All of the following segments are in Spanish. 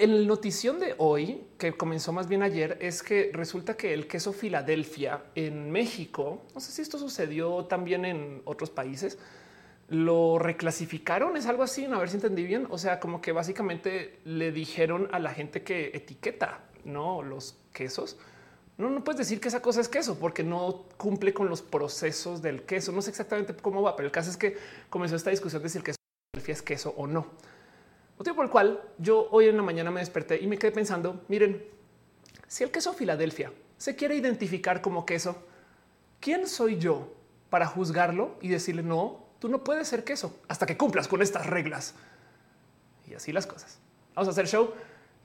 el notición de hoy, que comenzó más bien ayer, es que resulta que el queso Filadelfia en México, no sé si esto sucedió también en otros países, lo reclasificaron, es algo así, a ver si entendí bien. O sea, como que básicamente le dijeron a la gente que etiqueta no los quesos. No, no puedes decir que esa cosa es queso porque no cumple con los procesos del queso. No sé exactamente cómo va, pero el caso es que comenzó esta discusión de si el queso es queso o no. Motivo por el cual yo hoy en la mañana me desperté y me quedé pensando, miren, si el queso Filadelfia se quiere identificar como queso, ¿quién soy yo para juzgarlo y decirle no, Tú no puedes ser queso hasta que cumplas con estas reglas. Y así las cosas. Vamos a hacer show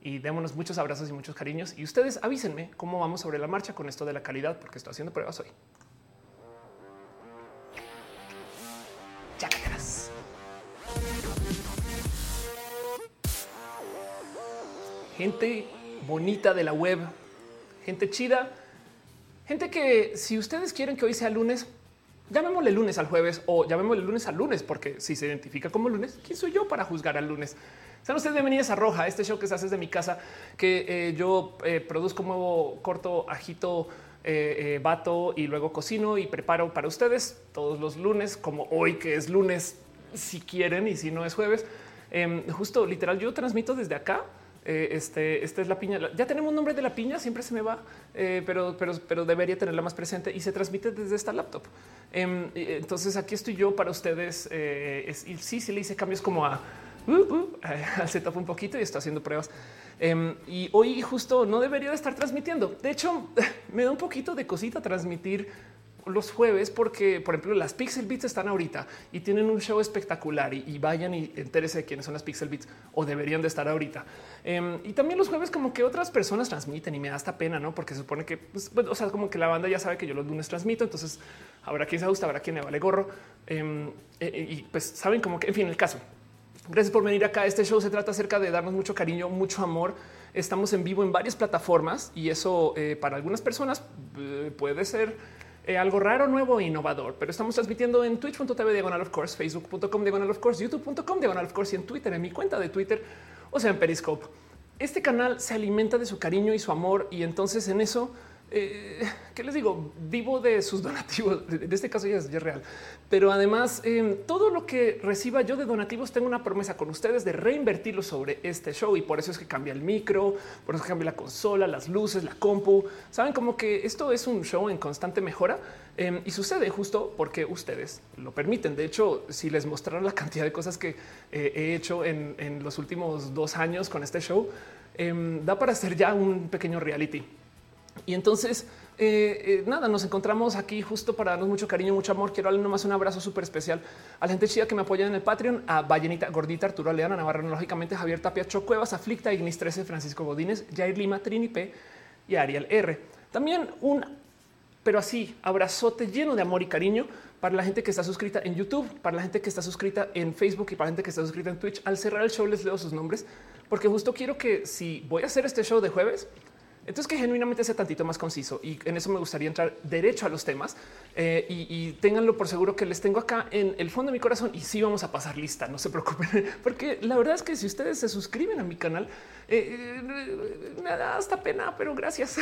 y démonos muchos abrazos y muchos cariños. Y ustedes avísenme cómo vamos sobre la marcha con esto de la calidad, porque estoy haciendo pruebas hoy. Gente bonita de la web, gente chida, gente que si ustedes quieren que hoy sea lunes, llamémosle lunes al jueves o llamémosle lunes al lunes, porque si se identifica como lunes, ¿quién soy yo para juzgar al lunes? Sean ustedes bienvenidos a Roja, este show que se hace desde mi casa, que eh, yo eh, produzco nuevo corto, ajito, eh, vato y luego cocino y preparo para ustedes todos los lunes, como hoy que es lunes, si quieren y si no es jueves. Em, justo literal, yo transmito desde acá eh, este, esta es la piña. Ya tenemos nombre de la piña, siempre se me va, eh, pero, pero, pero debería tenerla más presente y se transmite desde esta laptop. Em, entonces aquí estoy yo para ustedes. Eh, sí, sí le hice cambios como a uh, uh, al setup un poquito y está haciendo pruebas. Em, y hoy justo no debería de estar transmitiendo. De hecho, me da un poquito de cosita transmitir los jueves porque, por ejemplo, las Pixel Beats están ahorita y tienen un show espectacular y, vayan y entérese de quiénes son las Pixel Beats o deberían de estar ahorita. Em, y también los jueves como que otras personas transmiten y me da esta pena, ¿no? Porque se supone que, pues, o sea, como que la banda ya sabe que yo los lunes transmito, entonces habrá quien se gusta, habrá quien le vale gorro. Em, e, e, y pues saben como que, en fin, el caso. Gracias por venir acá. Este show se trata acerca de darnos mucho cariño, mucho amor. Estamos en vivo en varias plataformas y eso eh, para algunas personas eh, puede ser eh, algo raro, nuevo e innovador. Pero estamos transmitiendo en twitch.tv diagonal of course, facebook.com diagonal of course, youtube.com diagonal of course y en Twitter, en mi cuenta de Twitter, o sea, en Periscope. Este canal se alimenta de su cariño y su amor y entonces en eso eh, ¿qué les digo? Vivo de sus donativos. En este caso ya es, real. Pero además, eh, todo lo que reciba yo de donativos, tengo una promesa con ustedes de reinvertirlo sobre este show. Y por eso es que cambia el micro, por eso cambia la consola, las luces, la compu. Saben como que esto es un show en constante mejora em, y sucede justo porque ustedes lo permiten. De hecho, si les mostraron la cantidad de cosas que eh, he hecho en, en, los últimos dos años con este show, em, da para hacer ya un pequeño reality. Y entonces, eh, eh, nada, nos encontramos aquí justo para darnos mucho cariño, mucho amor. Quiero darle nomás un abrazo súper especial a la gente chida que me apoya en el Patreon, a Vallenita Gordita, Arturo Leana, Navarra, lógicamente Javier Tapia, Chocuevas, Aflicta, Ignis 13, Francisco Godínez, Jair Lima, Trini P y Ariel R. También un, pero así, abrazote lleno de amor y cariño para la gente que está suscrita en YouTube, para la gente que está suscrita en Facebook y para la gente que está suscrita en Twitch. Al cerrar el show les leo sus nombres, porque justo quiero que si voy a hacer este show de jueves, entonces que genuinamente sea tantito más conciso y en eso me gustaría entrar derecho a los temas eh, y, ténganlo por seguro que les tengo acá en el fondo de mi corazón y sí vamos a pasar lista, no se preocupen, porque la verdad es que si ustedes se suscriben a mi canal, eh, eh, me da hasta pena, pero gracias.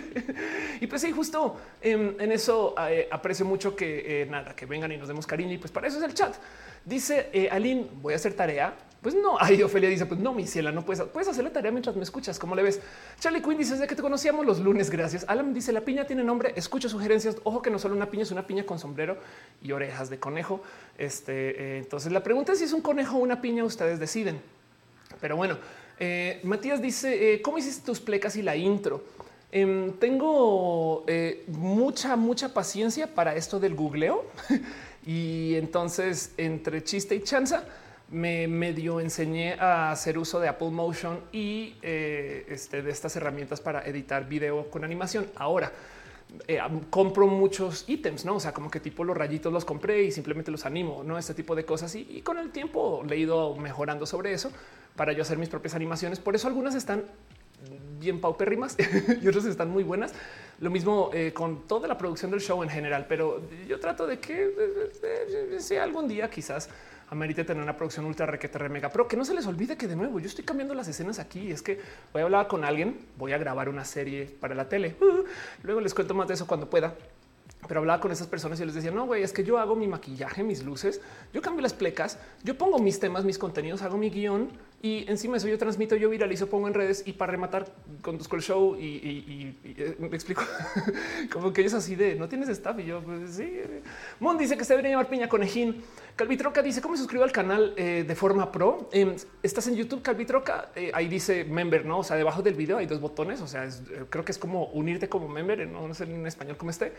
y pues sí, justo en, eso aprecio mucho que nada, que vengan y nos demos cariño y pues para eso es el chat. Dice Aline, voy a hacer tarea pues no, ahí Ofelia dice, pues no, mi ciela, no puedes, puedes hacer la tarea mientras me escuchas. ¿Cómo le ves? Charlie Quinn dice, de que te conocíamos los lunes, gracias. Alan dice, la piña tiene nombre, escucho sugerencias. Ojo que no solo una piña, es una piña con sombrero y orejas de conejo. Este, eh, entonces la pregunta es si es un conejo o una piña, ustedes deciden. Pero bueno, eh, Matías dice, eh, ¿cómo hiciste tus plecas y la intro? Em, tengo mucha, mucha paciencia para esto del googleo. y entonces, entre chiste y chanza, me medio enseñé a hacer uso de Apple Motion y eh, este, de estas herramientas para editar video con animación. Ahora eh, compro muchos ítems, no? O sea, como que tipo los rayitos los compré y simplemente los animo, no este tipo de cosas. Y, con el tiempo le he ido mejorando sobre eso para yo hacer mis propias animaciones. Por eso algunas están bien paupérrimas y otras están muy buenas. Lo mismo eh, con toda la producción del show en general, pero yo trato de que sea algún día quizás amerite tener una producción ultra requete mega pro. Que no se les olvide que de nuevo yo estoy cambiando las escenas aquí. Es que voy a hablar con alguien, voy a grabar una serie para la tele. Uh, luego les cuento más de eso cuando pueda pero hablaba con esas personas y les decía, no, güey, es que yo hago mi maquillaje, mis luces, yo cambio las plecas, yo pongo mis temas, mis contenidos, hago mi guion y encima de eso yo transmito, yo viralizo, pongo en redes y para rematar conduzco el show y, eh, me explico como que ellos así de no tienes staff y yo pues sí. Mon dice que se debería llamar Piña Conejín. Calvitroca dice cómo suscribo al canal eh, de forma pro. Em, estás en YouTube, Calvitroca. Eh, ahí dice member, no? O sea, debajo del video hay dos botones. O sea, creo que es como unirte como member. No, no sé en español cómo esté.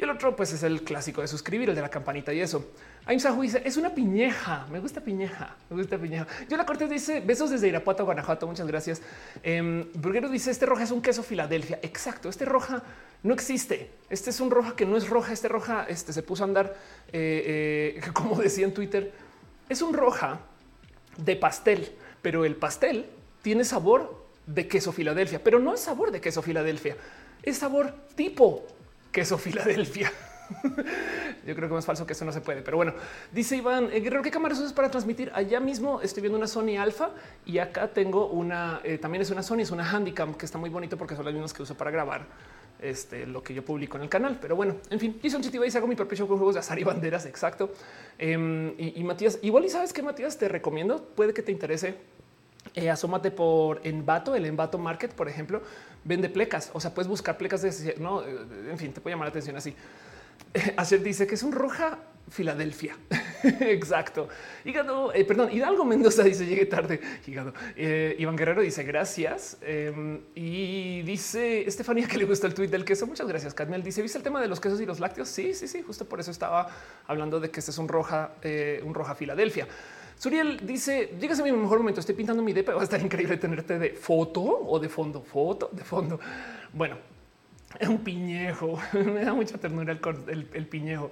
Y el otro, pues es el clásico de suscribir, el de la campanita y eso. Aimsahu dice es una piñeja. Me gusta piñeja. Me gusta piñeja. Yo la corte dice besos desde Irapuato, Guanajuato. Muchas gracias. Eh, Burguero dice este roja es un queso Filadelfia. Exacto. Este roja no existe. Este es un roja que no es roja. Este roja este se puso a andar, eh, eh, como decía en Twitter, es un roja de pastel, pero el pastel tiene sabor de queso Filadelfia, pero no es sabor de queso Filadelfia, es sabor tipo queso Filadelfia. Yo creo que más falso que eso no se puede, pero bueno, dice Iván eh, Guerrero, ¿qué cámaras usas para transmitir? Allá mismo estoy viendo una Sony Alpha y acá tengo una, eh, también es una Sony, es una Handicam que está muy bonito porque son las mismas que uso para grabar este, lo que yo publico en el canal. Pero bueno, en fin, y son y hago mi propio show con juegos de azar y banderas. Exacto. Em, y, Matías, igual y sabes que Matías te recomiendo, puede que te interese. Eh, asómate por Envato, el Envato Market, por ejemplo, vende plecas. O sea, puedes buscar plecas de no, en fin, te puede llamar la atención así. Ayer dice que es un roja Filadelfia. Exacto. Hígado, eh, perdón, Hidalgo Mendoza dice llegué tarde. Hígado. Eh, Iván Guerrero dice gracias. Em, y dice Estefanía que le gusta el tweet del queso. Muchas gracias. Cadmel dice: ¿Viste el tema de los quesos y los lácteos? Sí, sí, sí. Justo por eso estaba hablando de que este es un roja, eh, un roja Filadelfia. Suriel dice: Llegas a mi mejor momento. Estoy pintando mi depa. Va a estar increíble tenerte de foto o de fondo. Foto de fondo. Bueno, es un piñejo. Me da mucha ternura el, piñejo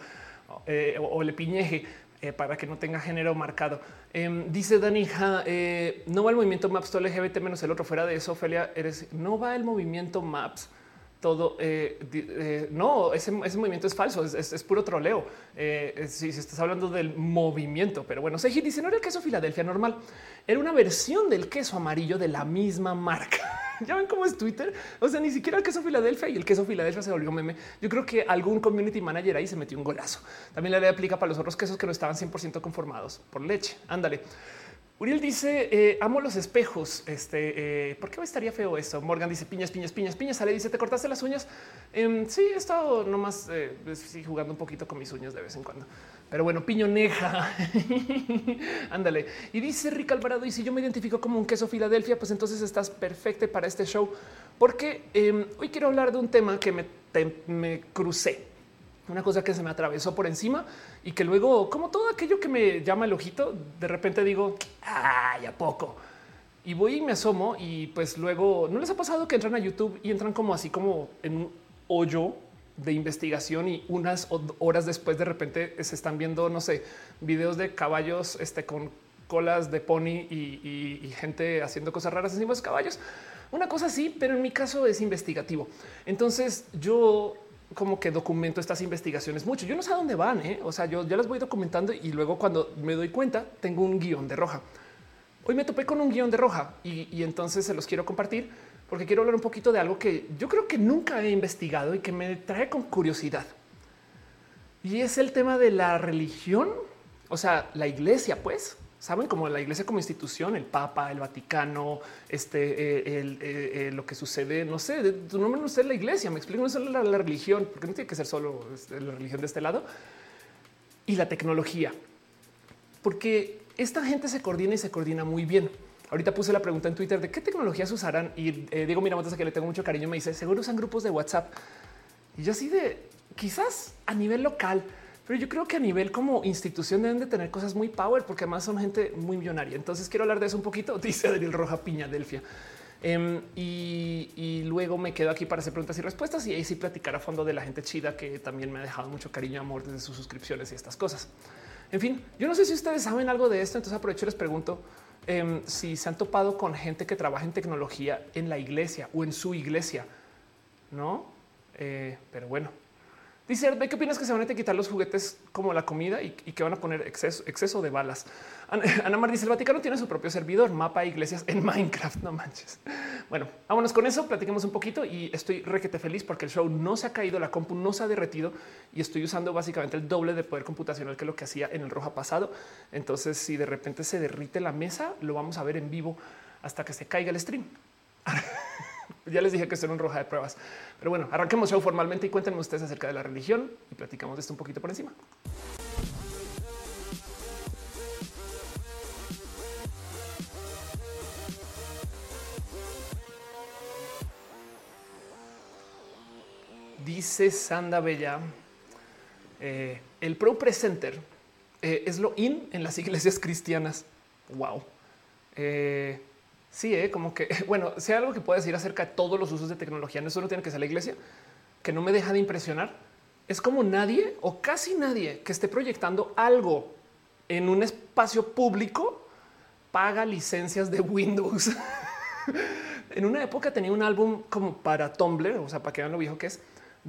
eh, o, el piñeje. Eh, para que no tenga género marcado. Em, dice Danija, eh, no va el movimiento Maps, todo LGBT menos el otro. Fuera de eso, Ophelia, eres no va el movimiento Maps todo. Eh, eh, no, ese, movimiento es falso, es, puro troleo. Eh, si, estás hablando del movimiento, pero bueno, Seji dice no era el queso Filadelfia normal, era una versión del queso amarillo de la misma marca. ya ven cómo es Twitter. O sea, ni siquiera el queso Filadelfia y el queso Filadelfia se volvió meme. Yo creo que algún community manager ahí se metió un golazo. También la ley aplica para los otros quesos que no estaban 100% conformados por leche. Ándale. Uriel dice eh, amo los espejos. Este, eh, ¿por qué me estaría feo eso? Morgan dice piñas, piñas, piñas, piñas. Sale dice te cortaste las uñas. Eh, sí, he estado nomás eh, jugando un poquito con mis uñas de vez en cuando, pero bueno, piñoneja. Ándale. Y dice Rick Alvarado. Y si yo me identifico como un queso Filadelfia, pues entonces estás perfecto para este show, porque em, hoy quiero hablar de un tema que me, me crucé una cosa que se me atravesó por encima y que luego, como todo aquello que me llama el ojito, de repente digo, ay, a poco. Y voy y me asomo y pues luego, ¿no les ha pasado que entran a YouTube y entran como así como en un hoyo de investigación y unas horas después de repente se están viendo, no sé, videos de caballos este, con colas de pony y, gente haciendo cosas raras encima de los caballos? Una cosa así, pero en mi caso es investigativo. Entonces yo como que documento estas investigaciones mucho. Yo no sé a dónde van, ¿eh? o sea, yo ya las voy documentando y luego cuando me doy cuenta tengo un guion de roja. Hoy me topé con un guion de roja y, entonces se los quiero compartir porque quiero hablar un poquito de algo que yo creo que nunca he investigado y que me trae con curiosidad. Y es el tema de la religión, o sea, la iglesia, pues saben como la iglesia como institución, el Papa, el Vaticano, este, eh, el, eh, eh, lo que sucede, no sé, tu nombre no es la iglesia, me explico, no es la, la, religión, porque no tiene que ser solo este, la religión de este lado. Y la tecnología, porque esta gente se coordina y se coordina muy bien. Ahorita puse la pregunta en Twitter de qué tecnologías usarán y digo, mira, a que le tengo mucho cariño, me dice seguro usan grupos de WhatsApp y yo así de quizás a nivel local pero yo creo que a nivel como institución deben de tener cosas muy power porque además son gente muy millonaria. Entonces quiero hablar de eso un poquito. Dice Adriel Roja Piña Delfia. Em, y, luego me quedo aquí para hacer preguntas y respuestas y ahí sí platicar a fondo de la gente chida que también me ha dejado mucho cariño y amor desde sus suscripciones y estas cosas. En fin, yo no sé si ustedes saben algo de esto, entonces aprovecho y les pregunto em, si se han topado con gente que trabaja en tecnología en la iglesia o en su iglesia, ¿no? Eh, pero bueno, Dice, ¿qué opinas que se van a quitar los juguetes como la comida y, que van a poner exceso, exceso de balas? Ana Mar dice, el Vaticano tiene su propio servidor, mapa de iglesias en Minecraft, no manches. Bueno, vámonos con eso, platiquemos un poquito y estoy requete feliz porque el show no se ha caído, la compu no se ha derretido y estoy usando básicamente el doble de poder computacional que lo que hacía en el roja pasado. Entonces, si de repente se derrite la mesa, lo vamos a ver en vivo hasta que se caiga el stream. ya les dije que esto era un roja de pruebas. Pero bueno, arranquemos show formalmente y cuéntenme ustedes acerca de la religión y platicamos de esto un poquito por encima. Dice Sanda Bella, eh, el Pro Presenter eh, es lo in en las iglesias cristianas. Wow. Eh, Sí, ¿eh? como que, bueno, si algo que puedo decir acerca de todos los usos de tecnología, no solo tiene que ser la iglesia, que no me deja de impresionar, es como nadie o casi nadie que esté proyectando algo en un espacio público paga licencias de Windows. en una época tenía un álbum como para Tumblr, o sea, para que vean lo viejo que es,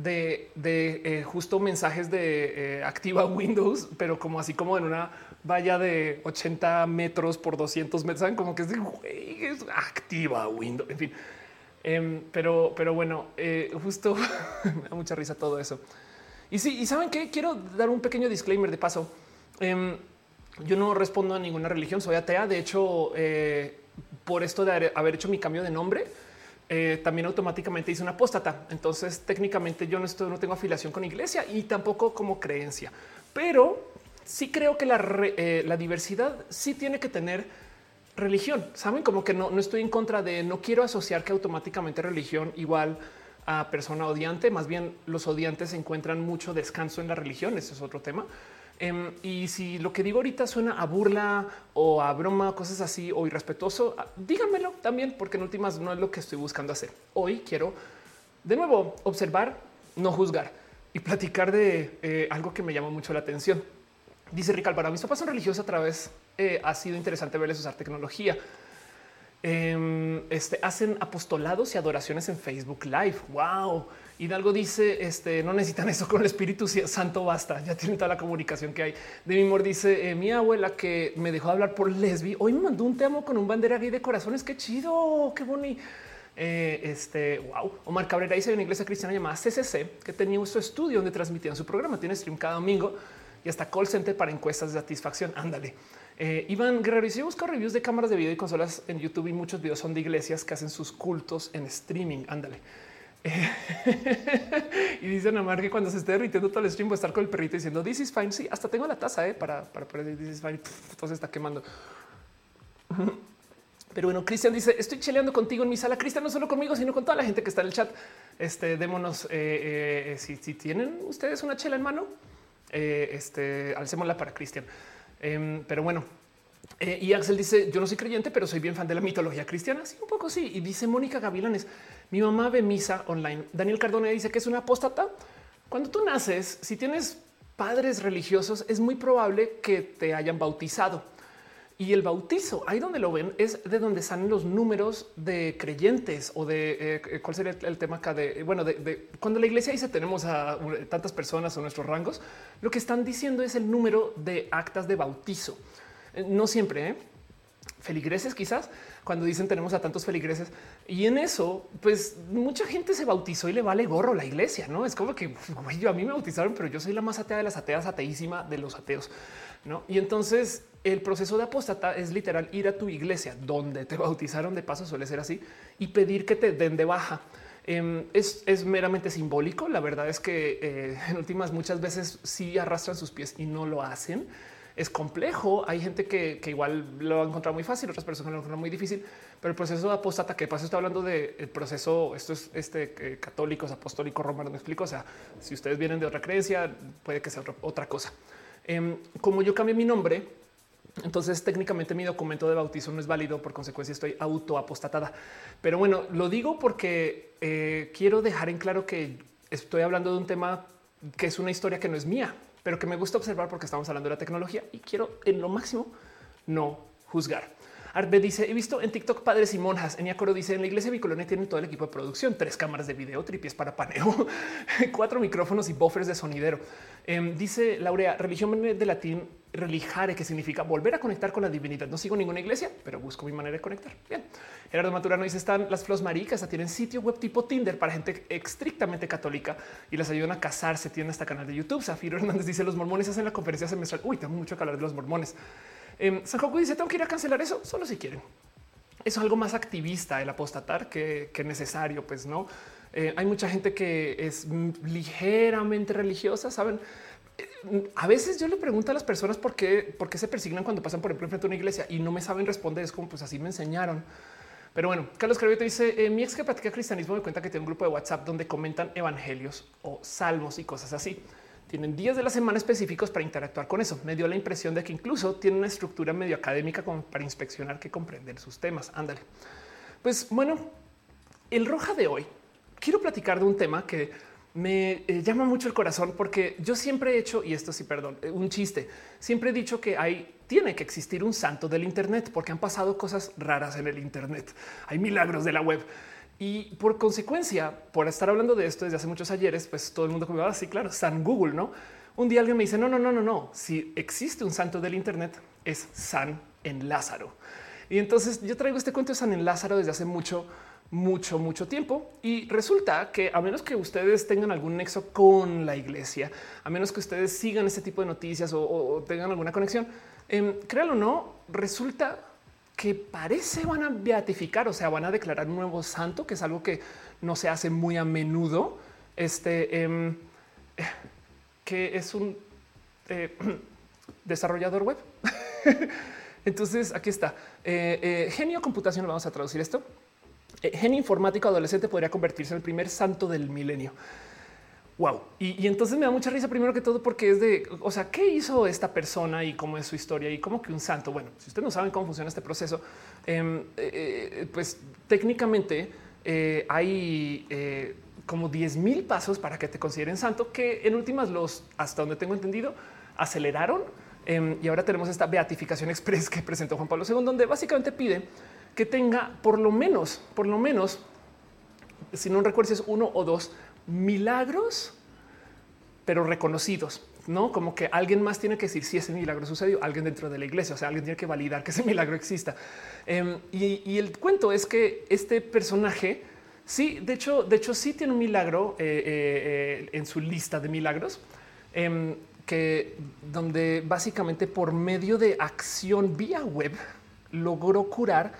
de, de eh, justo mensajes de eh, activa Windows, pero como así como en una vaya de 80 metros por 200 metros, saben como que es, de, es activa Windows, en fin. Em, pero, pero bueno, eh, justo me da mucha risa todo eso. Y sí, y saben que quiero dar un pequeño disclaimer de paso. Em, yo no respondo a ninguna religión, soy atea. De hecho, por esto de haber hecho mi cambio de nombre, eh, también automáticamente hice una apóstata. Entonces, técnicamente yo no, estoy, no tengo afiliación con iglesia y tampoco como creencia, pero sí creo que la, eh, la diversidad sí tiene que tener religión. Saben como que no, no estoy en contra de no quiero asociar que automáticamente religión igual a persona odiante. Más bien los odiantes encuentran mucho descanso en la religión. Ese es otro tema. Em, y si lo que digo ahorita suena a burla o a broma, cosas así o irrespetuoso, ah, díganmelo también, porque en últimas no es lo que estoy buscando hacer. Hoy quiero de nuevo observar, no juzgar y platicar de eh, algo que me llama mucho la atención. Dice Ricardo, para mis papás son religiosos a través, eh, ha sido interesante verles usar tecnología. Em, este, hacen apostolados y adoraciones en Facebook Live. Wow. Hidalgo dice: este, no necesitan eso con el Espíritu Santo, basta. Ya tienen toda la comunicación que hay. De mi amor dice: eh, Mi abuela que me dejó hablar por lesbi, hoy me mandó un te amo con un bandera gay de corazones. Qué chido, qué bonito. Eh, este wow. Omar Cabrera dice: una iglesia cristiana llamada CCC que tenía un estudio donde transmitían su programa. Tiene stream cada domingo y hasta call center para encuestas de satisfacción. Ándale. Eh, Iván Guerrero si busco reviews de cámaras de video y consolas en YouTube y muchos videos son de iglesias que hacen sus cultos en streaming. Ándale. y dicen a Mar que cuando se esté derritiendo todo el stream voy a estar con el perrito diciendo this is fine. Sí, hasta tengo la taza eh, para, para poner this is fine. todo se está quemando. Pero bueno, Cristian dice: Estoy cheleando contigo en mi sala. Cristian, no solo conmigo, sino con toda la gente que está en el chat. Este démonos eh, si, si tienen ustedes una chela en mano, eh, este, alcémosla para Cristian. Em, pero bueno, eh, y Axel dice: Yo no soy creyente, pero soy bien fan de la mitología cristiana. Sí, un poco sí. Y dice Mónica Gavilanes: Mi mamá ve misa online. Daniel Cardone dice que es una apóstata. Cuando tú naces, si tienes padres religiosos, es muy probable que te hayan bautizado. Y el bautizo, ahí donde lo ven, es de donde salen los números de creyentes o de eh, eh, cuál sería el tema acá de bueno, de, cuando la iglesia dice tenemos a tantas personas o nuestros rangos, lo que están diciendo es el número de actas de bautizo. Eh, no siempre, feligreses quizás cuando dicen tenemos a tantos feligreses y en eso pues mucha gente se bautizó y le vale gorro la iglesia, no es como que yo a mí me bautizaron, pero yo soy la más atea de las ateas, ateísima de los ateos. ¿no? Y entonces el proceso de apóstata es literal ir a tu iglesia donde te bautizaron de paso, suele ser así, y pedir que te den de baja. Em, es, meramente simbólico. La verdad es que eh, en últimas muchas veces sí arrastran sus pies y no lo hacen. Es complejo. Hay gente que, igual lo va a encontrar muy fácil, otras personas lo encuentran muy difícil. Pero el proceso de apóstata, que pasa, está hablando del proceso, esto es este eh, católicos, apostólicos, romanos, me explico. O sea, si ustedes vienen de otra creencia, puede que sea otra cosa. Em, como yo cambié mi nombre, entonces técnicamente mi documento de bautizo no es válido, por consecuencia estoy autoapostatada. Pero bueno, lo digo porque eh, quiero dejar en claro que estoy hablando de un tema que es una historia que no es mía, pero que me gusta observar porque estamos hablando de la tecnología y quiero en lo máximo no juzgar. Arbe dice: He visto en TikTok padres y monjas. En Iacoro dice: En la iglesia Bicolonia tienen todo el equipo de producción, tres cámaras de video, tripies para paneo, cuatro micrófonos y buffers de sonidero. Em, dice Laurea: Religión de latín religare, que significa volver a conectar con la divinidad. No sigo ninguna iglesia, pero busco mi manera de conectar. Bien. Gerardo Maturano dice: Están las flos maricas, tienen sitio web tipo Tinder para gente estrictamente católica y las ayudan a casarse. Tienen hasta canal de YouTube. Zafiro Hernández dice: Los mormones hacen la conferencia semestral. Uy, tengo mucho que hablar de los mormones. Eh, San dice: Tengo que ir a cancelar eso solo si quieren. Eso es algo más activista el apostatar que, necesario. Pues no eh, hay mucha gente que es ligeramente religiosa, saben? a veces yo le pregunto a las personas por qué, por qué se persignan cuando pasan, por ejemplo, frente a una iglesia y no me saben responder. Es como pues así me enseñaron. Pero bueno, Carlos Carvito dice eh, mi ex que practica cristianismo me cuenta que tiene un grupo de WhatsApp donde comentan evangelios o salmos y cosas así. Tienen días de la semana específicos para interactuar con eso. Me dio la impresión de que incluso tiene una estructura medio académica como para inspeccionar que comprender sus temas. Ándale. Pues bueno, el roja de hoy quiero platicar de un tema que me eh, llama mucho el corazón porque yo siempre he hecho, y esto sí, perdón, eh, un chiste, siempre he dicho que hay, tiene que existir un santo del Internet porque han pasado cosas raras en el Internet. Hay milagros de la web. Y por consecuencia, por estar hablando de esto desde hace muchos ayeres, pues todo el mundo como, así, ah, claro, San Google, ¿no? Un día alguien me dice, no, no, no, no, no, si existe un santo del Internet, es San en Lázaro. Y entonces yo traigo este cuento de San en Lázaro desde hace mucho, mucho, mucho tiempo. Y resulta que a menos que ustedes tengan algún nexo con la iglesia, a menos que ustedes sigan ese tipo de noticias o, tengan alguna conexión, eh, créanlo o no, resulta que parece van a beatificar, o sea, van a declarar un nuevo santo, que es algo que no se hace muy a menudo. Este em, que es un eh, desarrollador web. Entonces aquí está eh, eh, genio computación. Vamos a traducir esto. Genio informático adolescente podría convertirse en el primer santo del milenio. Wow. Y, entonces me da mucha risa primero que todo porque es de, o sea, ¿qué hizo esta persona y cómo es su historia y cómo que un santo? Bueno, si ustedes no saben cómo funciona este proceso, em, eh, pues técnicamente eh, hay como 10 mil pasos para que te consideren santo que en últimas los, hasta donde tengo entendido, aceleraron. Em, y ahora tenemos esta beatificación express que presentó Juan Pablo II, donde básicamente pide que tenga por lo menos, por lo menos, si no recuerdes, uno o dos milagros, pero reconocidos. No como que alguien más tiene que decir si ese milagro sucedió, alguien dentro de la iglesia, o sea, alguien tiene que validar que ese milagro exista. Em, y, el cuento es que este personaje, sí, de hecho, de hecho, sí tiene un milagro eh, eh, eh, en su lista de milagros, em, que donde básicamente por medio de acción vía web logró curar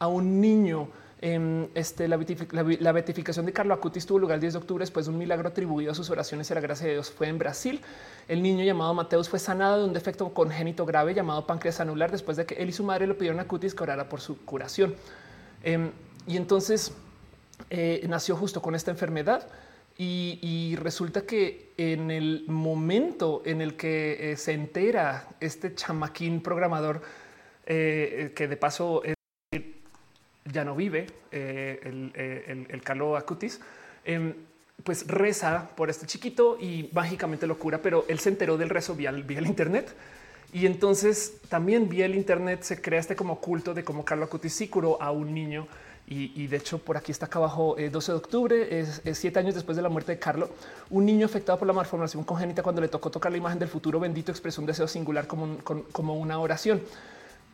a un niño. Em, este, la, beatificación de Carlo Acutis tuvo lugar el 10 de octubre después de un milagro atribuido a sus oraciones y a la gracia de Dios. Fue en Brasil. El niño llamado Mateus fue sanado de un defecto congénito grave llamado páncreas anular después de que él y su madre le pidieron a Acutis que orara por su curación. Em, y entonces eh, nació justo con esta enfermedad. Y, resulta que en el momento en el que eh, se entera este chamaquín programador, eh, que de paso ya no vive, eh, el, eh, el, Carlo Acutis, em, pues reza por este chiquito y mágicamente lo cura, pero él se enteró del rezo vía, vía el Internet. Y entonces también vía el Internet se crea este como culto de cómo Carlo Acutis sí curó a un niño. Y, de hecho, por aquí está acá abajo, 12 eh, de octubre, siete años después de la muerte de Carlo, un niño afectado por la malformación congénita cuando le tocó tocar la imagen del futuro bendito expresó un deseo singular como, como una oración.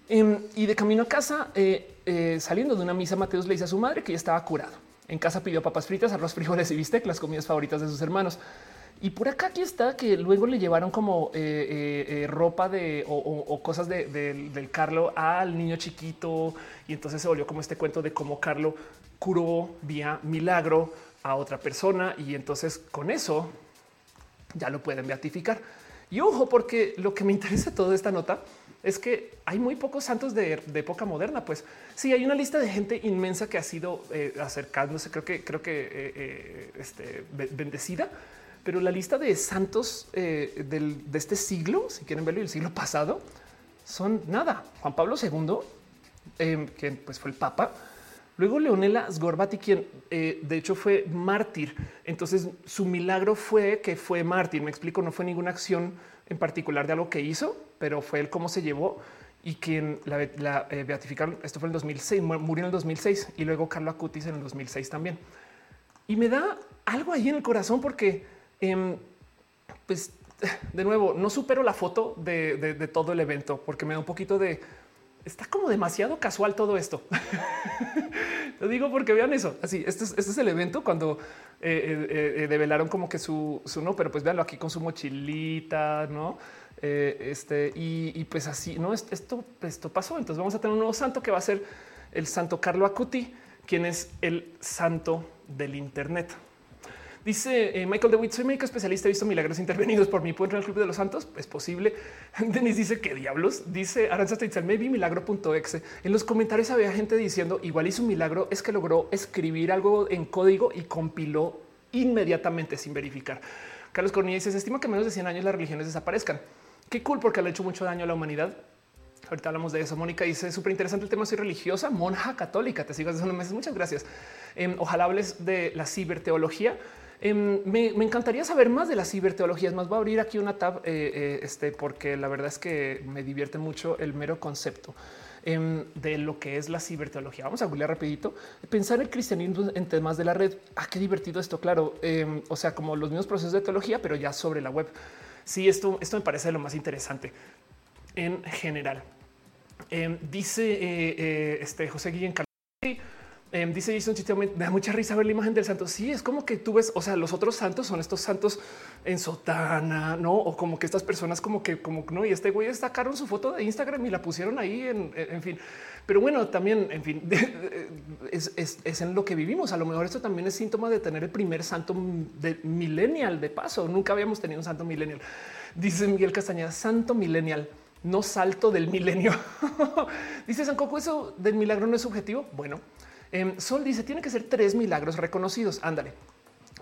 Em, y de camino a casa, eh, eh, saliendo de una misa, Mateus le dice a su madre que ya estaba curado. En casa pidió papas fritas, arroz, frijoles y bistec, las comidas favoritas de sus hermanos. Y por acá aquí está que luego le llevaron como eh, ropa de o, cosas del Carlo al niño chiquito. Y entonces se volvió como este cuento de cómo Carlo curó vía milagro a otra persona. Y entonces con eso ya lo pueden beatificar. Y ojo, porque lo que me interesa de toda esta nota es que hay muy pocos santos de, época moderna. Pues sí, hay una lista de gente inmensa que ha sido eh, acercándose, creo que, creo que eh, eh, este, bendecida, pero la lista de santos de este siglo, si quieren verlo, el siglo pasado, son nada. Juan Pablo II, em, que pues fue el Papa. Luego Leonela Sgorbati, quien de hecho fue mártir. Entonces su milagro fue que fue mártir. Me explico, no fue ninguna acción en particular de algo que hizo, pero fue el cómo se llevó. y quien la, eh, beatificaron. Esto fue en el 2006, murió en el 2006 y luego Carlo Acutis en el 2006 también. Y me da algo ahí en el corazón porque, em, pues, de nuevo, no supero la foto de, todo el evento porque me da un poquito de está como demasiado casual todo esto. Lo digo porque vean eso. Así, este es, este es el evento cuando eh, eh, develaron como que su, su no, pero pues véanlo aquí con su mochilita, no? Eh, este y, pues así no esto, esto pasó. Entonces vamos a tener un nuevo santo que va a ser el santo Carlo Acuti, quien es el santo del Internet. Dice eh, Michael DeWitt, soy médico especialista, he visto milagros intervenidos por mi ¿Puedo entrar al club de los santos? Es posible. Denis dice que diablos. Dice Aranza Teitzel, maybe milagro.exe. En los comentarios había gente diciendo igual hizo un milagro, es que logró escribir algo en código y compiló inmediatamente sin verificar. Carlos Cornilla dice, estima que menos de 100 años las religiones desaparezcan. Qué cool porque le ha hecho mucho daño a la humanidad. Ahorita hablamos de eso. Mónica dice súper interesante el tema. Soy religiosa, monja católica. Te sigo desde unos meses. Muchas gracias. Em, ojalá hables de la ciberteología. Em, me, encantaría saber más de la ciberteología. Es más, voy a abrir aquí una tab eh, eh, este, porque la verdad es que me divierte mucho el mero concepto em, de lo que es la ciberteología. Vamos a googlear rapidito. Pensar el cristianismo en temas de la red. Ah, qué divertido esto. Claro. o sea, como los mismos procesos de teología, pero ya sobre la web. Sí, esto, esto me parece lo más interesante en general. Em, dice eh, este José Guillén eh, dice Jason me da mucha risa ver la imagen del santo. Sí, es como que tú ves, o sea, los otros santos son estos santos en sotana, no? O como que estas personas, como que, como no. Y este güey sacaron su foto de Instagram y la pusieron ahí en, en fin. Pero bueno, también, en fin, es, es, en lo que vivimos. A lo mejor esto también es síntoma de tener el primer santo de millennial de paso. Nunca habíamos tenido un santo millennial. Dice Miguel Castañeda, santo millennial no salto del milenio. dice San Coco, eso del milagro no es subjetivo. Bueno, em, Sol dice tiene que ser tres milagros reconocidos. Ándale.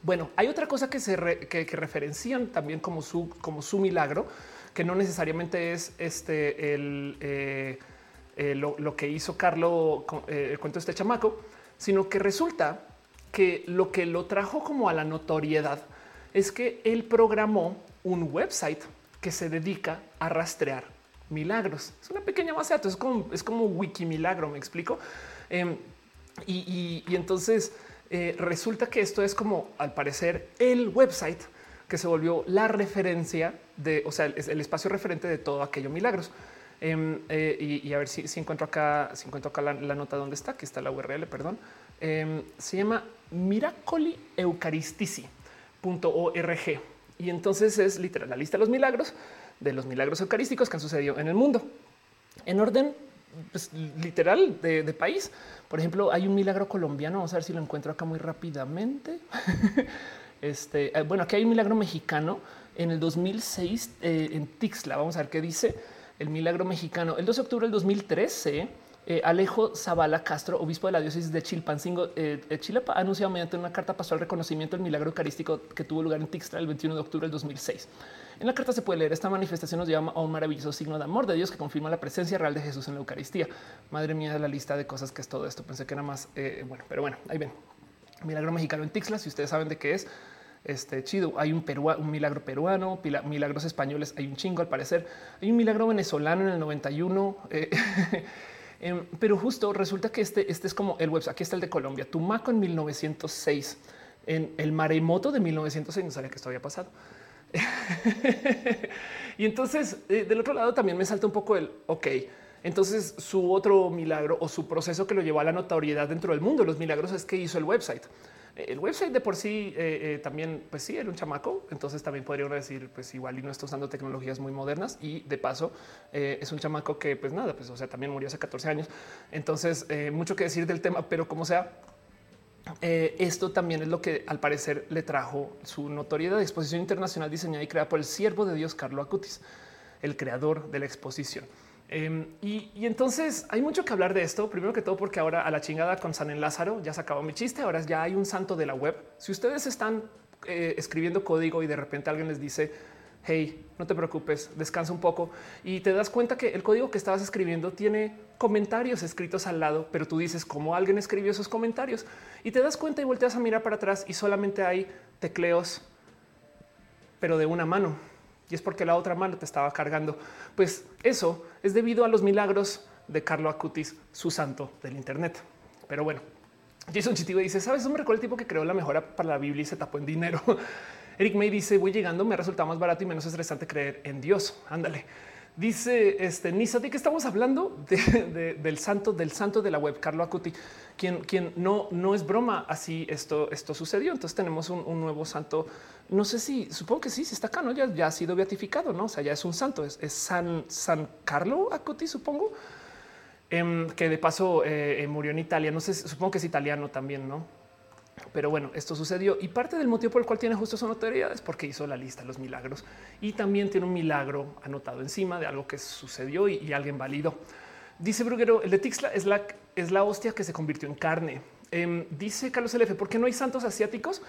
Bueno, hay otra cosa que se referencian también como su, como su milagro, que no necesariamente es este el, eh, eh, lo, que hizo Carlos eh, el cuento de este chamaco, sino que resulta que lo que lo trajo como a la notoriedad es que él programó un website que se dedica a rastrear milagros. Es una pequeña base de datos, es como, es como wiki milagro, me explico. Em, y, entonces eh, resulta que esto es como al parecer el website que se volvió la referencia de, o sea, el, espacio referente de todo aquello milagros. Em, eh, y, a ver si, encuentro acá, si encuentro acá la, nota donde está, que está la URL, perdón. Em, se llama miracolieukaristici.org y entonces es literal la lista de los milagros de los milagros eucarísticos que han sucedido en el mundo. En orden pues, literal de, país. Por ejemplo, hay un milagro colombiano. Vamos a ver si lo encuentro acá muy rápidamente. este, eh, bueno, aquí hay un milagro mexicano en el 2006 eh, en Tixla. Vamos a ver qué dice el milagro mexicano. El 2 de octubre del 2013 eh, Alejo Zavala Castro, obispo de la diócesis de Chilpancingo, eh, eh, Chilapa, ha anunciado mediante una carta pastoral reconocimiento del milagro eucarístico que tuvo lugar en Tixtra el 21 de octubre del 2006. En la carta se puede leer esta manifestación nos llama a un maravilloso signo de amor de Dios que confirma la presencia real de Jesús en la Eucaristía. Madre mía, la lista de cosas que es todo esto. Pensé que era más bueno, pero bueno, ahí ven. Milagro mexicano en Tixla. Si ustedes saben de qué es, este chido. Hay un, un milagro peruano, milagros españoles. Hay un chingo al parecer. Hay un milagro venezolano en el 91. Em, pero justo resulta que este, este es como el web. Aquí está el de Colombia, Tumaco en 1906, en el maremoto de 1906. No sabía que esto había pasado. y entonces eh, del otro lado también me salta un poco el ok. Entonces su otro milagro o su proceso que lo llevó a la notoriedad dentro del mundo de los milagros es que hizo el website. El website de por sí eh, eh, también, pues sí, era un chamaco. Entonces también podría decir, pues igual y no está usando tecnologías muy modernas. Y de paso, eh, es un chamaco que, pues nada, pues o sea, también murió hace 14 años. Entonces, mucho que decir del tema, pero como sea, esto también es lo que al parecer le trajo su notoriedad de exposición internacional diseñada y creada por el siervo de Dios Carlo Acutis, el creador de la exposición. Em, y, entonces hay mucho que hablar de esto. Primero que todo, porque ahora a la chingada con San Lázaro ya se acabó mi chiste. Ahora ya hay un santo de la web. Si ustedes están eh, escribiendo código y de repente alguien les dice, hey, no te preocupes, descansa un poco y te das cuenta que el código que estabas escribiendo tiene comentarios escritos al lado, pero tú dices cómo alguien escribió esos comentarios y te das cuenta y volteas a mirar para atrás y solamente hay tecleos, pero de una mano y es porque la otra mano te estaba cargando. Pues eso es debido a los milagros de Carlo Acutis, su santo del Internet. Pero bueno, Jason Chitivo dice: Sabes, eso me recuerda el tipo que creó la mejora para la Biblia y se tapó en dinero. Eric May dice: Voy llegando, me resulta más barato y menos estresante creer en Dios. Ándale. Dice este Nisa, ¿de qué estamos hablando? del santo, del santo de la web, Carlo Acuti, quien, quien no, no es broma. Así esto, esto sucedió. Entonces tenemos un, nuevo santo. No sé si supongo que sí, si está acá, no ya, ya ha sido beatificado, no? O sea, ya es un santo, es, San, San Carlo Acuti, supongo em, que de paso eh, eh, murió en Italia. No sé, supongo que es italiano también, no? Pero bueno, esto sucedió y parte del motivo por el cual tiene justo su notoriedad es porque hizo la lista de los milagros y también tiene un milagro anotado encima de algo que sucedió y, alguien válido. Dice Bruguero, el de Tixla es la, es la hostia que se convirtió en carne. Em, dice Carlos LF, ¿por qué no hay santos asiáticos?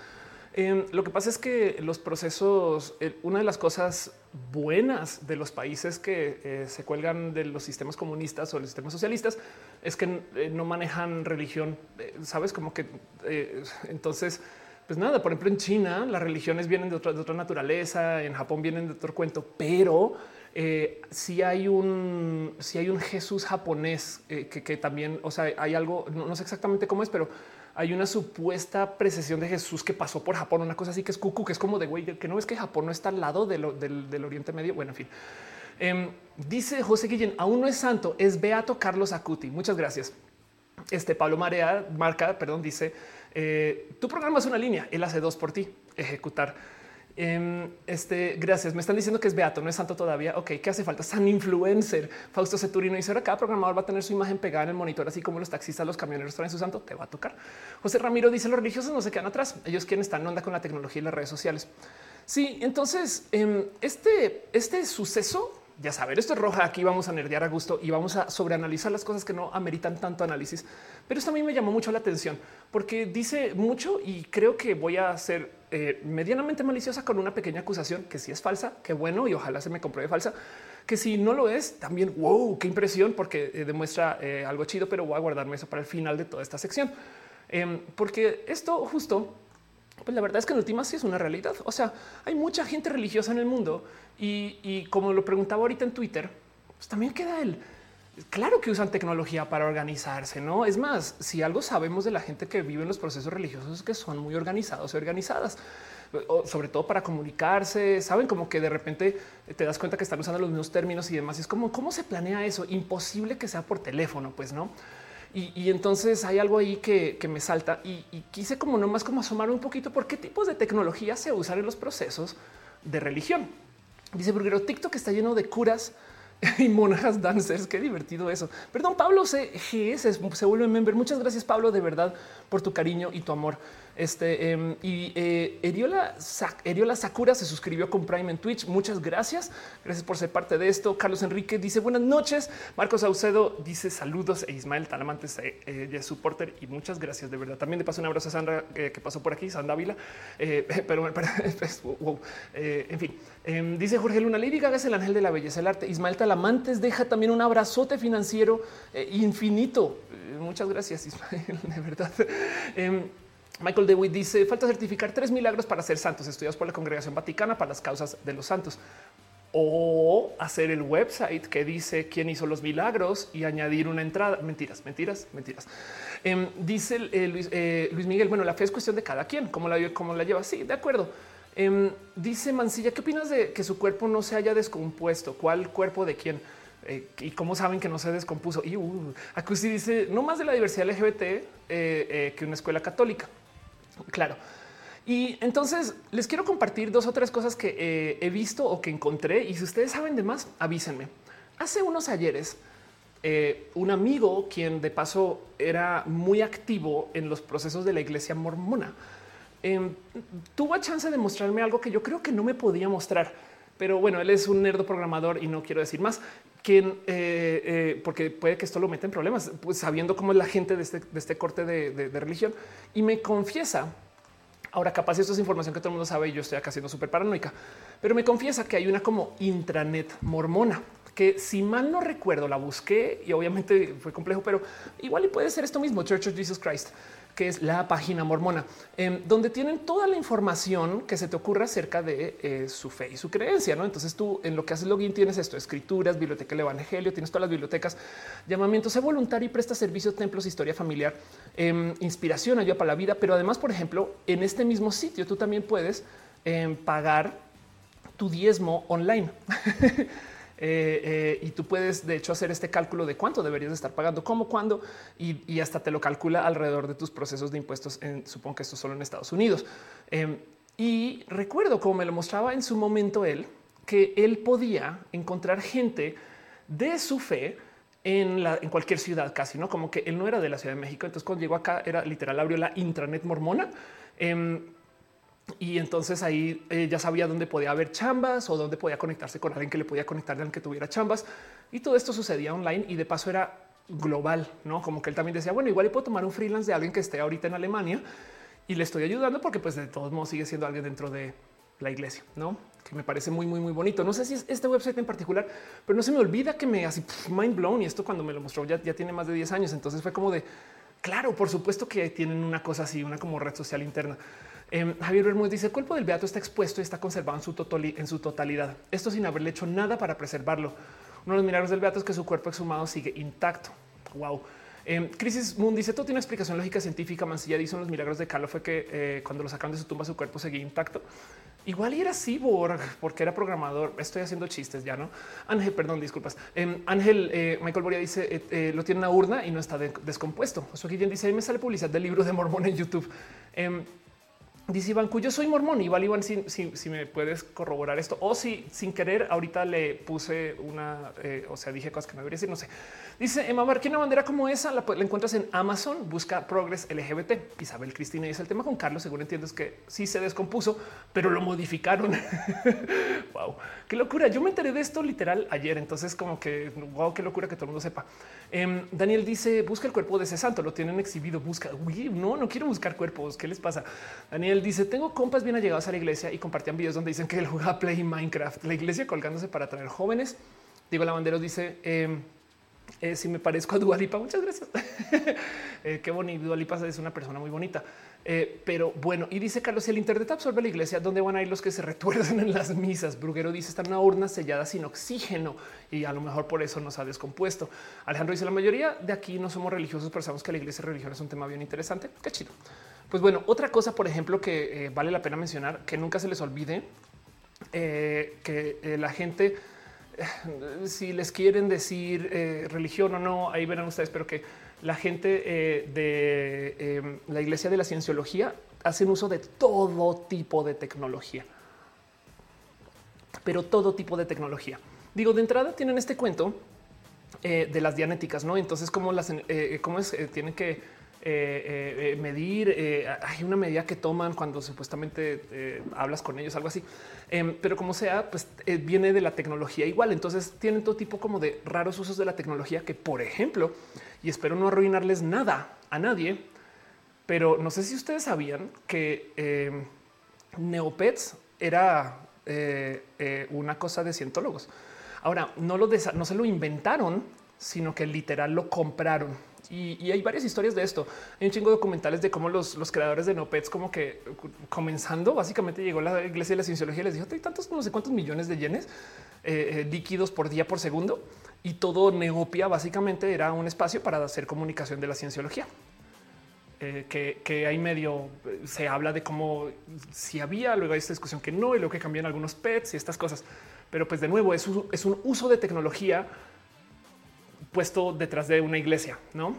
Em, lo que pasa es que los procesos, una de las cosas buenas de los países que eh, se cuelgan de los sistemas comunistas o los sistemas socialistas es que eh, no manejan religión, eh, sabes, como que entonces, pues nada, por ejemplo, en China las religiones vienen de otra, naturaleza, en Japón vienen de otro cuento, pero si hay un, si hay un Jesús japonés que, también, o sea, hay algo, no sé exactamente cómo es, pero hay una supuesta precesión de Jesús que pasó por Japón, una cosa así que es cucu, que es como de güey, que no es que Japón no está al lado del, Oriente Medio. Bueno, en fin. Em, dice José Guillén, aún no es santo, es Beato Carlos Acuti. Muchas gracias. Este Pablo Marea, marca, perdón, dice, eh, tu programa es una línea, él hace dos por ti, ejecutar. Em, este, gracias. Me están diciendo que es beato, no es santo todavía. Ok, ¿qué hace falta? San influencer. Fausto Ceturino dice ahora cada programador va a tener su imagen pegada en el monitor, así como los taxistas, los camioneros traen su santo. Te va a tocar. José Ramiro dice los religiosos no se quedan atrás. Ellos quieren estar en onda con la tecnología y las redes sociales. Sí, entonces em, este, este suceso ya saber, esto es roja. Aquí vamos a nerdear a gusto y vamos a sobreanalizar las cosas que no ameritan tanto análisis. Pero esto a mí me llamó mucho la atención porque dice mucho y creo que voy a ser eh, medianamente maliciosa con una pequeña acusación que si es falsa, qué bueno y ojalá se me compruebe falsa. Que si no lo es, también wow, qué impresión, porque eh, demuestra eh, algo chido, pero voy a guardarme eso para el final de toda esta sección, em, porque esto justo pues la verdad es que en última sí es una realidad. O sea, hay mucha gente religiosa en el mundo y, como lo preguntaba ahorita en Twitter, pues también queda el claro que usan tecnología para organizarse, no es más, si algo sabemos de la gente que vive en los procesos religiosos es que son muy organizados y organizadas, sobre todo para comunicarse. Saben como que de repente te das cuenta que están usando los mismos términos y demás. es como cómo se planea eso. Imposible que sea por teléfono, pues no. Y, entonces hay algo ahí que, me salta y, quise como nomás como asomar un poquito por qué tipos de tecnología se usan en los procesos de religión. Dice Burguero, TikTok está lleno de curas y monjas dancers. Qué divertido eso. Perdón, Pablo CGS se vuelve member. Muchas gracias, Pablo, de verdad, por tu cariño y tu amor. Este em, y eh, Eriola, Sakura se suscribió con Prime en Twitch. Muchas gracias. Gracias por ser parte de esto. Carlos Enrique dice buenas noches. Marcos Saucedo dice saludos. E Ismael Talamantes eh, eh, es supporter y muchas gracias de verdad. También de paso un abrazo a Sandra que pasó por aquí, Sandra Ávila. pero, pues, en fin, em, dice Jorge Luna, Lady es el ángel de la belleza, el arte. Ismael Talamantes deja también un abrazote financiero infinito. muchas gracias, Ismael, de verdad. Michael DeWitt dice falta certificar tres milagros para ser santos estudiados por la Congregación Vaticana para las causas de los santos o hacer el website que dice quién hizo los milagros y añadir una entrada. Mentiras, mentiras, mentiras. Em, dice eh, eh, Luis, Miguel. Bueno, la fe es cuestión de cada quien. ¿Cómo la, cómo la lleva? Sí, de acuerdo. Em, dice Mancilla, ¿qué opinas de que su cuerpo no se haya descompuesto? ¿Cuál cuerpo de quién? Eh, y cómo saben que no se descompuso. Y uh, dice no más de la diversidad LGBT que una escuela católica. Claro. Y entonces les quiero compartir dos o tres cosas que eh, he visto o que encontré. Y si ustedes saben de más, avísenme. Hace unos ayeres, eh, un amigo, quien de paso era muy activo en los procesos de la iglesia mormona, em, tuvo chance de mostrarme algo que yo creo que no me podía mostrar. Pero bueno, él es un nerdo programador y no quiero decir más. Quien, eh, porque puede que esto lo meta en problemas, pues sabiendo cómo es la gente de este, este corte de religión. Y me confiesa Ahora, capaz esto es información que todo el mundo sabe y yo estoy acá siendo súper paranoica, pero me confiesa que hay una como intranet mormona que si mal no recuerdo la busqué y obviamente fue complejo, pero igual y puede ser esto mismo, Church of Jesus Christ. Que es la página mormona, em, donde tienen toda la información que se te ocurra acerca de eh, su fe y su creencia. ¿no? Entonces tú en lo que haces login tienes esto, escrituras, biblioteca del evangelio, tienes todas las bibliotecas, llamamientos, sé voluntario y presta servicio, templos, historia familiar, em, inspiración, ayuda para la vida. Pero además, por ejemplo, en este mismo sitio tú también puedes em, pagar tu diezmo online. Eh, eh, y tú puedes de hecho hacer este cálculo de cuánto deberías estar pagando, cómo, cuándo y, hasta te lo calcula alrededor de tus procesos de impuestos. En, supongo que esto solo en Estados Unidos. Em, y recuerdo como me lo mostraba en su momento él, que él podía encontrar gente de su fe en, cualquier ciudad casi, no como que él no era de la Ciudad de México. Entonces cuando llegó acá era literal, abrió la intranet mormona. Em, y entonces ahí eh, ya sabía dónde podía haber chambas o dónde podía conectarse con alguien que le podía conectar alguien que tuviera chambas. Y todo esto sucedía online y de paso era global, no como que él también decía, bueno, igual puedo tomar un freelance de alguien que esté ahorita en Alemania y le estoy ayudando porque pues de todos modos sigue siendo alguien dentro de la iglesia, no? Que me parece muy, muy, muy bonito. No sé si es este website en particular, pero no se me olvida que me hace mind blown y esto cuando me lo mostró ya, ya tiene más de 10 años. Entonces fue como de claro, por supuesto que tienen una cosa así, una como red social interna. Em, Javier Bermúdez dice el cuerpo del beato está expuesto y está conservado en su, totalidad. Esto sin haberle hecho nada para preservarlo. Uno de los milagros del beato es que su cuerpo exhumado sigue intacto. Wow. Eh, Crisis Moon dice todo tiene una explicación lógica científica. Mancilla dice los milagros de Carlos fue que eh, cuando lo sacan de su tumba su cuerpo seguía intacto. Igual era cyborg porque era programador. Estoy haciendo chistes ya, no? Ángel, perdón, disculpas. Em, Ángel eh, Michael Boria dice eh, lo tiene una urna y no está descompuesto. Eso aquí dice: me sale publicidad del libro de Mormón en YouTube. Dice Iván, yo soy mormón. Igual, Iván, si, si, me puedes corroborar esto o si sin querer ahorita le puse una, eh, o sea, dije cosas que no debería decir, no sé. Dice Emma Marquina, una bandera como esa la, encuentras en Amazon. Busca Progress LGBT. Isabel Cristina dice el tema con Carlos. Según entiendes que sí se descompuso, pero lo modificaron. wow, qué locura. Yo me enteré de esto literal ayer. Entonces, como que wow, qué locura que todo el mundo sepa. Em, Daniel dice busca el cuerpo de ese santo. Lo tienen exhibido. Busca. Uy, no, no quiero buscar cuerpos. ¿Qué les pasa? Daniel dice: Tengo compas bien allegados a la iglesia y compartían videos donde dicen que él juega Play Minecraft, la iglesia colgándose para atraer jóvenes. Digo, la bandera dice: em, eh, Si me parezco a Dualipa, muchas gracias. eh, qué bonito. Dualipa es una persona muy bonita. Eh, pero bueno, y dice Carlos: si el Internet absorbe la iglesia, ¿dónde van a ir los que se retuercen en las misas? Bruguero dice: Está en una urna sellada sin oxígeno y a lo mejor por eso nos ha descompuesto. Alejandro dice: La mayoría de aquí no somos religiosos, pero sabemos que la iglesia religión es un tema bien interesante. Qué chido. Pues bueno, otra cosa, por ejemplo, que eh, vale la pena mencionar, que nunca se les olvide, eh, que eh, la gente, si les quieren decir religión o no, ahí verán ustedes, pero que la gente de em, la iglesia de la cienciología hacen uso de todo tipo de tecnología, pero todo tipo de tecnología. Digo, de entrada tienen este cuento de las dianéticas, no? Entonces, cómo las, cómo es, tienen que eh, eh, eh, medir. hay una medida que toman cuando supuestamente hablas con ellos, algo así. Em, pero como sea, pues viene de la tecnología igual. Entonces tienen todo tipo como de raros usos de la tecnología que, por ejemplo, y espero no arruinarles nada a nadie, pero no sé si ustedes sabían que em, Neopets era una cosa de cientólogos. Ahora no lo no se lo inventaron, sino que literal lo compraron y, hay varias historias de esto. Hay un chingo de documentales de cómo los, creadores de No Pets, como que comenzando, básicamente llegó la iglesia de la cienciología y les dijo: hay tantos, no sé cuántos millones de yenes eh, eh, líquidos por día por segundo. Y todo Neopia básicamente era un espacio para hacer comunicación de la cienciología. Eh, que, hay medio se habla de cómo si había, luego hay esta discusión que no, y luego que cambian algunos pets y estas cosas. Pero pues de nuevo es es un uso de tecnología puesto detrás de una iglesia, ¿no?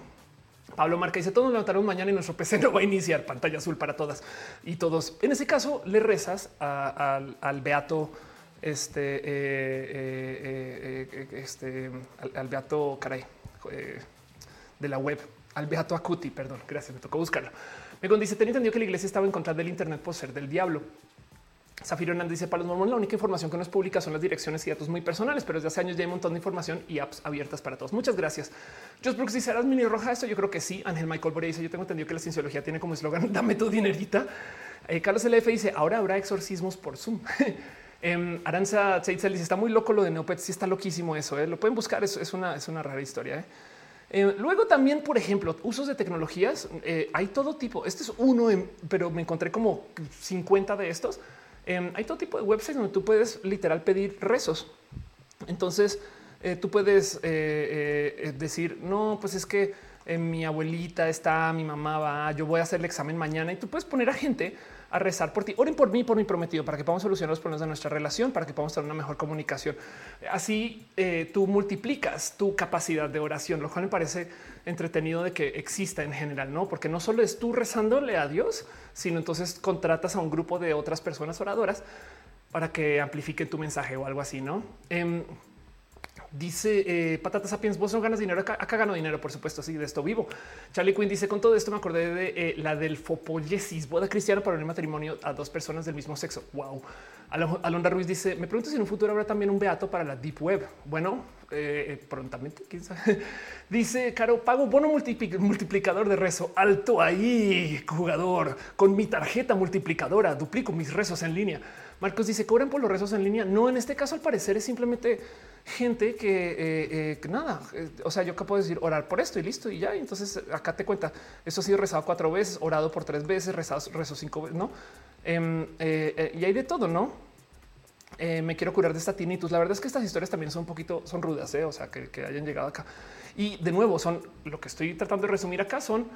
Pablo Marca dice, todos nos levantaron mañana y nuestro PC no va a iniciar pantalla azul para todas. Y todos, en ese caso, le rezas al beato, este, eh, eh, eh, este, al, beato, caray, de la web, al beato Acuti, perdón, gracias, me tocó buscarlo. Me dice, tenía entendido que la iglesia estaba en contra del Internet por ser del diablo. Zafiro Hernández dice para los mormones la única información que no es pública son las direcciones y datos muy personales, pero desde hace años ya hay un montón de información y apps abiertas para todos. Muchas gracias. Josh Brooks dice eras mini roja. Esto yo creo que sí. Ángel Michael Borea dice yo tengo entendido que la cienciología tiene como eslogan dame tu dinerita. Eh, Carlos LF dice ahora habrá exorcismos por Zoom. eh, Aranza Tzeitzel dice está muy loco lo de Neopets. Sí está loquísimo eso. Eh. Lo pueden buscar. Es, una, es una rara historia. Eh. Eh, luego también, por ejemplo, usos de tecnologías. Eh, hay todo tipo. Este es uno, pero me encontré como 50 de estos. Em, hay todo tipo de websites donde tú puedes literal pedir rezos. Entonces, eh, tú puedes decir, no, pues es que mi abuelita está, mi mamá va, yo voy a hacer el examen mañana y tú puedes poner a gente a rezar por ti. Oren por mí, por mi prometido, para que podamos solucionar los problemas de nuestra relación, para que podamos tener una mejor comunicación. Así eh, tú multiplicas tu capacidad de oración, lo cual me parece entretenido de que exista en general, no? Porque no solo es tú rezándole a Dios, sino entonces contratas a un grupo de otras personas oradoras para que amplifiquen tu mensaje o algo así, no? Em, Dice eh, Patata Sapiens, vos no ganas dinero acá, acá gano dinero, por supuesto, así de esto vivo. Charlie Quinn dice con todo esto me acordé de eh, la del fopoyesis, boda cristiana para un matrimonio a dos personas del mismo sexo. Wow. Alondra Ruiz dice, me pregunto si en un futuro habrá también un beato para la deep web. Bueno, eh, prontamente, quién sabe. Dice Caro, pago bono multiplicador de rezo alto ahí, jugador, con mi tarjeta multiplicadora, duplico mis rezos en línea. Marcos dice, cobran por los rezos en línea. No, en este caso al parecer es simplemente gente que, eh, eh, nada, eh, o sea, yo acabo de decir orar por esto y listo y ya. Entonces acá te cuenta, eso ha sido rezado cuatro veces, orado por tres veces, rezado, rezo cinco veces, ¿no? Em, y hay de todo, ¿no? me quiero curar de esta tinnitus. La verdad es que estas historias también son un poquito, son rudas, o sea, que, que hayan llegado acá. Y de nuevo, son lo que estoy tratando de resumir acá son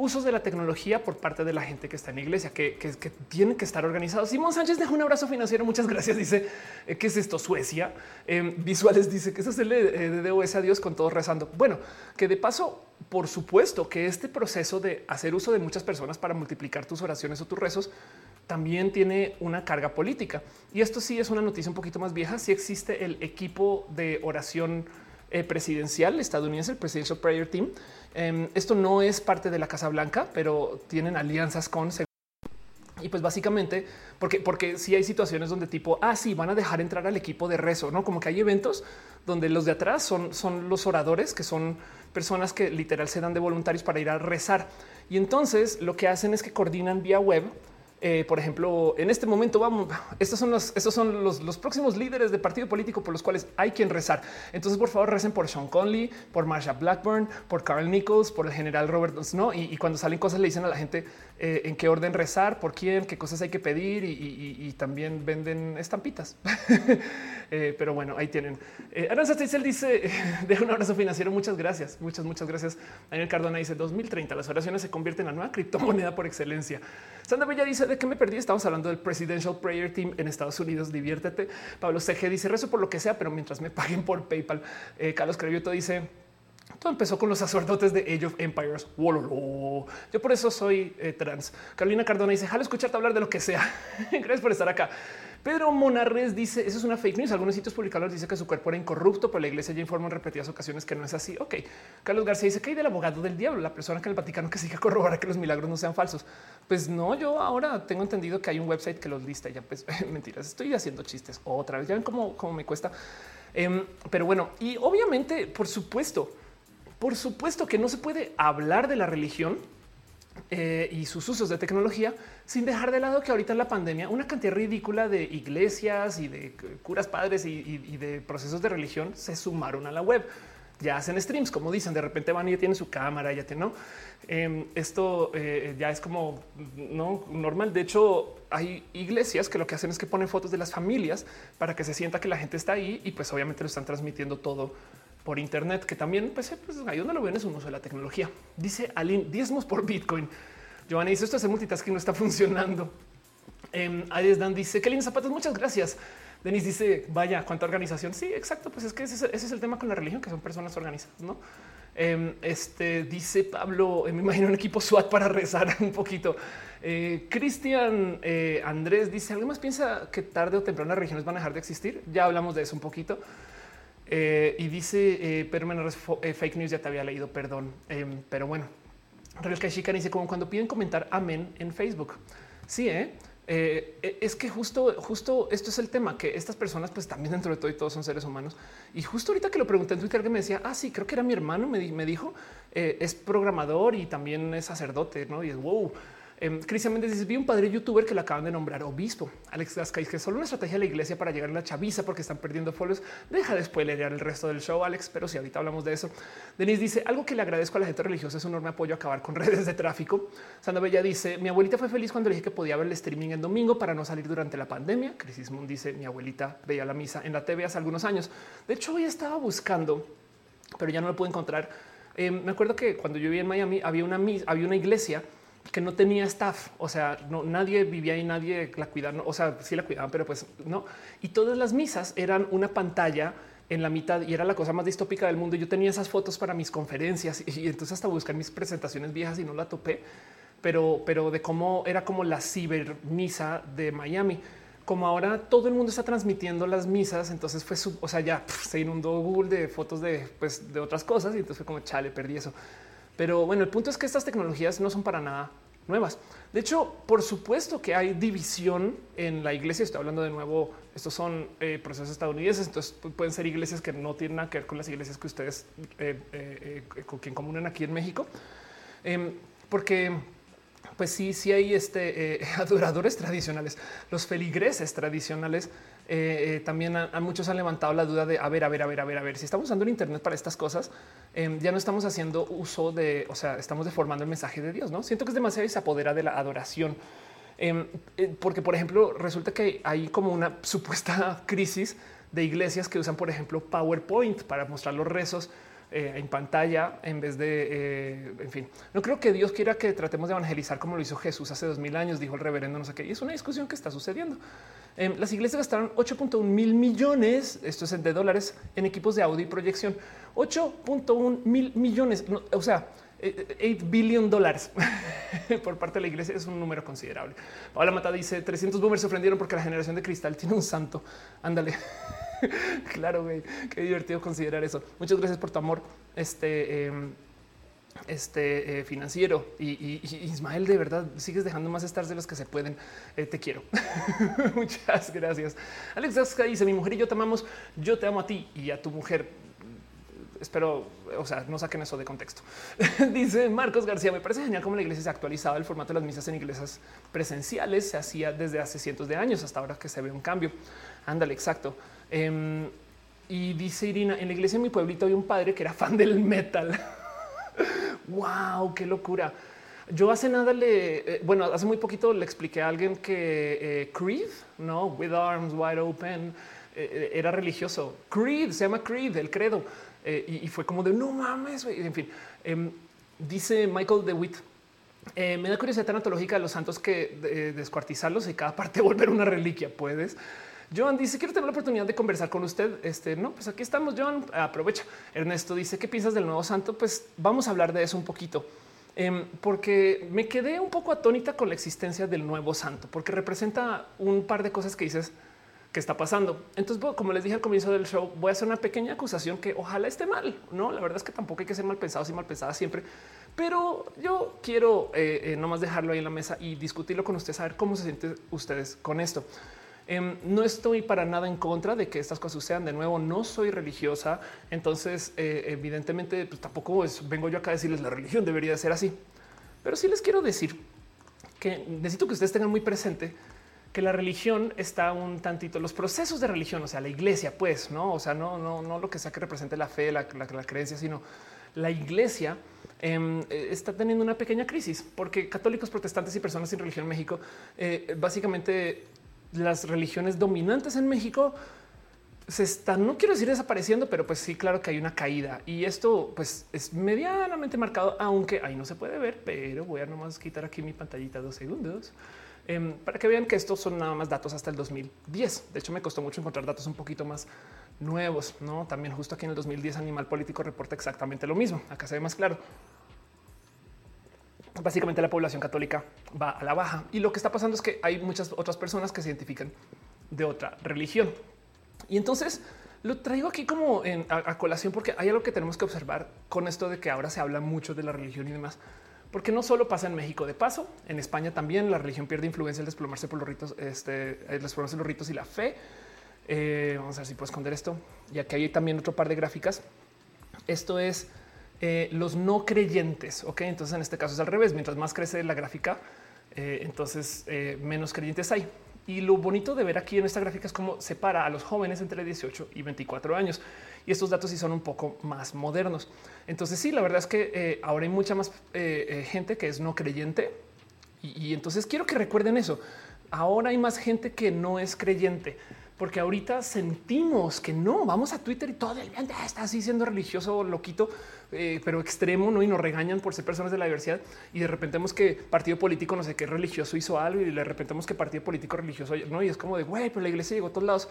usos de la tecnología por parte de la gente que está en iglesia, que, que, que tienen que estar organizados. Simón Sánchez deja un abrazo financiero. Muchas gracias. Dice eh, qué es esto, Suecia. Em, visuales dice que eso le eh, de DOS a Dios con todos rezando. Bueno, que de paso, por supuesto que este proceso de hacer uso de muchas personas para multiplicar tus oraciones o tus rezos también tiene una carga política. Y esto sí es una noticia un poquito más vieja. Si sí existe el equipo de oración eh, presidencial estadounidense, el Presidential Prayer Team. Em, esto no es parte de la Casa Blanca, pero tienen alianzas con y pues básicamente, porque, porque si hay situaciones donde tipo, ah, sí, van a dejar entrar al equipo de rezo, no como que hay eventos donde los de atrás son, son los oradores, que son personas que literal se dan de voluntarios para ir a rezar. Y entonces lo que hacen es que coordinan vía web eh, por ejemplo, en este momento vamos, estos son los, estos son los, próximos líderes de partido político por los cuales hay quien rezar. Entonces, por favor, recen por Sean Conley, por Marsha Blackburn, por Carl Nichols, por el general Robert Snow. Y, y cuando salen cosas, le dicen a la gente eh, en qué orden rezar, por quién, qué cosas hay que pedir y, también venden estampitas. Eh, pero bueno, ahí tienen. Aranza Teisel dice de un abrazo financiero. Muchas gracias. Muchas, muchas gracias. Daniel Cardona dice 2030. Las oraciones se convierten en la nueva criptomoneda por excelencia. Sandra Bella dice de qué me perdí. Estamos hablando del Presidential Prayer Team en Estados Unidos. Diviértete. Pablo CG dice rezo por lo que sea, pero mientras me paguen por PayPal. Eh, Carlos Crevioto dice todo empezó con los sacerdotes de Age of Empires. Yo por eso soy eh, trans. Carolina Cardona dice: Jalo escucharte hablar de lo que sea. Gracias por estar acá. Pedro Monarres dice eso es una fake news. Algunos sitios publicados dice que su cuerpo era incorrupto, pero la iglesia ya informó en repetidas ocasiones que no es así. Ok. Carlos García dice que hay del abogado del diablo, la persona que en el Vaticano que siga corroborar que los milagros no sean falsos. Pues no, yo ahora tengo entendido que hay un website que los lista. Ya pues mentiras. Estoy haciendo chistes otra vez. Ya ven cómo, cómo me cuesta. Em, pero bueno, y obviamente, por supuesto, por supuesto que no se puede hablar de la religión eh, y sus usos de tecnología sin dejar de lado que ahorita en la pandemia una cantidad ridícula de iglesias y de curas padres y, de procesos de religión se sumaron a la web. Ya hacen streams, como dicen, de repente van y ya tienen su cámara, ya tienen, ¿no? Em, esto eh, ya es como no normal. De hecho, hay iglesias que lo que hacen es que ponen fotos de las familias para que se sienta que la gente está ahí y pues obviamente lo están transmitiendo todo por Internet, que también pues, pues ahí donde lo ven es un uso de la tecnología. Dice Aline, diezmos por Bitcoin. Giovanni dice esto es multitasking no está funcionando. Eh, Dan dice que zapatos. Muchas gracias. Denis dice vaya cuánta organización. Sí, exacto. Pues es que ese, es el tema con la religión, que son personas organizadas. No em, este dice Pablo. Eh, me imagino un equipo SWAT para rezar un poquito. Eh, Cristian eh, Andrés dice algo más piensa que tarde o temprano las religiones van a dejar de existir. Ya hablamos de eso un poquito. Eh, y dice, eh, pero menos eh, fake news ya te había leído, perdón. Em, pero bueno, Real Chica dice como cuando piden comentar amén en Facebook. Sí, es que justo, justo esto es el tema, que estas personas pues también dentro de todo y todos son seres humanos. Y justo ahorita que lo pregunté en Twitter que me decía, ah, sí, creo que era mi hermano, me, me dijo, es programador y también es sacerdote, ¿no? Y es wow. Eh, Cristian Méndez dice: Vi un padre youtuber que lo acaban de nombrar obispo. Alex Gascay, que es solo una estrategia de la iglesia para llegar a la chaviza porque están perdiendo folios. Deja de spoilerear el resto del show, Alex, pero si ahorita hablamos de eso. Denise dice: Algo que le agradezco a la gente religiosa es un enorme apoyo a acabar con redes de tráfico. Sandra Bella dice: Mi abuelita fue feliz cuando le dije que podía ver el streaming en domingo para no salir durante la pandemia. Crisis Moon dice: Mi abuelita veía la misa en la TV hace algunos años. De hecho, hoy estaba buscando, pero ya no lo puedo encontrar. Eh, me acuerdo que cuando yo vivía en Miami había una, había una iglesia que no tenía staff, o sea, no, nadie vivía y nadie la cuidaba, o sea, sí la cuidaban, pero pues no. Y todas las misas eran una pantalla en la mitad y era la cosa más distópica del mundo. Yo tenía esas fotos para mis conferencias y, entonces hasta buscar mis presentaciones viejas y no la topé, pero, pero de cómo era como la ciber misa de Miami. Como ahora todo el mundo está transmitiendo las misas, entonces fue su, o sea, ya se inundó Google de fotos de, pues, de otras cosas y entonces fue como chale, perdí eso. Pero bueno, el punto es que estas tecnologías no son para nada nuevas. De hecho, por supuesto que hay división en la iglesia. Estoy hablando de nuevo, estos son eh, procesos estadounidenses, entonces pueden ser iglesias que no tienen nada que ver con las iglesias que ustedes eh, eh, con quien comunan aquí en México. Em, porque pues sí, sí hay este, adoradores tradicionales, los feligreses tradicionales eh, eh, también muchos han levantado la duda de a ver, a ver, a ver, a ver, a ver, si estamos usando el Internet para estas cosas, em, ya no estamos haciendo uso de, o sea, estamos deformando el mensaje de Dios, ¿no? Siento que es demasiado y se apodera de la adoración. Em, eh, porque, por ejemplo, resulta que hay como una supuesta crisis de iglesias que usan, por ejemplo, PowerPoint para mostrar los rezos en pantalla en vez de, en fin, no creo que Dios quiera que tratemos de evangelizar como lo hizo Jesús hace dos mil años, dijo el reverendo, no sé qué, y es una discusión que está sucediendo. Em, las iglesias gastaron 8.1 mil millones, esto es de dólares, en equipos de audio y proyección. 8.1 mil millones, o sea, 8 eh, eh, billion dólares por parte de la iglesia es un número considerable. Paola Mata dice 300 boomers se ofendieron porque la generación de cristal tiene un santo. Ándale. claro. Qué divertido considerar eso. Muchas gracias por tu amor. Este em, este eh, financiero y, Ismael, de verdad sigues dejando más stars de los que se pueden. Eh, te quiero. Muchas gracias. Alex Zasca dice: Mi mujer y yo te amamos. Yo te amo a ti y a tu mujer. Espero, o sea, no saquen eso de contexto. dice Marcos García: Me parece genial cómo la iglesia se ha actualizado. El formato de las misas en iglesias presenciales se hacía desde hace cientos de años hasta ahora que se ve un cambio. Ándale, exacto. Em, y dice Irina: En la iglesia de mi pueblito había un padre que era fan del metal wow, qué locura. Yo hace nada le, eh, bueno, hace muy poquito le expliqué a alguien que eh, Creed, no, with arms wide open, eh, era religioso. Creed se llama Creed, el credo. Y, fue como de no mames. En fin, em, dice Michael DeWitt. me da curiosidad tanatológica de los santos que descuartizarlos y cada parte volver una reliquia. Puedes. Joan dice quiero tener la oportunidad de conversar con usted. Este no, pues aquí estamos. Joan aprovecha. Ernesto dice qué piensas del nuevo santo. Pues vamos a hablar de eso un poquito em, porque me quedé un poco atónita con la existencia del nuevo santo, porque representa un par de cosas que dices que está pasando. Entonces, como les dije al comienzo del show, voy a hacer una pequeña acusación que ojalá esté mal. No, la verdad es que tampoco hay que ser mal pensados y mal pensadas siempre, pero yo quiero eh, eh, nomás dejarlo ahí en la mesa y discutirlo con ustedes, a ver cómo se sienten ustedes con esto. Em, no estoy para nada en contra de que estas cosas sucedan. De nuevo, no soy religiosa, entonces eh, evidentemente pues, tampoco vengo yo acá a decirles la religión debería ser así. Pero sí les quiero decir que necesito que ustedes tengan muy presente que la religión está un tantito, los procesos de religión, o sea, la iglesia, pues, no, o sea, no, no, no lo que sea que represente la fe, la, creencia, sino la iglesia em, eh, está teniendo una pequeña crisis porque católicos, protestantes y personas sin religión en México eh, básicamente las religiones dominantes en México se están, no quiero decir desapareciendo, pero pues sí, claro que hay una caída y esto pues es medianamente marcado, aunque ahí no se puede ver, pero voy a nomás quitar aquí mi pantallita dos segundos em, para que vean que estos son nada más datos hasta el 2010. De hecho, me costó mucho encontrar datos un poquito más nuevos, no? También justo aquí en el 2010 Animal Político reporta exactamente lo mismo. Acá se ve más claro básicamente la población católica va a la baja. Y lo que está pasando es que hay muchas otras personas que se identifican de otra religión. Y entonces lo traigo aquí como en, a, colación porque hay algo que tenemos que observar con esto de que ahora se habla mucho de la religión y demás. Porque no solo pasa en México de paso, en España también la religión pierde influencia al desplomarse por los ritos, este, el desplomarse los ritos y la fe. Eh, vamos a ver si puedo esconder esto. Y aquí hay también otro par de gráficas. Esto es eh, los no creyentes. Ok, entonces en este caso es al revés. Mientras más crece la gráfica, Eh, entonces, eh, menos creyentes hay. Y lo bonito de ver aquí en esta gráfica es cómo separa a los jóvenes entre 18 y 24 años. Y estos datos sí son un poco más modernos. Entonces sí, la verdad es que ahora hay mucha más gente que es no creyente. y entonces quiero que recuerden eso. Ahora hay más gente que no es creyente porque ahorita sentimos que no vamos a Twitter y todo el mundo está así siendo religioso, loquito, eh, pero extremo, no? Y nos regañan por ser personas de la diversidad. Y de repente vemos que partido político, no sé qué religioso hizo algo y de repente vemos que partido político religioso, no? Y es como de güey, pero la iglesia llegó a todos lados.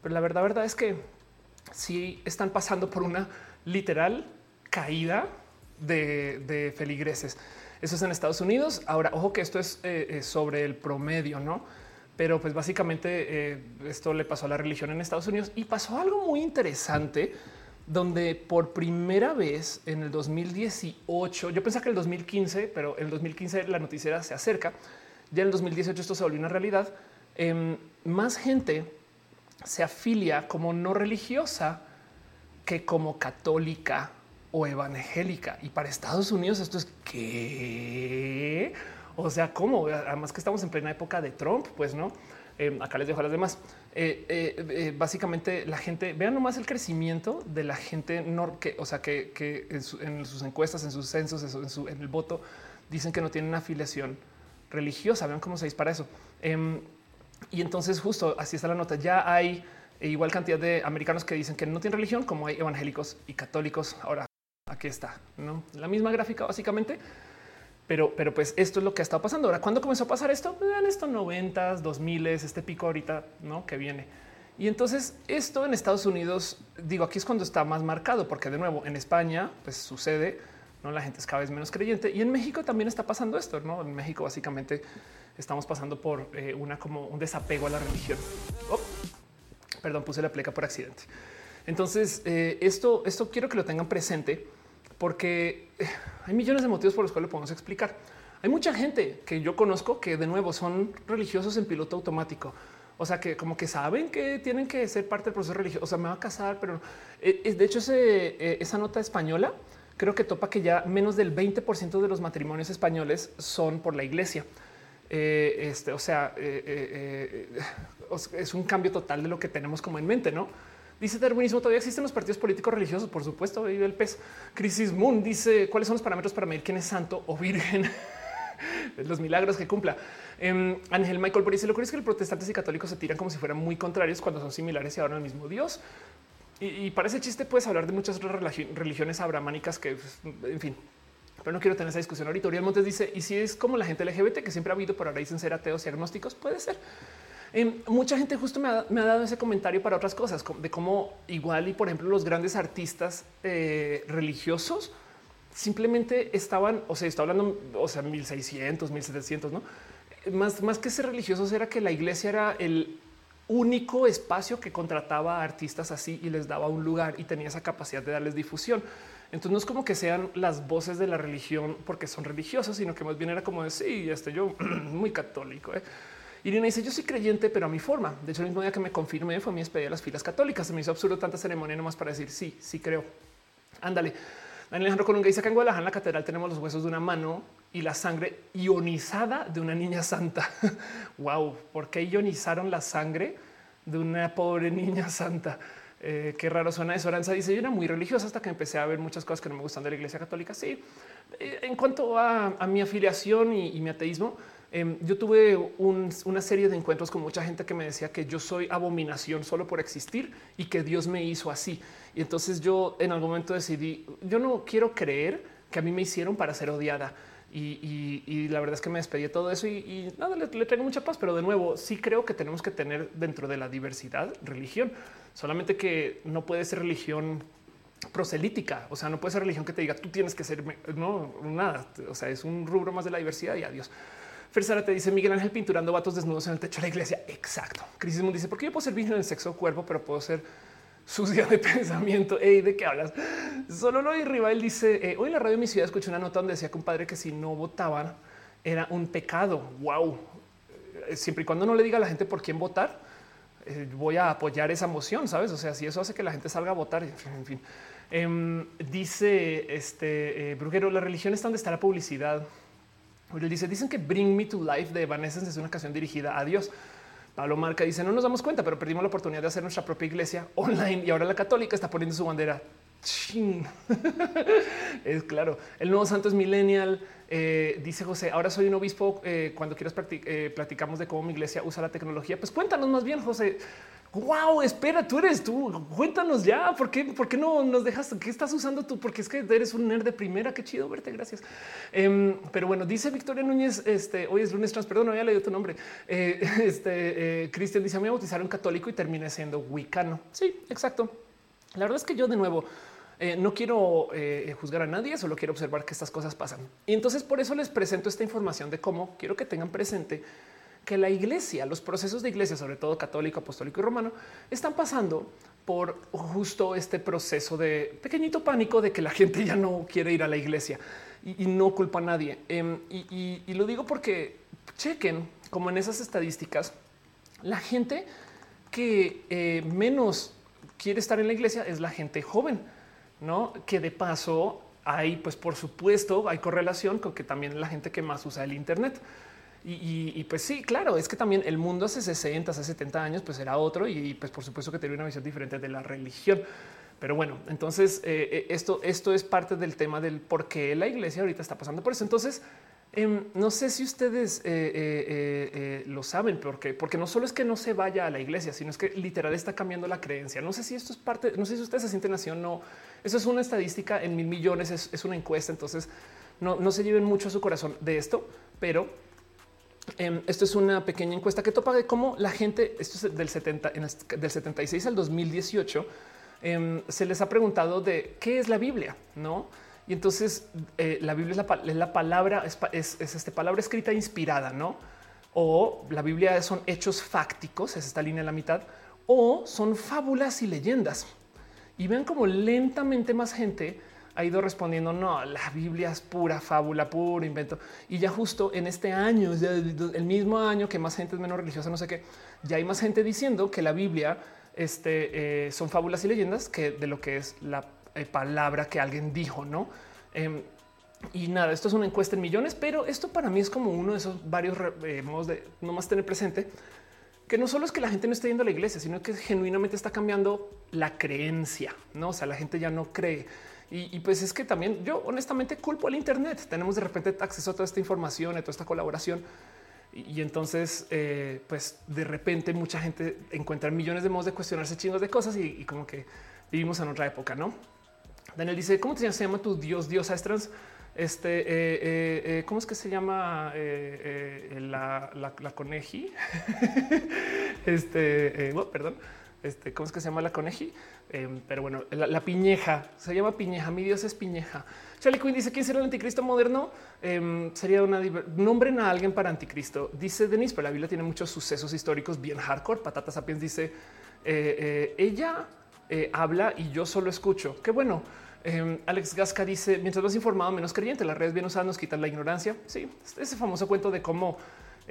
Pero la verdad, verdad es que sí están pasando por una literal caída de, feligreses. Eso es en Estados Unidos. Ahora, ojo que esto es eh, sobre el promedio, no? Pero pues básicamente eh, esto le pasó a la religión en Estados Unidos y pasó algo muy interesante donde por primera vez en el 2018, yo pensaba que el 2015, pero en el 2015 la noticia se acerca, ya en el 2018 esto se volvió una realidad, em, más gente se afilia como no religiosa que como católica o evangélica. Y para Estados Unidos esto es que o sea, ¿cómo? Además que estamos en plena época de Trump, pues no. Eh, acá les dejo a las demás. Eh, eh, básicamente la gente, vean nomás el crecimiento de la gente, que, o sea, que, en, sus encuestas, en sus censos, en, el voto, dicen que no tienen afiliación religiosa. Vean cómo se dispara eso. Em, y entonces justo así está la nota. Ya hay igual cantidad de americanos que dicen que no tienen religión, como hay evangélicos y católicos. Ahora, aquí está, ¿no? La misma gráfica básicamente pero, pero pues esto es lo que ha estado pasando. Ahora, ¿cuándo comenzó a pasar esto? Pues en estos noventas, dos miles, este pico ahorita, ¿no? Que viene. Y entonces esto en Estados Unidos, digo, aquí es cuando está más marcado, porque de nuevo en España pues sucede, no la gente es cada vez menos creyente y en México también está pasando esto, no? En México básicamente estamos pasando por eh, una como un desapego a la religión. Oh, perdón, puse la pleca por accidente. Entonces eh, esto, esto quiero que lo tengan presente porque eh, hay millones de motivos por los cuales lo podemos explicar. Hay mucha gente que yo conozco que de nuevo son religiosos en piloto automático. O sea, que como que saben que tienen que ser parte del proceso religioso. O sea, me va a casar, pero eh, de hecho eh, esa nota española creo que topa que ya menos del 20% de los matrimonios españoles son por la iglesia. este, o sea, es un cambio total de lo que tenemos como en mente, ¿no? Dice Darwinismo, todavía existen los partidos políticos religiosos, por supuesto, vive el pez. Crisis Moon dice cuáles son los parámetros para medir quién es santo o virgen. los milagros que cumpla. Em, Ángel Michael por dice lo que es que los protestantes y católicos se tiran como si fueran muy contrarios cuando son similares y ahora el mismo Dios. Y, para ese chiste puedes hablar de muchas otras religiones abramánicas que, pues, en fin, pero no quiero tener esa discusión ahorita. Uriel Montes dice, y si es como la gente LGBT que siempre ha habido, pero ahora dicen ser ateos y agnósticos, puede ser. Em, mucha gente justo me ha, dado ese comentario para otras cosas, de cómo igual y por ejemplo los grandes artistas eh, religiosos simplemente estaban, o sea, está hablando, o sea, 1600, 1700, no más, más que ser religiosos era que la iglesia era el único espacio que contrataba a artistas así y les daba un lugar y tenía esa capacidad de darles difusión. Entonces no es como que sean las voces de la religión porque son religiosos, sino que más bien era como decir, sí, este yo muy católico. ¿eh? Irina dice: Yo soy creyente, pero a mi forma. De hecho, el mismo día que me confirmé fue mi despedida de las filas católicas. Se me hizo absurdo tanta ceremonia nomás para decir sí, sí creo. Ándale. Daniel Alejandro Colunga dice que en Guadalajara, en la catedral, tenemos los huesos de una mano y la sangre ionizada de una niña santa. wow, ¿por qué ionizaron la sangre de una pobre niña santa? Eh, qué raro suena eso. Aranza dice: Yo era muy religiosa hasta que empecé a ver muchas cosas que no me gustan de la iglesia católica. Sí, eh, en cuanto a, mi afiliación y mi ateísmo, Em, yo tuve una serie de encuentros con mucha gente que me decía que yo soy abominación solo por existir y que Dios me hizo así. Y entonces yo en algún momento decidí, yo no quiero creer que a mí me hicieron para ser odiada. Y, la verdad es que me despedí de todo eso y, nada, le, le, traigo mucha paz. Pero de nuevo, sí creo que tenemos que tener dentro de la diversidad religión, solamente que no puede ser religión proselítica. O sea, no puede ser religión que te diga tú tienes que ser no nada. O sea, es un rubro más de la diversidad y adiós. Fersara te dice Miguel Ángel pinturando vatos desnudos en el techo de la iglesia. Exacto. Crisis dice: ¿Por qué yo puedo ser virgen en el sexo cuerpo, pero puedo ser sucia de pensamiento? ¿De qué hablas? Solo lo Rival dice: eh, Hoy en la radio de mi ciudad escuché una nota donde decía que un padre que si no votaban era un pecado. Wow. Eh, siempre y cuando no le diga a la gente por quién votar, eh, voy a apoyar esa moción, sabes? O sea, si eso hace que la gente salga a votar, en fin. Em, dice este Bruguero: la religión es donde está la publicidad Él dice, dicen que Bring Me to Life de Evanescence es una canción dirigida a Dios. Pablo Marca dice, no nos damos cuenta, pero perdimos la oportunidad de hacer nuestra propia iglesia online y ahora la católica está poniendo su bandera. es claro. El nuevo santo es millennial. Eh, dice José, ahora soy un obispo. Eh, cuando quieras eh, platicamos de cómo mi iglesia usa la tecnología. Pues cuéntanos más bien, José. Wow, espera, tú eres tú. Cuéntanos ya. ¿Por qué, ¿Por qué no nos dejas? ¿Qué estás usando tú? Porque es que eres un nerd de primera. Qué chido verte. Gracias. Em, pero bueno, dice Victoria Núñez. Este hoy es lunes trans. Perdón, no había leído tu nombre. este Cristian dice: Me voy a bautizar un católico y terminé siendo wicano. Sí, exacto. La verdad es que yo de nuevo eh, no quiero eh, juzgar a nadie, solo quiero observar que estas cosas pasan. Y entonces por eso les presento esta información de cómo quiero que tengan presente que la iglesia, los procesos de iglesia, sobre todo católico, apostólico y romano, están pasando por justo este proceso de pequeñito pánico de que la gente ya no quiere ir a la iglesia y, no culpa a nadie. Em, y, lo digo porque chequen como en esas estadísticas, la gente que eh, menos quiere estar en la iglesia es la gente joven no que de paso hay, pues por supuesto, hay correlación con que también la gente que más usa el Internet. Y, pues sí, claro, es que también el mundo hace 60, hace 70 años, pues era otro y pues por supuesto que tenía una visión diferente de la religión. Pero bueno, entonces eh, eh, esto, esto es parte del tema del por qué la iglesia ahorita está pasando por eso. Entonces, em, no sé si ustedes eh, lo saben, porque, porque no solo es que no se vaya a la iglesia, sino es que literal está cambiando la creencia. No sé si esto es parte, no sé si ustedes se sienten así o no eso es una estadística en mil millones, es, una encuesta, entonces no, se lleven mucho a su corazón de esto, pero em, esto es una pequeña encuesta que topa de cómo la gente, esto es del 70, del 76 al 2018, em, se les ha preguntado de qué es la Biblia, no? Y entonces eh, la Biblia es la, palabra, es, es, este palabra escrita inspirada, no? O la Biblia son hechos fácticos, es esta línea en la mitad, o son fábulas y leyendas y ven como lentamente más gente ha ido respondiendo, no, la Biblia es pura fábula, puro invento. Y ya justo en este año, el mismo año que más gente es menos religiosa, no sé qué, ya hay más gente diciendo que la Biblia este, eh, son fábulas y leyendas que de lo que es la eh, palabra que alguien dijo, ¿no? Em, y nada, esto es una encuesta en millones, pero esto para mí es como uno de esos varios eh, modos de no más tener presente que no solo es que la gente no esté yendo a la iglesia, sino que genuinamente está cambiando la creencia, no? O sea, la gente ya no cree. Y, pues es que también yo honestamente culpo al Internet. Tenemos de repente acceso a toda esta información, a toda esta colaboración. Y, entonces, eh, pues de repente mucha gente encuentra millones de modos de cuestionarse chingos de cosas y, como que vivimos en otra época, ¿no? Daniel dice, ¿cómo se llama tu Dios, Dios trans? Este, eh, eh, ¿cómo es que se llama la, la, coneji? este, perdón, este, ¿cómo es que se llama la coneji? Em, pero bueno, la, piñeja se llama piñeja. Mi Dios es piñeja. Charlie Quinn dice quién será el anticristo moderno. Em, sería una nombren a alguien para anticristo. Dice Denise, pero la Biblia tiene muchos sucesos históricos bien hardcore. Patata Sapiens dice ella habla y yo solo escucho. Qué bueno. Em, Alex Gasca dice: Mientras más informado, menos creyente. Las redes bien usadas nos quitan la ignorancia. Sí, ese famoso cuento de cómo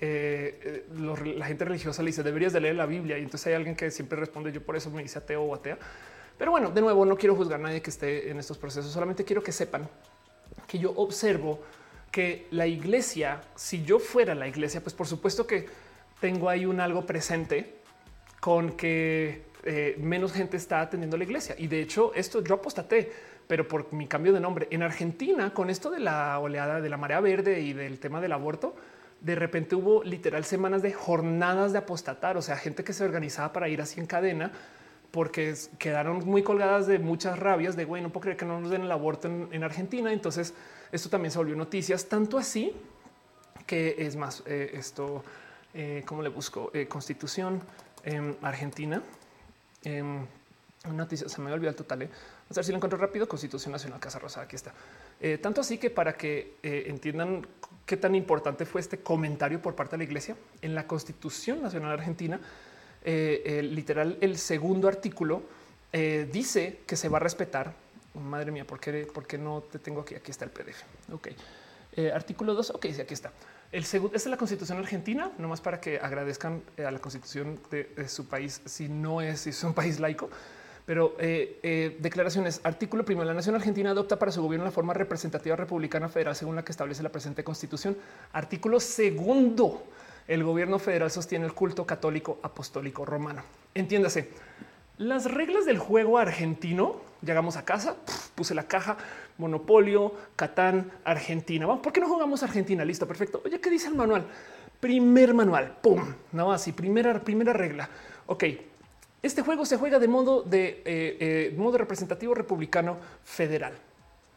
eh, la gente religiosa le dice: Deberías de leer la Biblia. Y entonces hay alguien que siempre responde: Yo por eso me dice ateo o atea. Pero bueno, de nuevo, no quiero juzgar a nadie que esté en estos procesos. Solamente quiero que sepan que yo observo que la iglesia, si yo fuera la iglesia, pues por supuesto que tengo ahí un algo presente con que eh, menos gente está atendiendo la iglesia. Y de hecho, esto yo apostaté pero por mi cambio de nombre. En Argentina, con esto de la oleada de la marea verde y del tema del aborto, de repente hubo literal semanas de jornadas de apostatar, o sea, gente que se organizaba para ir así en cadena porque quedaron muy colgadas de muchas rabias de güey, no puedo creer que no nos den el aborto en, Argentina. Entonces, esto también se volvió noticias, tanto así que es más, eh, esto, eh, ¿cómo le busco? Eh, constitución en Argentina. Em, noticia, se me olvidó el total. Eh. A ver si lo encuentro rápido. Constitución Nacional Casa Rosada. Aquí está. Eh, tanto así que para que eh, entiendan qué tan importante fue este comentario por parte de la Iglesia en la Constitución Nacional Argentina, eh, literal, el segundo artículo dice que se va a respetar. Madre mía, ¿por qué, por no te tengo aquí? Aquí está el PDF. Ok. artículo 2. Ok, aquí está. El segundo, es la constitución argentina, nomás para que agradezcan a la constitución de, su país si no es, es un país laico Pero eh, eh, declaraciones. Artículo primero. La Nación Argentina adopta para su gobierno la forma representativa republicana federal según la que establece la presente constitución. Artículo segundo. El gobierno federal sostiene el culto católico apostólico romano. Entiéndase. Las reglas del juego argentino, llegamos a casa, puse la caja, Monopolio, Catán, Argentina. ¿Por qué no jugamos Argentina? Listo, perfecto. Oye, ¿qué dice el manual? Primer manual, pum, no así, primera, primera regla. Ok, este juego se juega de modo de eh, eh, modo representativo republicano federal.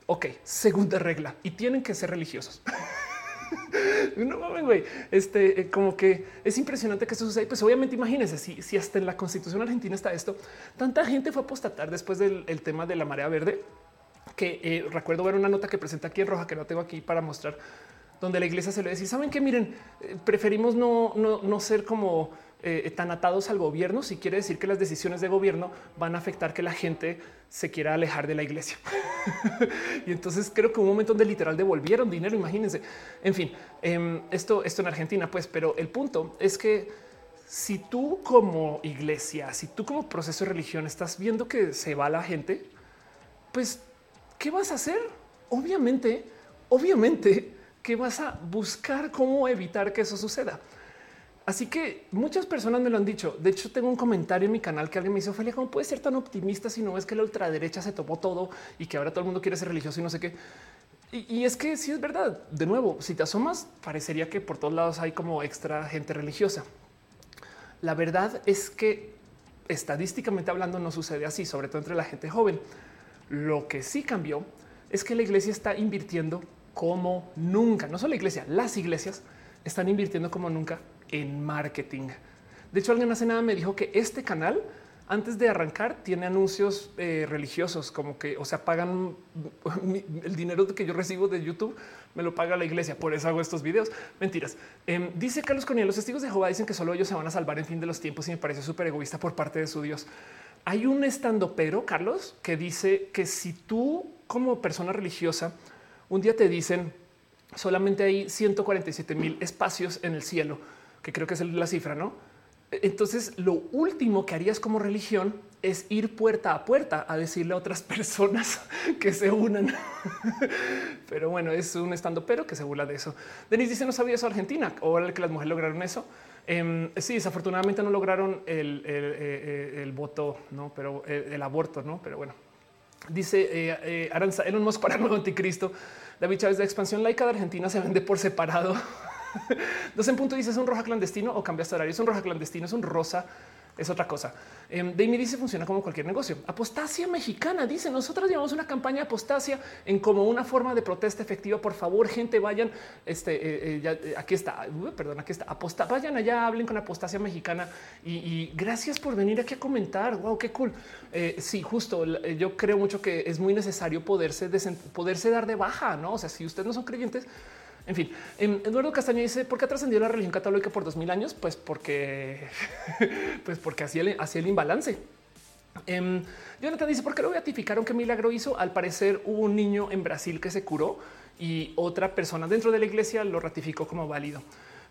Ok, segunda regla y tienen que ser religiosos. no mames, güey. Este, eh, como que es impresionante que esto suceda. Pues obviamente, imagínense si, si hasta en la constitución argentina está esto. Tanta gente fue a apostatar después del tema de la marea verde que recuerdo ver una nota que presenta aquí en roja que no tengo aquí para mostrar, donde la iglesia se le decía: Saben que miren, preferimos no, no, no ser como eh, tan atados al gobierno, si quiere decir que las decisiones de gobierno van a afectar que la gente se quiera alejar de la iglesia. y entonces creo que un momento donde literal devolvieron dinero, imagínense. En fin, em, esto, esto en Argentina, pues, pero el punto es que si tú como iglesia, si tú como proceso de religión estás viendo que se va la gente, pues, ¿qué vas a hacer? Obviamente, obviamente que vas a buscar cómo evitar que eso suceda. Así que muchas personas me lo han dicho. De hecho, tengo un comentario en mi canal que alguien me dice, Ophelia, ¿cómo puedes ser tan optimista si no ves que la ultraderecha se tomó todo y que ahora todo el mundo quiere ser religioso y no sé qué? Y, es que sí es verdad. De nuevo, si te asomas, parecería que por todos lados hay como extra gente religiosa. La verdad es que estadísticamente hablando no sucede así, sobre todo entre la gente joven. Lo que sí cambió es que la iglesia está invirtiendo como nunca. No solo la iglesia, las iglesias están invirtiendo como nunca en marketing. De hecho, alguien hace nada me dijo que este canal antes de arrancar tiene anuncios eh, religiosos, como que, o sea, pagan el dinero que yo recibo de YouTube, me lo paga la iglesia, por eso hago estos videos. Mentiras. Em, dice Carlos Conía, los testigos de Jehová dicen que solo ellos se van a salvar en fin de los tiempos y me parece súper egoísta por parte de su Dios. Hay un estando pero, Carlos, que dice que si tú como persona religiosa un día te dicen solamente hay 147 mil espacios en el cielo, que creo que es la cifra, ¿no? Entonces, lo último que harías como religión es ir puerta a puerta a decirle a otras personas que se unan. Pero bueno, es un estando pero que se burla de eso. Denis dice no sabía eso Argentina o que las mujeres lograron eso. Em, sí, desafortunadamente no lograron el, el, el, voto, no, pero el, aborto, no, pero bueno. Dice eh, eh, Aranza Elon Musk para el nuevo anticristo. David Chávez de expansión laica de Argentina se vende por separado. Dos en punto dice es un roja clandestino o cambiaste horario. Es un roja clandestino, es un rosa, es otra cosa. Eh, dice funciona como cualquier negocio. Apostasia mexicana dice nosotros llevamos una campaña de apostasia en como una forma de protesta efectiva. Por favor, gente, vayan. Este eh, eh, eh, aquí está, perdón, aquí está. Aposta, vayan allá, hablen con apostasia mexicana y, gracias por venir aquí a comentar. Wow, qué cool. sí, justo. Yo creo mucho que es muy necesario poderse, poderse dar de baja. No, o sea, si ustedes no son creyentes, en fin, em, Eduardo Castaño dice por qué ha trascendido la religión católica por dos mil años? Pues porque, pues porque hacía el, hacía el imbalance. Eh, Jonathan dice por qué lo beatificaron, qué milagro hizo. Al parecer hubo un niño en Brasil que se curó y otra persona dentro de la iglesia lo ratificó como válido.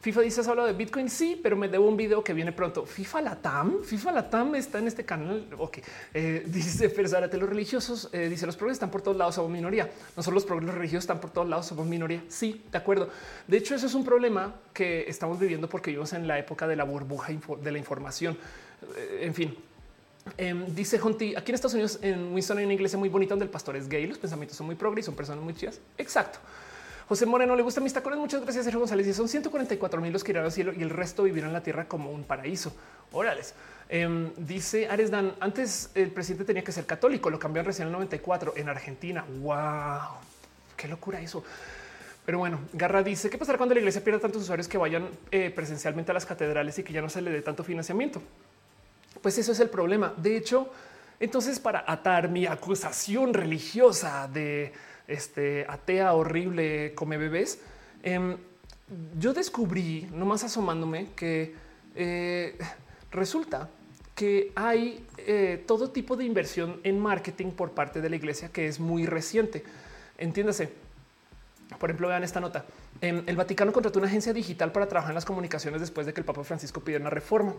FIFA dice, has hablado de Bitcoin? Sí, pero me debo un video que viene pronto. FIFA Latam, FIFA Latam está en este canal. Ok, eh, dice Ferzárate, los religiosos, eh, dice los progres están por todos lados, somos minoría. No solo los progres religiosos están por todos lados, somos minoría. Sí, de acuerdo. De hecho, eso es un problema que estamos viviendo porque vivimos en la época de la burbuja de la información. Eh, en fin, em, dice Jonti, aquí en Estados Unidos, en Winston hay una iglesia muy bonita donde el pastor es gay, los pensamientos son muy progres, son personas muy chidas. Exacto. José Moreno le gusta mis tacones. Muchas gracias, Sergio González. Y son 144 mil los que irán al cielo y el resto vivirán la tierra como un paraíso. Órales. Em, dice Ares Dan, antes el presidente tenía que ser católico, lo cambiaron recién en el 94 en Argentina. Wow, qué locura eso. Pero bueno, Garra dice qué pasará cuando la iglesia pierda tantos usuarios que vayan eh, presencialmente a las catedrales y que ya no se le dé tanto financiamiento. Pues eso es el problema. De hecho, entonces para atar mi acusación religiosa de este atea horrible come bebés. Em, yo descubrí, nomás asomándome, que eh, resulta que hay eh, todo tipo de inversión en marketing por parte de la iglesia que es muy reciente. Entiéndase. Por ejemplo, vean esta nota. em, el Vaticano contrató una agencia digital para trabajar en las comunicaciones después de que el Papa Francisco pidiera una reforma.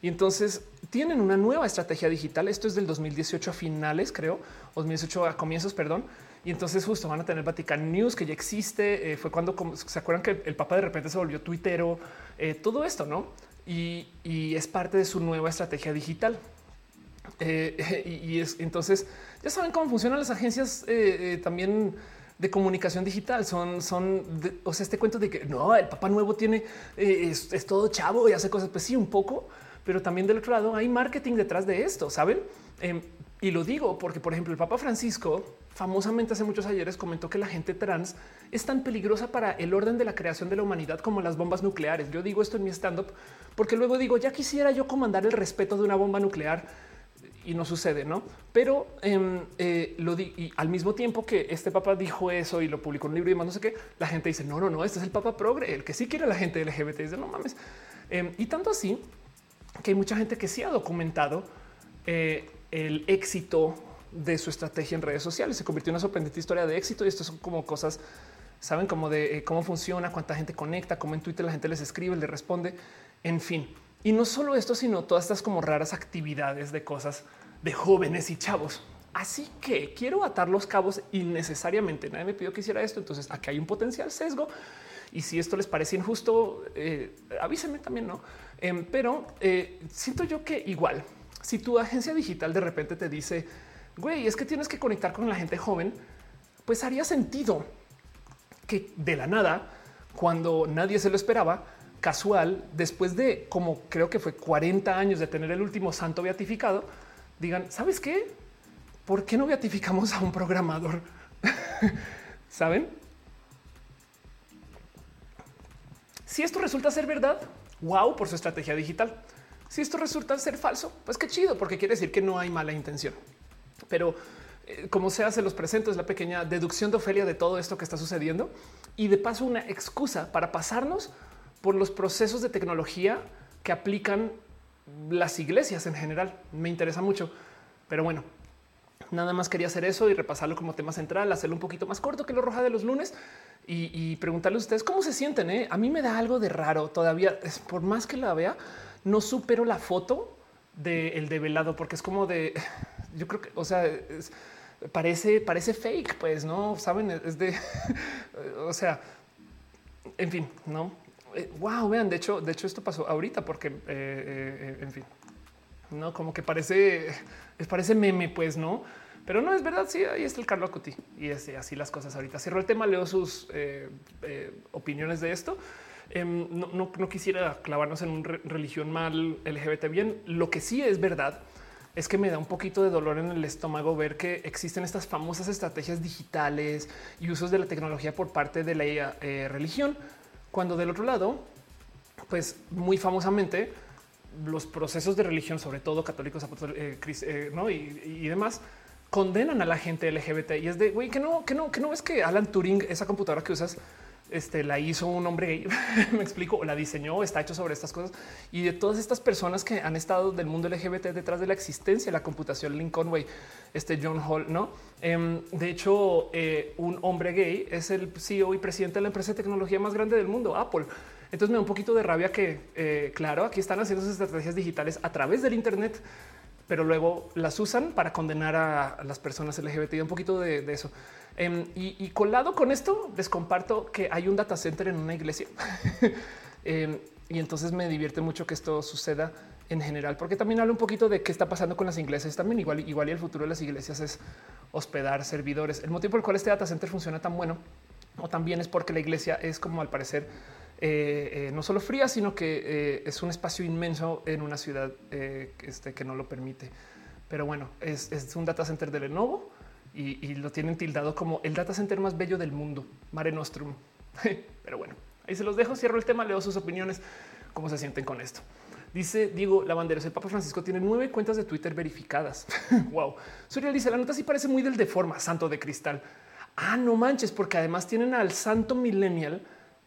Y entonces tienen una nueva estrategia digital. Esto es del 2018 a finales, creo, 2018 a comienzos, perdón. Y entonces justo van a tener Vatican News, que ya existe. Eh, fue cuando se acuerdan que el Papa de repente se volvió tuitero, eh, todo esto, ¿no? Y, es parte de su nueva estrategia digital. Eh, y, es entonces ya saben cómo funcionan las agencias también de comunicación digital. Son, son, o sea, este cuento de que no, el Papa nuevo tiene, es, es, todo chavo y hace cosas, pues sí, un poco, pero también del otro lado hay marketing detrás de esto, saben? Em, y lo digo porque, por ejemplo, el Papa Francisco famosamente hace muchos ayeres comentó que la gente trans es tan peligrosa para el orden de la creación de la humanidad como las bombas nucleares. Yo digo esto en mi stand up porque luego digo ya quisiera yo comandar el respeto de una bomba nuclear y no sucede, no? Pero em, eh, lo di y al mismo tiempo que este papa dijo eso y lo publicó en un libro y demás, no sé qué, la gente dice no, no, no, este es el papa progre, el que sí quiere a la gente LGBT. Dice no mames. Em, y tanto así que hay mucha gente que sí ha documentado eh, el éxito de su estrategia en redes sociales. Se convirtió en una sorprendente historia de éxito y esto son como cosas, saben, como de eh, cómo funciona, cuánta gente conecta, cómo en Twitter la gente les escribe, le responde, en fin. Y no solo esto, sino todas estas como raras actividades de cosas de jóvenes y chavos. Así que quiero atar los cabos innecesariamente. Nadie me pidió que hiciera esto. Entonces aquí hay un potencial sesgo. Y si esto les parece injusto, eh, avísenme también, no? Em, pero eh, siento yo que igual, si tu agencia digital de repente te dice, güey, es que tienes que conectar con la gente joven, pues haría sentido que de la nada, cuando nadie se lo esperaba, casual, después de como creo que fue 40 años de tener el último santo beatificado, digan, ¿sabes qué? ¿Por qué no beatificamos a un programador? ¿Saben? Si esto resulta ser verdad, wow por su estrategia digital. Si esto resulta ser falso, pues qué chido, porque quiere decir que no hay mala intención. Pero eh, como sea, se los presento, es la pequeña deducción de Ofelia de todo esto que está sucediendo y de paso una excusa para pasarnos por los procesos de tecnología que aplican las iglesias en general. Me interesa mucho, pero bueno, nada más quería hacer eso y repasarlo como tema central, hacerlo un poquito más corto que lo roja de los lunes y, preguntarle a ustedes cómo se sienten. Eh? A mí me da algo de raro todavía, por más que la vea, no supero la foto del develado porque es como de yo creo que, o sea, parece, parece fake, pues no saben, es de, o sea, en fin, no. wow, eh, vean, de hecho, de hecho, esto pasó ahorita porque, eh, eh, en fin, no como que parece, parece meme, pues no, pero no es verdad. Sí, ahí está el Carlos Acuti y es así las cosas ahorita. Cierro el tema, leo sus opiniones de esto. Em, no, no, quisiera clavarnos en una religión mal LGBT bien. Lo que sí es verdad es que me da un poquito de dolor en el estómago ver que existen estas famosas estrategias digitales y usos de la tecnología por parte de la eh, religión, cuando del otro lado, pues muy famosamente los procesos de religión, sobre todo católicos, eh, eh, ¿no? y, demás, condenan a la gente LGBT y es de güey que no, que no, que no es que Alan Turing, esa computadora que usas, este, la hizo un hombre gay, me explico, la diseñó, está hecho sobre estas cosas. Y de todas estas personas que han estado del mundo LGBT detrás de la existencia de la computación, Lincoln Way, este John Hall, ¿no? Em, de hecho, eh, un hombre gay es el CEO y presidente de la empresa de tecnología más grande del mundo, Apple. Entonces me da un poquito de rabia que, eh, claro, aquí están haciendo sus estrategias digitales a través del Internet, pero luego las usan para condenar a las personas LGBT y un poquito de eso. Em, y, colado con esto, les comparto que hay un data center en una iglesia. Em, y entonces me divierte mucho que esto suceda en general, porque también habla un poquito de qué está pasando con las iglesias. También igual, igual y el futuro de las iglesias es hospedar servidores. El motivo por el cual este data center funciona tan bueno o también es porque la iglesia es como al parecer eh, eh, no solo fría, sino que eh, es un espacio inmenso en una ciudad este, que no lo permite. Pero bueno, es, es un data center de Lenovo y, lo tienen tildado como el data center más bello del mundo, Mare Nostrum. Pero bueno, ahí se los dejo, cierro el tema, leo sus opiniones, cómo se sienten con esto. Dice Diego Lavanderos, el Papa Francisco tiene nueve cuentas de Twitter verificadas. wow. Suriel dice, la nota sí parece muy del de forma, santo de cristal. Ah, no manches, porque además tienen al santo millennial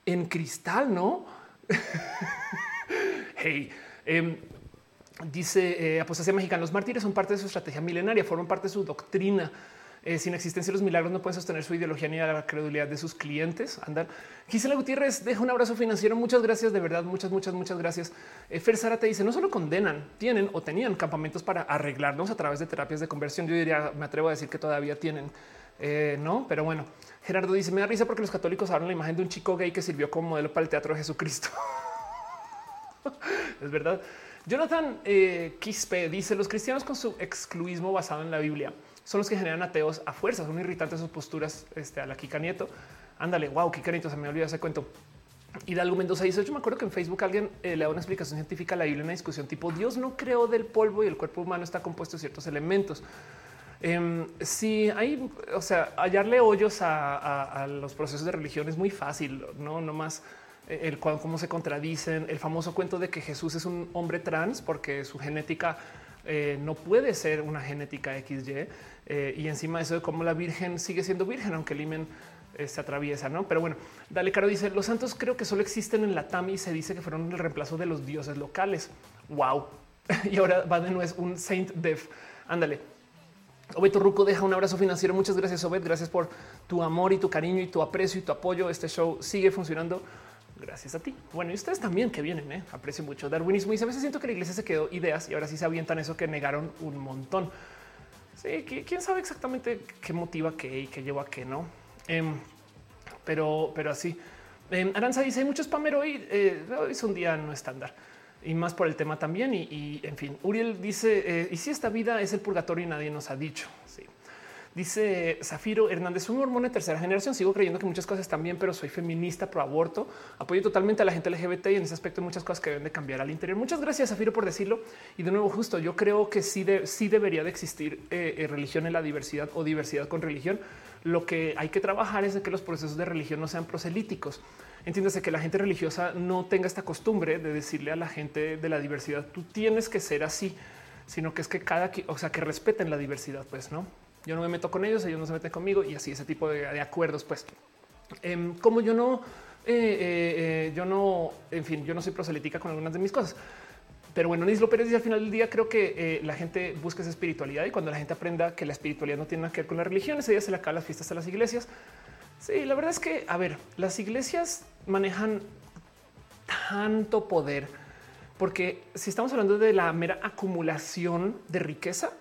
en cristal, ¿no? hey, em, dice eh, Apostasía Mexicana, los mártires son parte de su estrategia milenaria, forman parte de su doctrina. Eh, sin existencia de los milagros no pueden sostener su ideología ni la credulidad de sus clientes. Andar. Gisela Gutiérrez deja un abrazo financiero. Muchas gracias, de verdad. Muchas, muchas, muchas gracias. Eh, Fer Sara te dice, no solo condenan, tienen o tenían campamentos para arreglarnos a través de terapias de conversión. Yo diría, me atrevo a decir que todavía tienen. Eh, no, pero bueno, Gerardo dice: Me da risa porque los católicos hablan la imagen de un chico gay que sirvió como modelo para el teatro de Jesucristo. es verdad. Jonathan Quispe dice: Los cristianos con su excluismo basado en la Biblia son los que generan ateos a fuerza. Son irritantes sus posturas este, a la Kika Nieto. Ándale, wow, Kika Nieto, se me olvidó ese cuento. Hidalgo Mendoza dice: Yo me acuerdo que en Facebook alguien eh, le da una explicación científica a la Biblia una discusión tipo Dios no creó del polvo y el cuerpo humano está compuesto de ciertos elementos. Eh, si hay, o sea, hallarle hoyos a, los procesos de religión es muy fácil, no, no más eh, el cómo se contradicen. El famoso cuento de que Jesús es un hombre trans porque su genética eh, no puede ser una genética XY eh, y encima eso de cómo la Virgen sigue siendo virgen, aunque el imen se atraviesa, no? Pero bueno, Dale Caro dice: Los santos creo que solo existen en la TAM y se dice que fueron el reemplazo de los dioses locales. Wow. y ahora va de nuevo un Saint Def. Ándale. Obeto Ruco deja un abrazo financiero. Muchas gracias, Obed. Gracias por tu amor y tu cariño y tu aprecio y tu apoyo. Este show sigue funcionando. Gracias a ti. Bueno, y ustedes también que vienen, ¿eh? aprecio mucho darwinismo. Y a veces siento que la iglesia se quedó ideas y ahora sí se avientan eso que negaron un montón. Sí, quién sabe exactamente qué motiva qué y qué lleva a qué, no? Em, pero, pero así. Eh, Aranza dice: hay muchos spammer hoy. Eh, hoy es un día no estándar y más por el tema también. Y, en fin, Uriel dice: eh, Y si esta vida es el purgatorio y nadie nos ha dicho. Sí. Dice Zafiro Hernández, un hormona de tercera generación. Sigo creyendo que muchas cosas están bien, pero soy feminista pro aborto. Apoyo totalmente a la gente LGBT y en ese aspecto muchas cosas que deben de cambiar al interior. Muchas gracias, Zafiro, por decirlo. Y de nuevo, justo yo creo que sí, sí debería de existir eh, eh, religión en la diversidad o diversidad con religión. Lo que hay que trabajar es de que los procesos de religión no sean proselíticos. Entiéndase que la gente religiosa no tenga esta costumbre de decirle a la gente de la diversidad, tú tienes que ser así, sino que es que cada, o sea, que respeten la diversidad, pues no. Yo no me meto con ellos, ellos no se meten conmigo y así ese tipo de, acuerdos, pues. Em, como yo no, eh, eh, eh, yo no, en fin, yo no soy proselítica con algunas de mis cosas. Pero bueno, Nislo Pérez dice al final del día creo que la gente busca esa espiritualidad y cuando la gente aprenda que la espiritualidad no tiene nada que ver con la religión, ese día se le acaban las fiestas a las iglesias Sí, la verdad es que, a ver, las iglesias manejan tanto poder porque si estamos hablando de la mera acumulación de riqueza,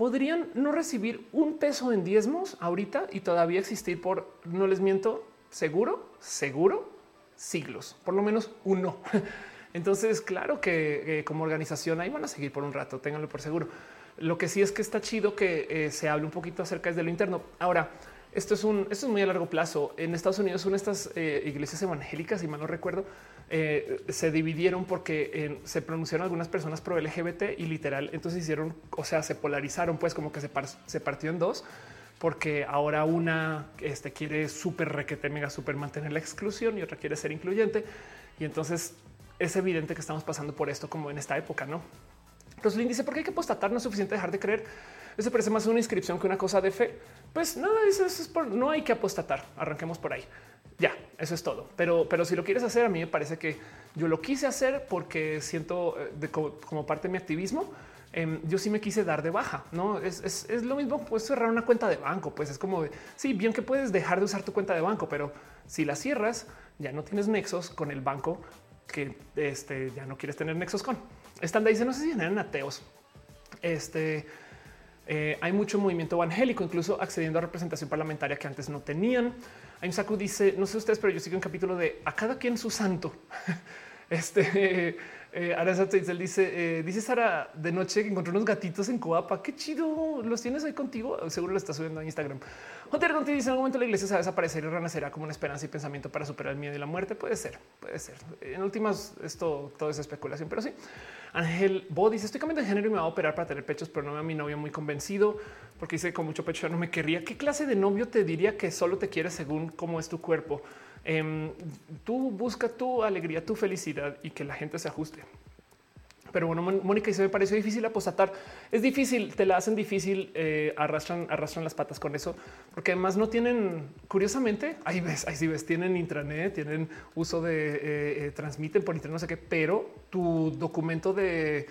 podrían no recibir un peso en diezmos ahorita y todavía existir por, no les miento, seguro, seguro, siglos, por lo menos uno. Entonces, claro que como organización ahí van a seguir por un rato, ténganlo por seguro. Lo que sí es que está chido que eh, se hable un poquito acerca de lo interno. Ahora, esto es un, esto es muy a largo plazo. En Estados Unidos, son estas eh, iglesias evangélicas, si mal no recuerdo, eh, se dividieron porque se pronunciaron algunas personas pro LGBT y literal. Entonces hicieron, o sea, se polarizaron, pues como que se, se partió en dos, porque ahora una este, quiere súper requete, mega súper mantener la exclusión y otra quiere ser incluyente. Y entonces es evidente que estamos pasando por esto como en esta época, no? Roslyn dice: ¿Por qué hay que apostatar? No es suficiente dejar de creer. Eso parece más una inscripción que una cosa de fe. Pues nada, eso, es por, no hay que apostatar. Arranquemos por ahí. Ya, eso es todo. Pero, pero si lo quieres hacer, a mí me parece que yo lo quise hacer porque siento eh, como, parte de mi activismo. Em, yo sí me quise dar de baja, no es, lo mismo. Puedes cerrar una cuenta de banco, pues es como de, sí, bien que puedes dejar de usar tu cuenta de banco, pero si la cierras, ya no tienes nexos con el banco que este, ya no quieres tener nexos con. Están de dice, no sé si generan ateos. Este eh, hay mucho movimiento evangélico, incluso accediendo a representación parlamentaria que antes no tenían. Hay un saco dice, no sé ustedes, pero yo sigo un capítulo de a cada quien su santo. este eh, él dice, eh, dice Sara de noche que encontró unos gatitos en Coapa. Qué chido. Los tienes ahí contigo. Seguro lo está subiendo a Instagram. Hunter Conti dice en algún momento la iglesia se va a desaparecer y renacerá como una esperanza y pensamiento para superar el miedo y la muerte. Puede ser, puede ser. En últimas, esto todo es especulación, pero sí. Ángel Bo dice estoy cambiando de género y me va a operar para tener pechos, pero no veo a mi novio muy convencido porque dice con mucho pecho ya no me querría. ¿Qué clase de novio te diría que solo te quiere según cómo es tu cuerpo? Em, tú busca tu alegría, tu felicidad y que la gente se ajuste. Pero bueno, Mónica se me pareció difícil apostatar. Es difícil, te la hacen difícil, eh, arrastran, arrastran las patas con eso, porque además no tienen, curiosamente, ahí ves, ahí sí ves, tienen intranet, tienen uso de, eh, eh, transmiten por internet, no sé qué, pero tu documento de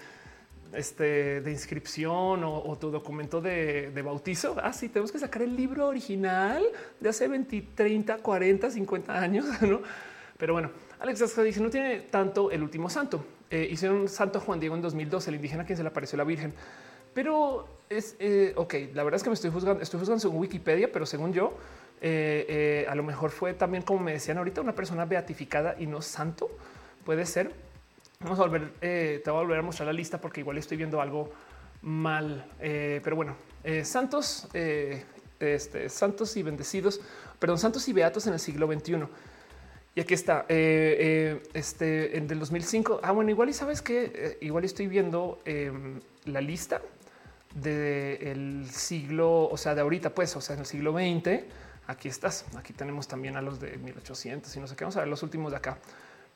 este, de inscripción o, tu documento de, bautizo. Ah, tenemos que sacar el libro original de hace 20, 30, 40, 50 años, ¿no? Pero bueno, Alex dice, no tiene tanto el último santo. Eh, hicieron santo Juan Diego en 2012, el indígena a quien se le apareció la Virgen. Pero es, eh, ok, la verdad es que me estoy juzgando, estoy juzgando según Wikipedia, pero según yo, eh, a lo mejor fue también, como me decían ahorita, una persona beatificada y no santo. Puede ser. Vamos a volver, te voy a volver a mostrar la lista porque igual estoy viendo algo mal. pero bueno, santos, este, santos y bendecidos, perdón, santos y beatos en el siglo XXI. Y aquí está, eh, eh, este en del 2005. Ah, bueno, igual y sabes que eh, igual estoy viendo em, la lista del siglo, o sea, de ahorita, pues, o sea, en el siglo XX. Aquí estás. Aquí tenemos también a los de 1800 y no sé qué. Vamos a ver los últimos de acá,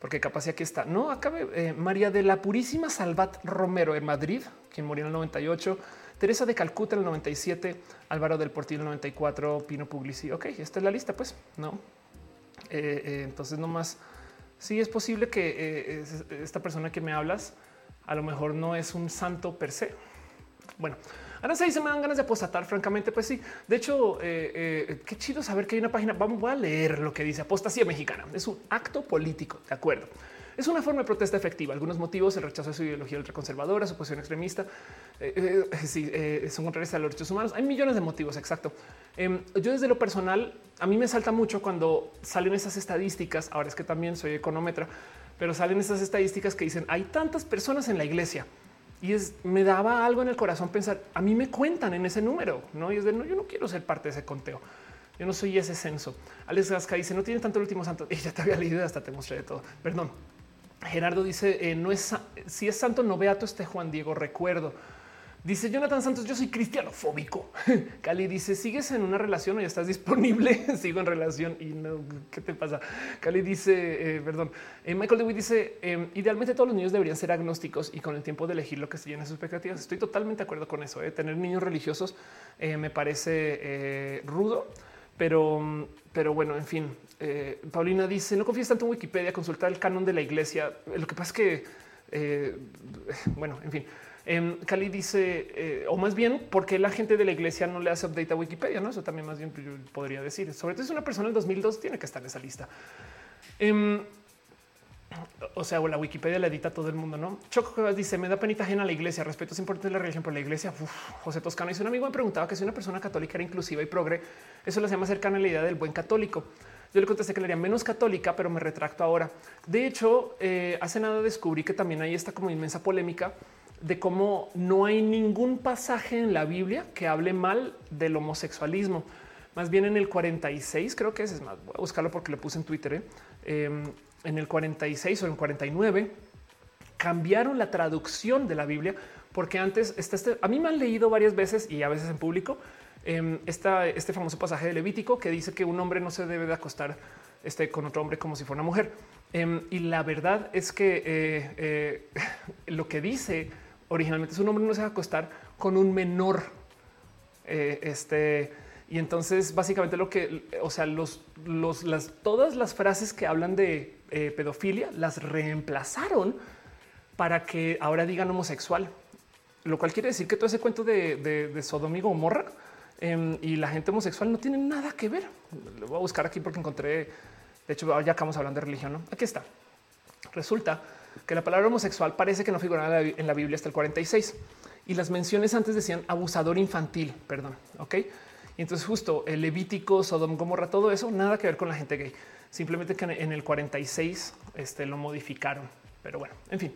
porque capaz aquí está. No, acá María de la Purísima Salvat Romero en Madrid, quien murió en el 98. Teresa de Calcuta en el 97, Álvaro del Portillo en el 94, Pino Puglisi. Ok, esta es la lista, pues no eh, eh, entonces, nomás sí es posible que eh, esta persona que me hablas a lo mejor no es un santo per se. Bueno, ahora se me dan ganas de apostatar, francamente, pues sí. De hecho, qué chido saber que hay una página. Vamos a leer lo que dice apostasía mexicana. Es un acto político, de acuerdo. Es una forma de protesta efectiva. Algunos motivos, el rechazo de su ideología ultraconservadora, su posición extremista, eh, eh, sí, eh, son contrarios a los derechos humanos. Hay millones de motivos, exacto. Em, yo desde lo personal, a mí me salta mucho cuando salen esas estadísticas. Ahora es que también soy económetra, pero salen esas estadísticas que dicen hay tantas personas en la iglesia y es, me daba algo en el corazón pensar a mí me cuentan en ese número, no? Y es de no, yo no quiero ser parte de ese conteo. Yo no soy ese censo. Alex Gasca dice no tiene tanto el último santo y ya te había leído, hasta te mostré de todo. Perdón. Gerardo dice eh, no es si es santo no beato este Juan Diego recuerdo. Dice Jonathan Santos, yo soy cristianofóbico. Cali dice, ¿sigues en una relación o ya estás disponible? Sigo en relación y no, ¿qué te pasa? Cali dice, eh, perdón, eh, Michael DeWitt dice, em, idealmente todos los niños deberían ser agnósticos y con el tiempo de elegir lo que se llena sus expectativas. Estoy totalmente de acuerdo con eso. Tener niños religiosos me parece rudo, pero, pero bueno, en fin, eh, Paulina dice, no confíes tanto en Wikipedia, consultar el canon de la iglesia. Lo que pasa es que, eh, bueno, en fin. Em, Cali dice, eh, o más bien, porque la gente de la iglesia no le hace update a Wikipedia? No, eso también más bien yo podría decir. Sobre todo es una persona en 2002 tiene que estar en esa lista. Em, o sea, o la Wikipedia la edita todo el mundo, ¿no? Choco dice, me da penita ajena a la iglesia, respeto es importante la religión por la iglesia. José Toscano dice, un amigo me preguntaba que si una persona católica era inclusiva y progre, eso le hacía más cercana a la idea del buen católico. Yo le contesté que le haría menos católica, pero me retracto ahora. De hecho, eh, hace nada descubrí que también hay esta como inmensa polémica de cómo no hay ningún pasaje en la Biblia que hable mal del homosexualismo. Más bien en el 46, creo que es, es más, voy a buscarlo porque le puse en Twitter. ¿eh? Em, en el 46 o en 49 cambiaron la traducción de la Biblia porque antes este, a mí me han leído varias veces y a veces en público Em, este famoso pasaje de Levítico que dice que un hombre no se debe de acostar este, con otro hombre como si fuera una mujer. Em, y la verdad es que eh, eh, lo que dice originalmente es un hombre no se va a acostar con un menor. Eh, este, y entonces básicamente lo que, o sea, los, los, las, todas las frases que hablan de pedofilia las reemplazaron para que ahora digan homosexual, lo cual quiere decir que todo ese cuento de, de, de Sodom Em, y la gente homosexual no tiene nada que ver. Lo voy a buscar aquí porque encontré, de hecho, ya acabamos hablando de religión. ¿no? Aquí está. Resulta que la palabra homosexual parece que no figuraba en la Biblia hasta el 46 y las menciones antes decían abusador infantil. Perdón. Ok. Y entonces, justo el Levítico, Sodom, Gomorra, todo eso, nada que ver con la gente gay. Simplemente que en el 46 este, lo modificaron. Pero bueno, en fin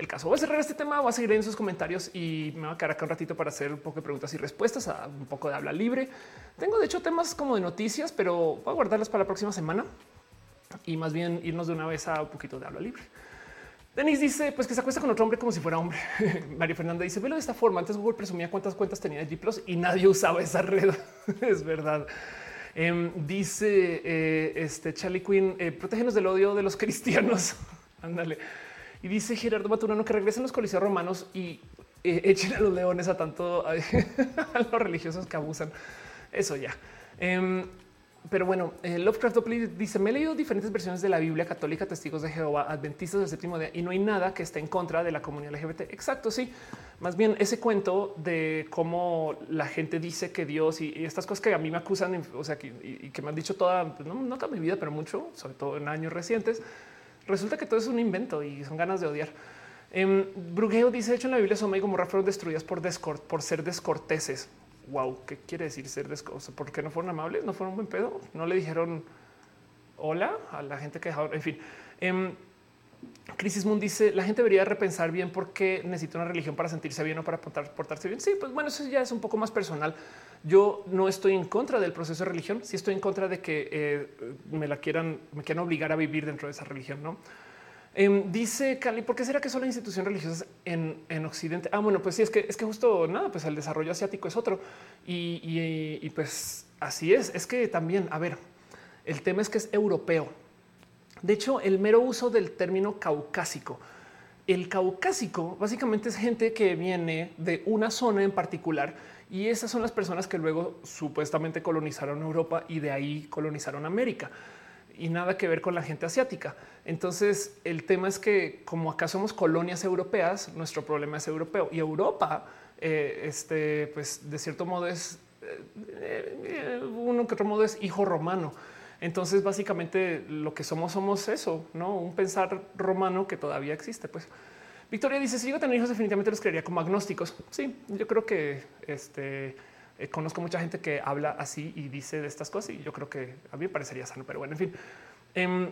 el caso. Voy a cerrar este tema, voy a seguir en sus comentarios y me voy a quedar acá un ratito para hacer un poco de preguntas y respuestas, a un poco de habla libre. Tengo de hecho temas como de noticias, pero voy a guardarlas para la próxima semana y más bien irnos de una vez a un poquito de habla libre. Denis dice pues que se acuesta con otro hombre como si fuera hombre. María Fernanda dice velo de esta forma. Antes Google presumía cuántas cuentas tenía de G y nadie usaba esa red. es verdad. Em, dice eh, este Charlie Quinn, eh, protégenos del odio de los cristianos. Ándale. Y dice Gerardo Maturano que regresen los coliseos romanos y eh, echen a los leones a tanto a, los religiosos que abusan. Eso ya. Em, pero bueno, eh, Lovecraft dice: Me he leído diferentes versiones de la Biblia católica, testigos de Jehová, adventistas del séptimo día, y no hay nada que esté en contra de la comunidad LGBT. Exacto, sí. Más bien ese cuento de cómo la gente dice que Dios y, estas cosas que a mí me acusan, o sea, que, y, que me han dicho toda, no, toda mi vida, pero mucho, sobre todo en años recientes, resulta que todo es un invento y son ganas de odiar. Eh, dice: De hecho, en la Biblia son y Gomorra fueron destruidas por, por ser descorteses wow, ¿qué quiere decir ser descoso? ¿Por qué no fueron amables? ¿No fueron buen pedo? ¿No le dijeron hola a la gente que dejaron? En fin. Eh, Crisis Moon dice la gente debería repensar bien por qué necesita una religión para sentirse bien o para portarse bien. Sí, pues bueno, eso ya es un poco más personal. Yo no estoy en contra del proceso de religión, sí estoy en contra de que eh, me la quieran, me quieran obligar a vivir dentro de esa religión, no? Em, dice Cali, ¿por qué será que solo hay instituciones religiosas en, Occidente? Ah, bueno, pues sí, es que es que justo nada, pues el desarrollo asiático es otro. Y, pues así es. Es que también, a ver, el tema es que es europeo. De hecho, el mero uso del término caucásico. El caucásico básicamente es gente que viene de una zona en particular y esas son las personas que luego supuestamente colonizaron Europa y de ahí colonizaron América y nada que ver con la gente asiática. Entonces, el tema es que como acá somos colonias europeas, nuestro problema es europeo y Europa, eh, este, pues de cierto modo es eh, uno que otro modo es hijo romano. Entonces, básicamente lo que somos somos eso, no un pensar romano que todavía existe. Pues Victoria dice: Si yo tener hijos, definitivamente los creería como agnósticos. Sí, yo creo que este eh, conozco mucha gente que habla así y dice de estas cosas y yo creo que a mí me parecería sano, pero bueno, en fin. Em,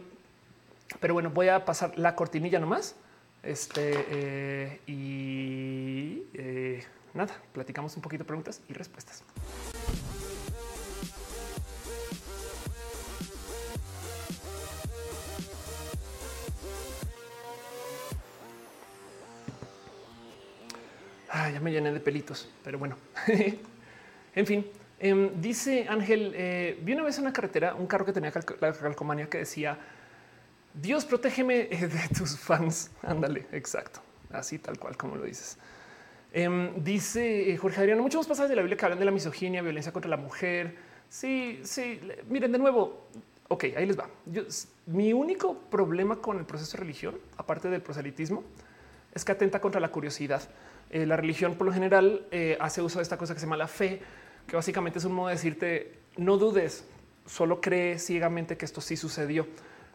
pero bueno, voy a pasar la cortinilla nomás. Este eh, y eh, nada, platicamos un poquito preguntas y respuestas. Ah, ya me llené de pelitos, pero bueno. En fin, em, dice Ángel, eh, vi una vez en una carretera un carro que tenía la calcomanía que decía, Dios protégeme de tus fans. Ándale, exacto. Así tal cual como lo dices. Em, dice eh, Jorge Adriano, muchos pasajes de la Biblia que hablan de la misoginia, violencia contra la mujer. Sí, sí. Miren de nuevo. Ok, ahí les va. mi único problema con el proceso de religión, aparte del proselitismo, es que atenta contra la curiosidad. Eh, la religión, por lo general, hace uso de esta cosa que se llama la fe, que básicamente es un modo de decirte no dudes, solo cree ciegamente que esto sí sucedió,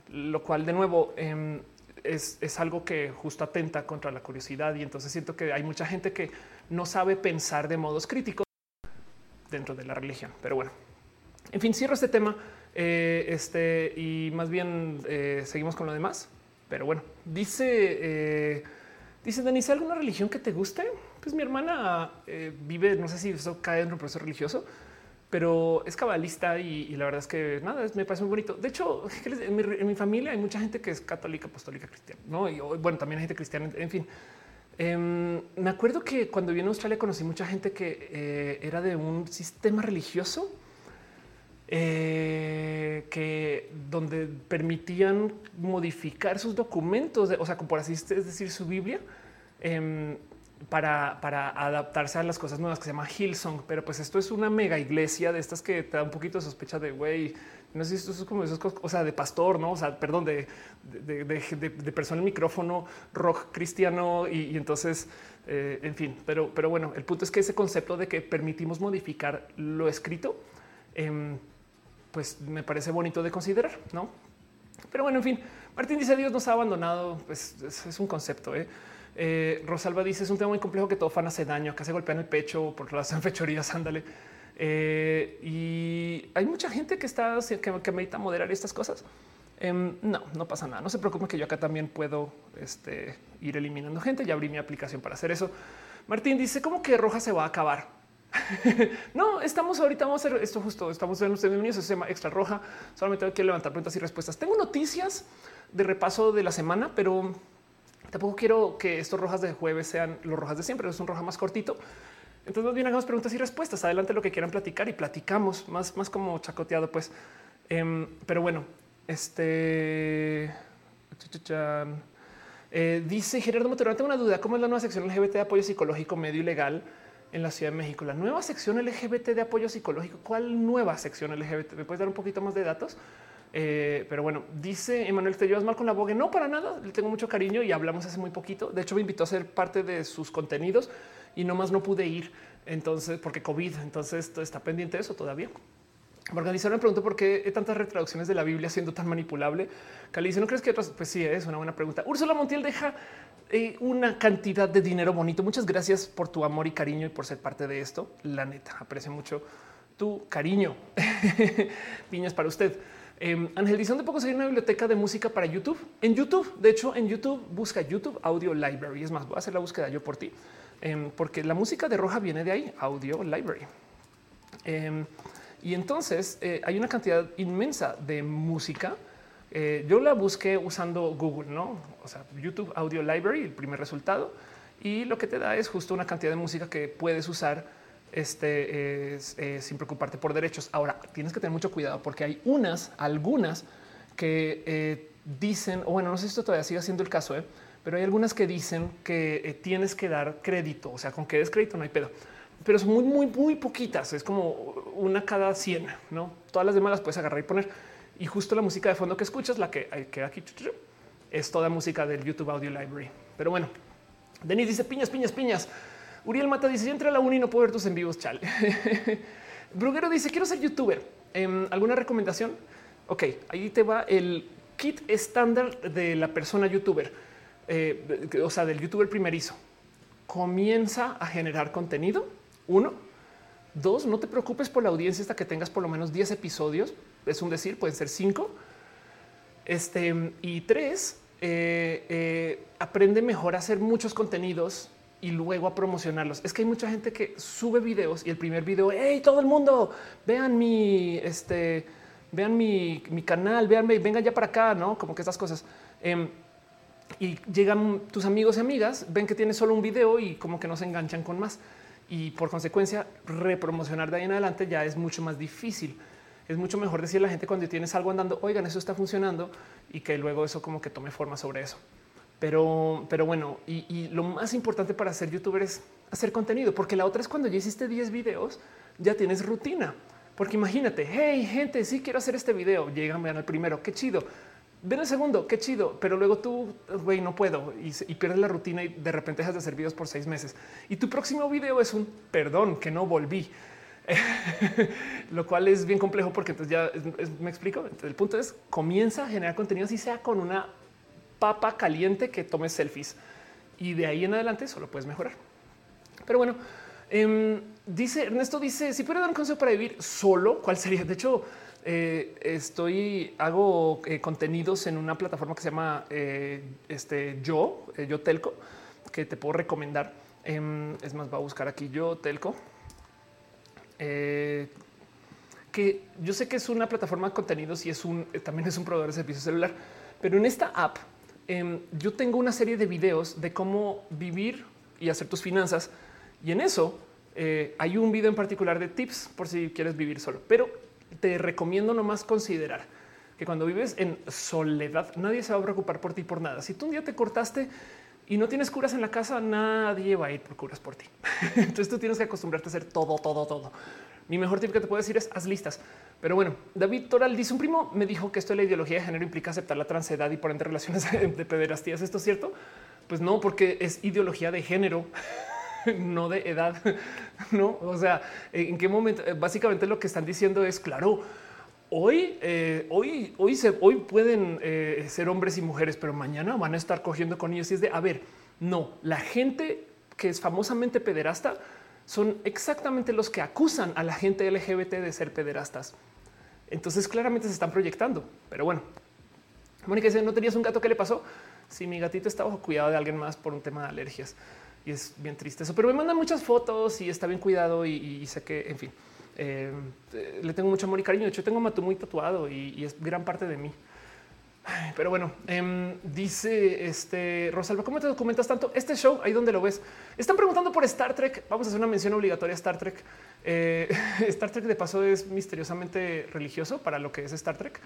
lo cual de nuevo em, es, algo que justo atenta contra la curiosidad y entonces siento que hay mucha gente que no sabe pensar de modos críticos dentro de la religión. Pero bueno, en fin, cierro este tema eh, este, y más bien eh, seguimos con lo demás. Pero bueno, dice, eh, dice Denise, ¿alguna religión que te guste? Pues mi hermana eh, vive, no sé si eso cae en un proceso religioso, pero es cabalista y, la verdad es que nada, me parece muy bonito. De hecho, en mi, familia hay mucha gente que es católica, apostólica, cristiana, ¿no? Y bueno, también hay gente cristiana, en fin. Em, me acuerdo que cuando vine a Australia conocí mucha gente que eh, era de un sistema religioso eh, que donde permitían modificar sus documentos, o sea, como por así es decir, su Biblia. Para, adaptarse a las cosas nuevas que se llama Hillsong. Pero pues esto es una mega iglesia de estas que te da un poquito de sospecha de güey. No sé si esto es como esas cosas, o sea, de pastor, no? O sea, perdón, de, persona en micrófono, rock cristiano y, entonces, eh, en fin. Pero, bueno, el punto es que ese concepto de que permitimos modificar lo escrito, em, pues me parece bonito de considerar, no? Pero bueno, en fin, Martín dice Dios nos ha abandonado. Pues es, un concepto. ¿eh? Eh, Rosalba dice es un tema muy complejo que todo fan hace daño, que se golpean el pecho por las fechorías. Ándale. Eh, y hay mucha gente que está que, que medita moderar estas cosas. Em, no, no pasa nada. No se preocupen que yo acá también puedo este, ir eliminando gente. Ya abrí mi aplicación para hacer eso. Martín dice cómo que roja se va a acabar. no, estamos ahorita, vamos a hacer esto justo. Estamos en ustedes bienvenidos. Se llama extra roja. Solamente quiero levantar preguntas y respuestas. Tengo noticias de repaso de la semana, pero Tampoco quiero que estos rojas de jueves sean los rojas de siempre, es un roja más cortito. Entonces más bien hagamos preguntas y respuestas. Adelante lo que quieran platicar y platicamos más, más como chacoteado, pues. Em, pero bueno, este eh, dice Gerardo Motorán, tengo una duda. ¿Cómo es la nueva sección LGBT de apoyo psicológico medio y legal? en la Ciudad de México. La nueva sección LGBT de apoyo psicológico. ¿Cuál nueva sección LGBT? ¿Me puedes dar un poquito más de datos? Eh, pero bueno, dice Emanuel, ¿te llevas mal con la Vogue? No, para nada. Le tengo mucho cariño y hablamos hace muy poquito. De hecho, me invitó a ser parte de sus contenidos y nomás no pude ir. Entonces, porque COVID, entonces está pendiente de eso todavía. Organizar me pregunto por qué tantas retraducciones de la Biblia siendo tan manipulable. Cali dice, ¿no crees que otras? Pues sí, es una buena pregunta. Úrsula Montiel deja eh, una cantidad de dinero bonito. Muchas gracias por tu amor y cariño y por ser parte de esto. La neta, aprecio mucho tu cariño. Piñas para usted. Eh, Ángel dice, ¿dónde puedo conseguir una biblioteca de música para YouTube? En YouTube, de hecho, en YouTube busca YouTube Audio Library. Es más, voy a hacer la búsqueda yo por ti, em, porque la música de Roja viene de ahí, Audio Library. Em, y entonces eh, hay una cantidad inmensa de música eh, yo la busqué usando Google, no? O sea, YouTube Audio Library, el primer resultado, y lo que te da es justo una cantidad de música que puedes usar este, eh, sin preocuparte por derechos. Ahora tienes que tener mucho cuidado porque hay unas, algunas que eh, dicen, o bueno, no sé si esto todavía sigue siendo el caso, pero hay algunas que dicen que tienes que dar crédito, o sea, con que des crédito no hay pedo pero son muy, muy, muy poquitas. Es como una cada 100, no? Todas las demás las puedes agarrar y poner. Y justo la música de fondo que escuchas, la que queda aquí, es toda música del YouTube Audio Library. Pero bueno, Denis dice piñas, piñas, piñas. Uriel Mata dice: Yo entré a la uni y no puedo ver tus en vivos. Chale. Bruguero dice: Quiero ser youtuber. Em, ¿Alguna recomendación? Ok, ahí te va el kit estándar de la persona youtuber, eh, o sea, del youtuber primerizo. Comienza a generar contenido. Uno, dos, no te preocupes por la audiencia hasta que tengas por lo menos 10 episodios es un decir, pueden ser cinco. Este y tres, eh, eh, aprende mejor a hacer muchos contenidos y luego a promocionarlos. Es que hay mucha gente que sube videos y el primer video, hey, todo el mundo, vean mi, este, vean mi, canal, veanme, vengan ya para acá, no como que estas cosas. Em, y llegan tus amigos y amigas, ven que tienes solo un video y como que no se enganchan con más. Y por consecuencia, repromocionar de ahí en adelante ya es mucho más difícil es mucho mejor decir a la gente cuando tienes algo andando, oigan, eso está funcionando y que luego eso como que tome forma sobre eso. Pero, pero bueno, y, lo más importante para ser youtuber es hacer contenido, porque la otra es cuando ya hiciste 10 videos, ya tienes rutina. Porque imagínate, hey, gente, sí quiero hacer este video. Llegan, vean el primero, qué chido. Ven el segundo, qué chido. Pero luego tú, güey, no puedo y, y, pierdes la rutina y de repente dejas de hacer videos por seis meses. Y tu próximo video es un perdón que no volví. lo cual es bien complejo porque entonces ya me explico. el punto es comienza a generar contenido si sea con una papa caliente que tome selfies y de ahí en adelante solo puedes mejorar. Pero bueno, em, dice Ernesto dice si pudiera dar un consejo para vivir solo, ¿cuál sería? De hecho, eh, estoy hago eh, contenidos en una plataforma que se llama eh, este yo, yo telco, que te puedo recomendar. Em, es más, va a buscar aquí yo telco que yo sé que es una plataforma de contenidos y es un también es un proveedor de servicio celular, pero en esta app em, yo tengo una serie de videos de cómo vivir y hacer tus finanzas y en eso eh, hay un video en particular de tips por si quieres vivir solo, pero te recomiendo nomás considerar que cuando vives en soledad nadie se va a preocupar por ti por nada. Si tú un día te cortaste y no tienes curas en la casa, nadie va a ir por curas por ti. Entonces tú tienes que acostumbrarte a hacer todo, todo, todo. Mi mejor tip que te puedo decir es haz listas. Pero bueno, David Toral dice un primo me dijo que esto de la ideología de género implica aceptar la transedad y por ende relaciones de pederastías. ¿Esto es cierto? Pues no, porque es ideología de género, no de edad. No, o sea, en qué momento básicamente lo que están diciendo es claro hoy, eh, hoy, hoy, hoy pueden eh, ser hombres y mujeres, pero mañana van a estar cogiendo con ellos. Y es de, a ver, no, la gente que es famosamente pederasta son exactamente los que acusan a la gente LGBT de ser pederastas. Entonces claramente se están proyectando. Pero bueno, Mónica dice, ¿no tenías un gato? ¿Qué le pasó? Si mi gatito está bajo cuidado de alguien más por un tema de alergias. Y es bien triste eso, pero me mandan muchas fotos y está bien cuidado y sé que, en fin. Eh, le tengo mucho amor y cariño. De hecho, tengo Matu muy tatuado y, es gran parte de mí. Pero bueno, em, dice este Rosalba, ¿cómo te documentas tanto? Este show, ahí donde lo ves. Están preguntando por Star Trek. Vamos a hacer una mención obligatoria a Star Trek. Eh, Star Trek de paso es misteriosamente religioso para lo que es Star Trek,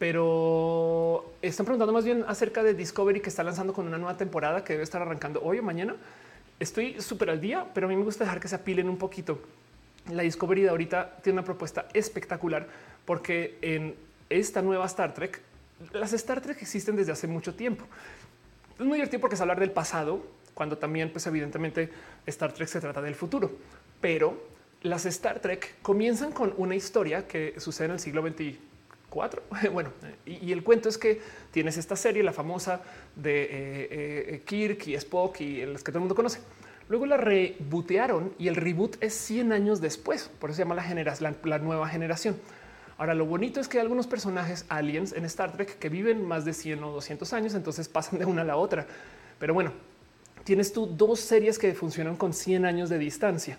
pero están preguntando más bien acerca de Discovery que está lanzando con una nueva temporada que debe estar arrancando hoy o mañana. estoy súper al día, pero a mí me gusta dejar que se apilen un poquito. La Discovery de ahorita tiene una propuesta espectacular porque en esta nueva Star Trek, las Star Trek existen desde hace mucho tiempo. Es muy divertido porque es hablar del pasado, cuando también, pues evidentemente, Star Trek se trata del futuro. Pero las Star Trek comienzan con una historia que sucede en el siglo XXI cuatro. Bueno, y, el cuento es que tienes esta serie, la famosa de eh, eh, Kirk y Spock y las que todo el mundo conoce. Luego la rebootearon y el reboot es 100 años después. Por eso se llama la, la, nueva generación. Ahora, lo bonito es que hay algunos personajes aliens en Star Trek que viven más de 100 o 200 años, entonces pasan de una a la otra. Pero bueno, tienes tú dos series que funcionan con 100 años de distancia.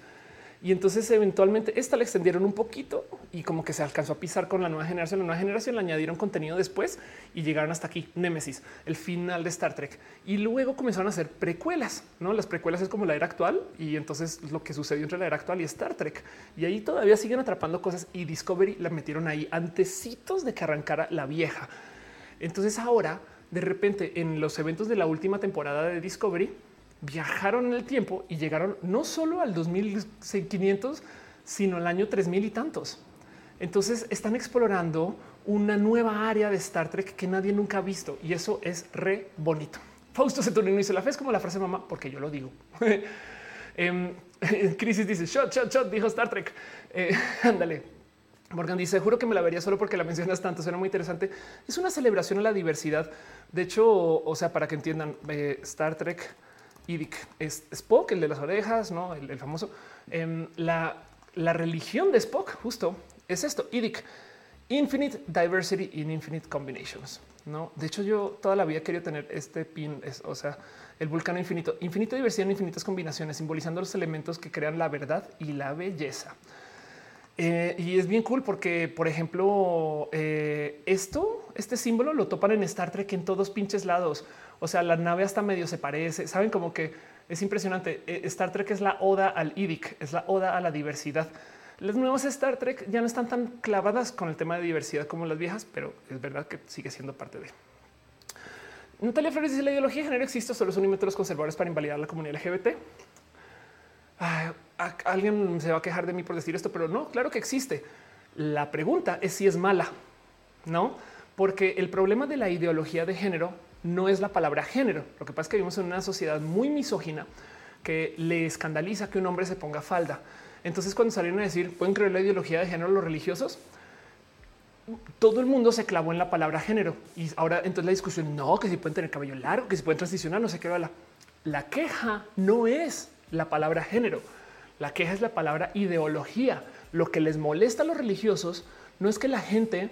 Y entonces eventualmente esta la extendieron un poquito y como que se alcanzó a pisar con la nueva generación. La nueva generación le añadieron contenido después y llegaron hasta aquí, Nemesis, el final de Star Trek. Y luego comenzaron a hacer precuelas, ¿no? Las precuelas es como la era actual y entonces lo que sucedió entre la era actual y Star Trek. Y ahí todavía siguen atrapando cosas y Discovery la metieron ahí antecitos de que arrancara la vieja. Entonces ahora, de repente, en los eventos de la última temporada de Discovery, viajaron en el tiempo y llegaron no solo al 2500, sino al año 3000 y tantos. Entonces están explorando una nueva área de Star Trek que nadie nunca ha visto y eso es re bonito. Fausto Saturnino dice la fe es como la frase mamá, porque yo lo digo. eh, Crisis dice shot, shot, shot, dijo Star Trek. Eh, ándale. Morgan dice, juro que me la vería solo porque la mencionas tanto, suena muy interesante. Es una celebración a la diversidad. De hecho, o sea, para que entiendan, eh, Star Trek Idic es Spock, el de las orejas, no el, famoso. Em, la, la, religión de Spock, justo es esto: Idic, Infinite Diversity in Infinite Combinations. No, de hecho, yo toda la vida quería tener este pin, es, o sea, el vulcano infinito, infinita diversidad en infinitas combinaciones, simbolizando los elementos que crean la verdad y la belleza. Eh, y es bien cool porque, por ejemplo, eh, esto, este símbolo lo topan en Star Trek en todos pinches lados. O sea, la nave hasta medio se parece. Saben como que es impresionante. Eh, Star Trek es la oda al IDIC, es la oda a la diversidad. Las nuevas Star Trek ya no están tan clavadas con el tema de diversidad como las viejas, pero es verdad que sigue siendo parte de. Natalia Flores dice la ideología de género existe, solo son métodos conservadores para invalidar la comunidad LGBT. alguien se va a quejar de mí por decir esto, pero no, claro que existe. La pregunta es si es mala, no? Porque el problema de la ideología de género no es la palabra género. Lo que pasa es que vivimos en una sociedad muy misógina que le escandaliza que un hombre se ponga falda. Entonces, cuando salieron a decir pueden creer la ideología de género los religiosos, todo el mundo se clavó en la palabra género y ahora entonces la discusión no, que si pueden tener cabello largo, que si pueden transicionar, no sé qué. La, la queja no es la palabra género, la queja es la palabra ideología. Lo que les molesta a los religiosos no es que la gente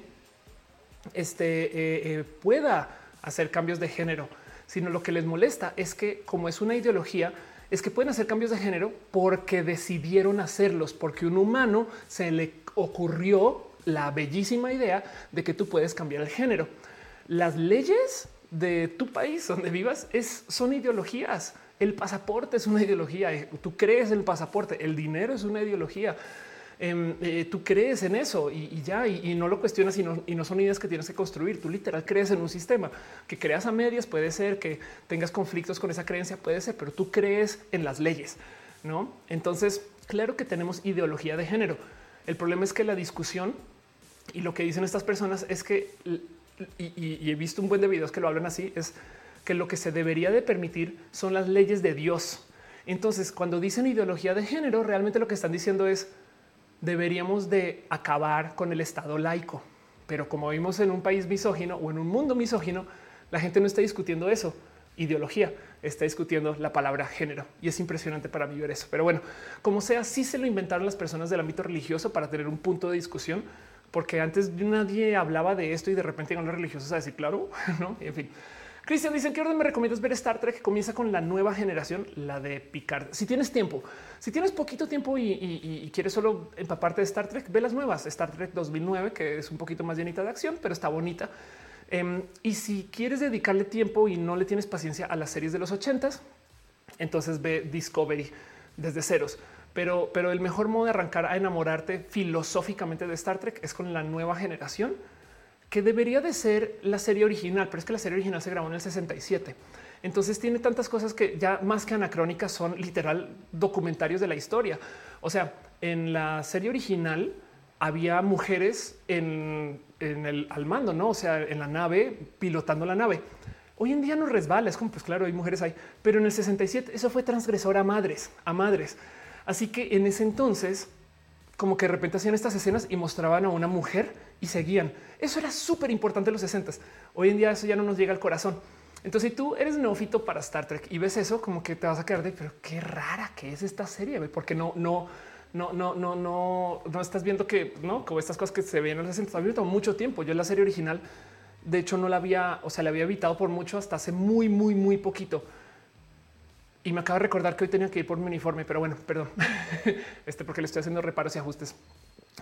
este, eh, eh, pueda hacer cambios de género, sino lo que les molesta es que como es una ideología, es que pueden hacer cambios de género porque decidieron hacerlos, porque un humano se le ocurrió la bellísima idea de que tú puedes cambiar el género. Las leyes de tu país donde vivas es, son ideologías. El pasaporte es una ideología. Tú crees el pasaporte. El dinero es una ideología. Em, eh, tú crees en eso y, ya, y, no lo cuestionas y no, y no son ideas que tienes que construir. Tú literal crees en un sistema que creas a medias, puede ser que tengas conflictos con esa creencia, puede ser, pero tú crees en las leyes, ¿no? Entonces, claro que tenemos ideología de género. El problema es que la discusión y lo que dicen estas personas es que, y, he visto un buen de videos que lo hablan así, es que lo que se debería de permitir son las leyes de Dios. Entonces, cuando dicen ideología de género, realmente lo que están diciendo es deberíamos de acabar con el Estado laico. Pero como vimos en un país misógino o en un mundo misógino, la gente no está discutiendo eso, ideología, está discutiendo la palabra género. Y es impresionante para mí ver eso. Pero bueno, como sea, sí se lo inventaron las personas del ámbito religioso para tener un punto de discusión, porque antes nadie hablaba de esto y de repente llegan los religiosos a decir, claro, no, en fin. Cristian dicen qué orden me recomiendas ver Star Trek comienza con la nueva generación, la de Picard. Si tienes tiempo, si tienes poquito tiempo y, quieres solo empaparte de Star Trek, ve las nuevas. Star Trek 2009, que es un poquito más llenita de acción, pero está bonita. Em, y si quieres dedicarle tiempo y no le tienes paciencia a las series de los ochentas, entonces ve Discovery desde ceros. Pero, pero el mejor modo de arrancar a enamorarte filosóficamente de Star Trek es con la nueva generación que debería de ser la serie original, pero es que la serie original se grabó en el 67. Entonces tiene tantas cosas que ya más que anacrónicas son literal documentarios de la historia. O sea, en la serie original había mujeres en, el al mando, no? O sea, en la nave pilotando la nave. Hoy en día no resbala, es como pues claro, hay mujeres ahí, pero en el 67 eso fue transgresor a madres, a madres. Así que en ese entonces, como que de repente hacían estas escenas y mostraban a una mujer y seguían. Eso era súper importante en los 60. Hoy en día eso ya no nos llega al corazón. Entonces, si tú eres neófito para Star Trek y ves eso, como que te vas a quedar de, pero qué rara que es esta serie, porque no, no, no, no, no, no, no estás viendo que no como estas cosas que se ven en los 60 visto mucho tiempo. Yo en la serie original, de hecho, no la había, o sea, la había evitado por mucho hasta hace muy, muy, muy poquito. Y me acabo de recordar que hoy tenía que ir por mi uniforme, pero bueno, perdón, este porque le estoy haciendo reparos y ajustes.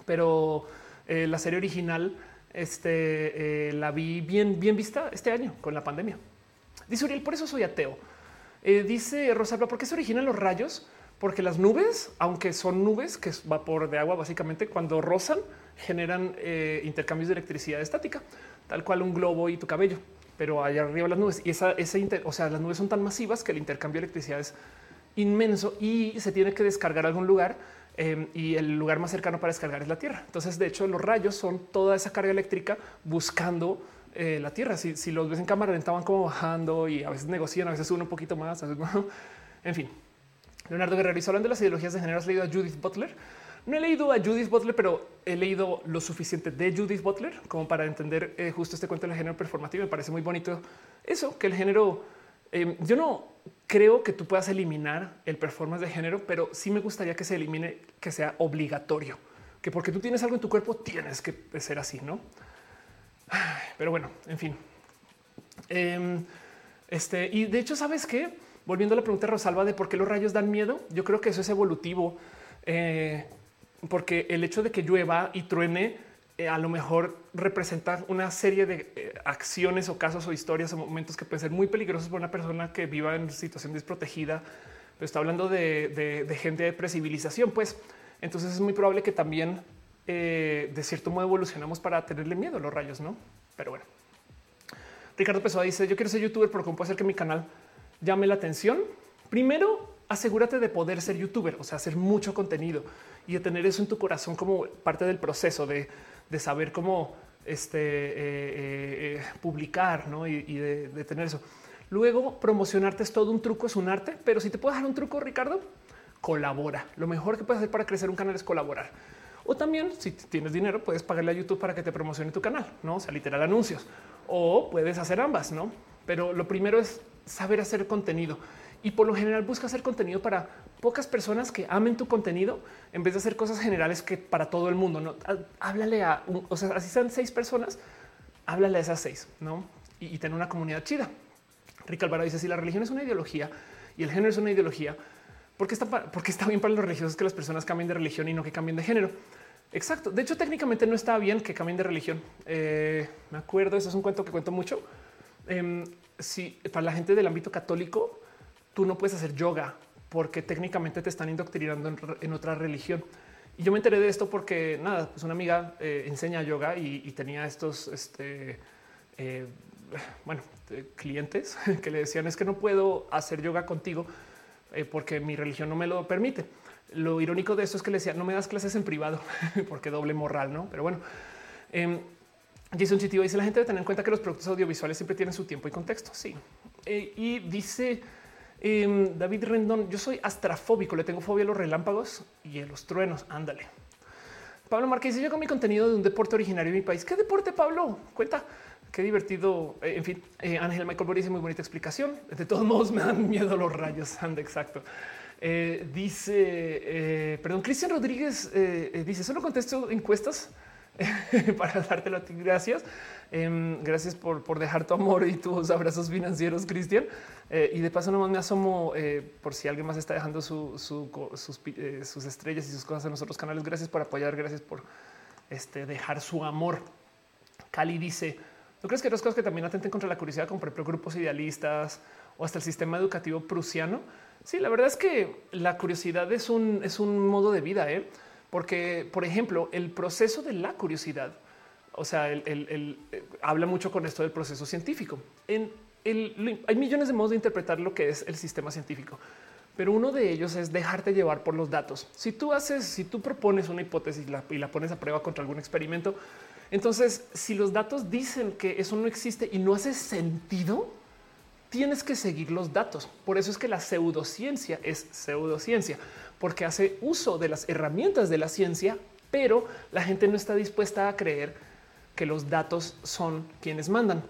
Pero eh, la serie original, este, eh, la vi bien, bien vista este año con la pandemia. Dice Uriel, por eso soy ateo. Eh, dice Rosalba, ¿por qué se originan los rayos? Porque las nubes, aunque son nubes, que es vapor de agua, básicamente, cuando rozan, generan intercambios de electricidad estática, tal cual un globo y tu cabello. Pero allá arriba las nubes y esa, ese o sea, las nubes son tan masivas que el intercambio de electricidad es inmenso y se tiene que descargar a algún lugar em, y el lugar más cercano para descargar es la Tierra. Entonces, de hecho, los rayos son toda esa carga eléctrica buscando eh, la Tierra. Si, los ves en cámara lenta como bajando y a veces negocian, a veces uno un poquito más. En fin, Leonardo Guerrero, hablando de las ideologías de género, ¿has leído a Judith Butler? No he leído a Judith Butler, pero he leído lo suficiente de Judith Butler como para entender eh, justo este cuento del género performativo. Me parece muy bonito eso, que el género, em, yo no creo que tú puedas eliminar el performance de género, pero sí me gustaría que se elimine, que sea obligatorio, que porque tú tienes algo en tu cuerpo tienes que ser así, ¿no? Pero bueno, en fin. Em, este, y de hecho, ¿sabes qué? Volviendo a la pregunta de Rosalba de por qué los rayos dan miedo, yo creo que eso es evolutivo, eh, porque el hecho de que llueva y truene eh, a lo mejor representa una serie de eh, acciones o casos o historias o momentos que pueden ser muy peligrosos para una persona que viva en situación desprotegida. Pero está hablando de, de gente de presibilización, pues entonces es muy probable que también eh, de cierto modo evolucionamos para tenerle miedo a los rayos, no? Pero bueno, Ricardo Pessoa dice: Yo quiero ser youtuber, pero cómo puede ser que mi canal llame la atención. Primero, asegúrate de poder ser youtuber, o sea, hacer mucho contenido y de tener eso en tu corazón como parte del proceso de, saber cómo este, eh, eh, publicar ¿no? y, de, de, tener eso. Luego, promocionarte es todo un truco, es un arte, pero si te puedo dar un truco, Ricardo, colabora. Lo mejor que puedes hacer para crecer un canal es colaborar. O también, si tienes dinero, puedes pagarle a YouTube para que te promocione tu canal, no o sea literal anuncios. O puedes hacer ambas, no? Pero lo primero es saber hacer contenido y por lo general busca hacer contenido para pocas personas que amen tu contenido en vez de hacer cosas generales que para todo el mundo. No háblale a, o sea, así sean seis personas, háblale a esas seis, no? Y, y tener una comunidad chida. Rick Alvaro dice: Si la religión es una ideología y el género es una ideología, ¿por qué está, porque está bien para los religiosos que las personas cambien de religión y no que cambien de género? Exacto. De hecho, técnicamente no está bien que cambien de religión. Eh, me acuerdo, eso es un cuento que cuento mucho. Em, si para la gente del ámbito católico, tú no puedes hacer yoga porque técnicamente te están indoctrinando en, otra religión. Y yo me enteré de esto porque nada, pues una amiga eh, enseña yoga y, tenía estos, este, eh, bueno, clientes que le decían es que no puedo hacer yoga contigo porque mi religión no me lo permite. Lo irónico de esto es que le decía no me das clases en privado porque doble moral, no? Pero bueno, eh, Jason Chitivo dice la gente debe tener en cuenta que los productos audiovisuales siempre tienen su tiempo y contexto. Sí. Eh, y dice em, David Rendón, yo soy astrafóbico, le tengo fobia a los relámpagos y a los truenos. Ándale. Pablo Márquez dice yo con mi contenido de un deporte originario de mi país. ¿Qué deporte, Pablo? Cuenta. Qué divertido. Eh, en fin, eh, Ángel Michael Boris dice muy bonita explicación. De todos modos, me dan miedo los rayos. Anda, exacto. Eh, dice, perdón, Cristian Rodríguez dice, solo contesto encuestas para dártelo a ti. Gracias. Em, gracias por, por, dejar tu amor y tus abrazos financieros, Cristian. y de paso, nomás me asomo por si alguien más está dejando sus, sus, estrellas y sus cosas en los canales. Gracias por apoyar. Gracias por este, dejar su amor. Cali dice, ¿no crees que otras cosas que también atenten contra la curiosidad, como grupos idealistas o hasta el sistema educativo prusiano? Sí, la verdad es que la curiosidad es un, es un modo de vida, ¿eh? Porque, por ejemplo, el proceso de la curiosidad, o sea, el, eh, habla mucho con esto del proceso científico. En hay millones de modos de interpretar lo que es el sistema científico, pero uno de ellos es dejarte llevar por los datos. Si tú haces, si tú propones una hipótesis y la pones a prueba contra algún experimento, entonces si los datos dicen que eso no existe y no hace sentido, tienes que seguir los datos. Por eso es que la pseudociencia es pseudociencia, porque hace uso de las herramientas de la ciencia, pero la gente no está dispuesta a creer que los datos son quienes mandan.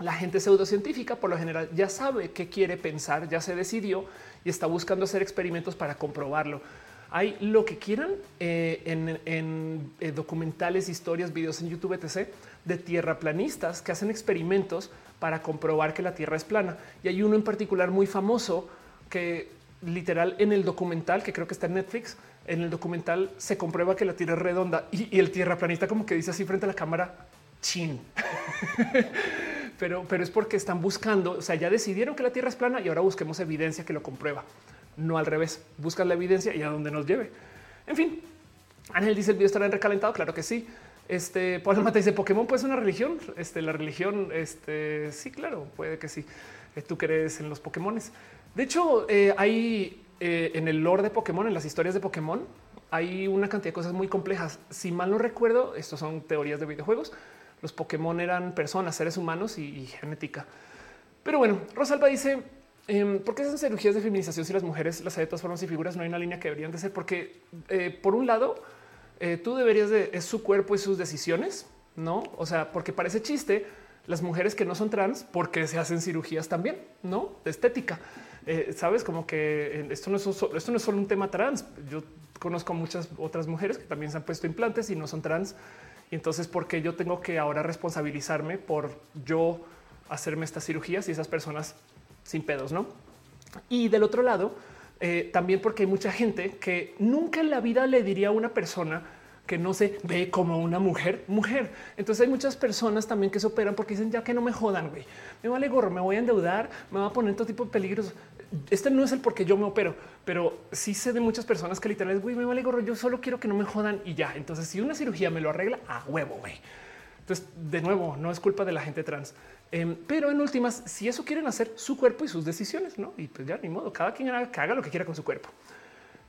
La gente pseudocientífica por lo general ya sabe qué quiere pensar, ya se decidió y está buscando hacer experimentos para comprobarlo. Hay lo que quieran eh, en, eh, documentales, historias, videos en YouTube, etc. de tierraplanistas que hacen experimentos para comprobar que la Tierra es plana. Y hay uno en particular muy famoso que literal en el documental, que creo que está en Netflix, en el documental se comprueba que la Tierra es redonda y, el tierraplanista como que dice así frente a la cámara, chin. pero, pero es porque están buscando, o sea, ya decidieron que la Tierra es plana y ahora busquemos evidencia que lo comprueba. No al revés, buscan la evidencia y a dónde nos lleve. En fin, Ángel dice el video estará en recalentado. Claro que sí. Este Paul Mata dice Pokémon puede ser una religión. Este la religión, este sí, claro, puede que sí. Eh, tú crees en los Pokémones. De hecho, eh, hay eh, en el lore de Pokémon, en las historias de Pokémon, hay una cantidad de cosas muy complejas. Si mal no recuerdo, estos son teorías de videojuegos. Los Pokémon eran personas, seres humanos y, genética. Pero bueno, Rosalba dice em, ¿Por qué esas cirugías de feminización si las mujeres las hay de todas formas y figuras? No hay una línea que deberían de ser porque por un lado eh, tú deberías de es su cuerpo y sus decisiones, no? O sea, porque parece chiste las mujeres que no son trans porque se hacen cirugías también, no de estética. Eh, Sabes como que esto no, es, esto no es solo un tema trans. Yo conozco muchas otras mujeres que también se han puesto implantes y no son trans. Y entonces, ¿por qué yo tengo que ahora responsabilizarme por yo hacerme estas cirugías y esas personas sin pedos, no? Y del otro lado, eh, también porque hay mucha gente que nunca en la vida le diría a una persona que no se ve como una mujer, mujer. Entonces hay muchas personas también que se operan porque dicen ya que no me jodan, güey. Me vale gorro, me voy a endeudar, me va a poner todo tipo de peligros. Este no es el porque yo me opero, pero sí sé de muchas personas que literalmente, güey, me vale gorro, yo solo quiero que no me jodan y ya. Entonces si una cirugía me lo arregla, a huevo, güey. Entonces, de nuevo, no es culpa de la gente trans. Em, pero en últimas, si eso quieren hacer su cuerpo y sus decisiones, no? Y pues ya ni modo, cada quien haga, lo que quiera con su cuerpo.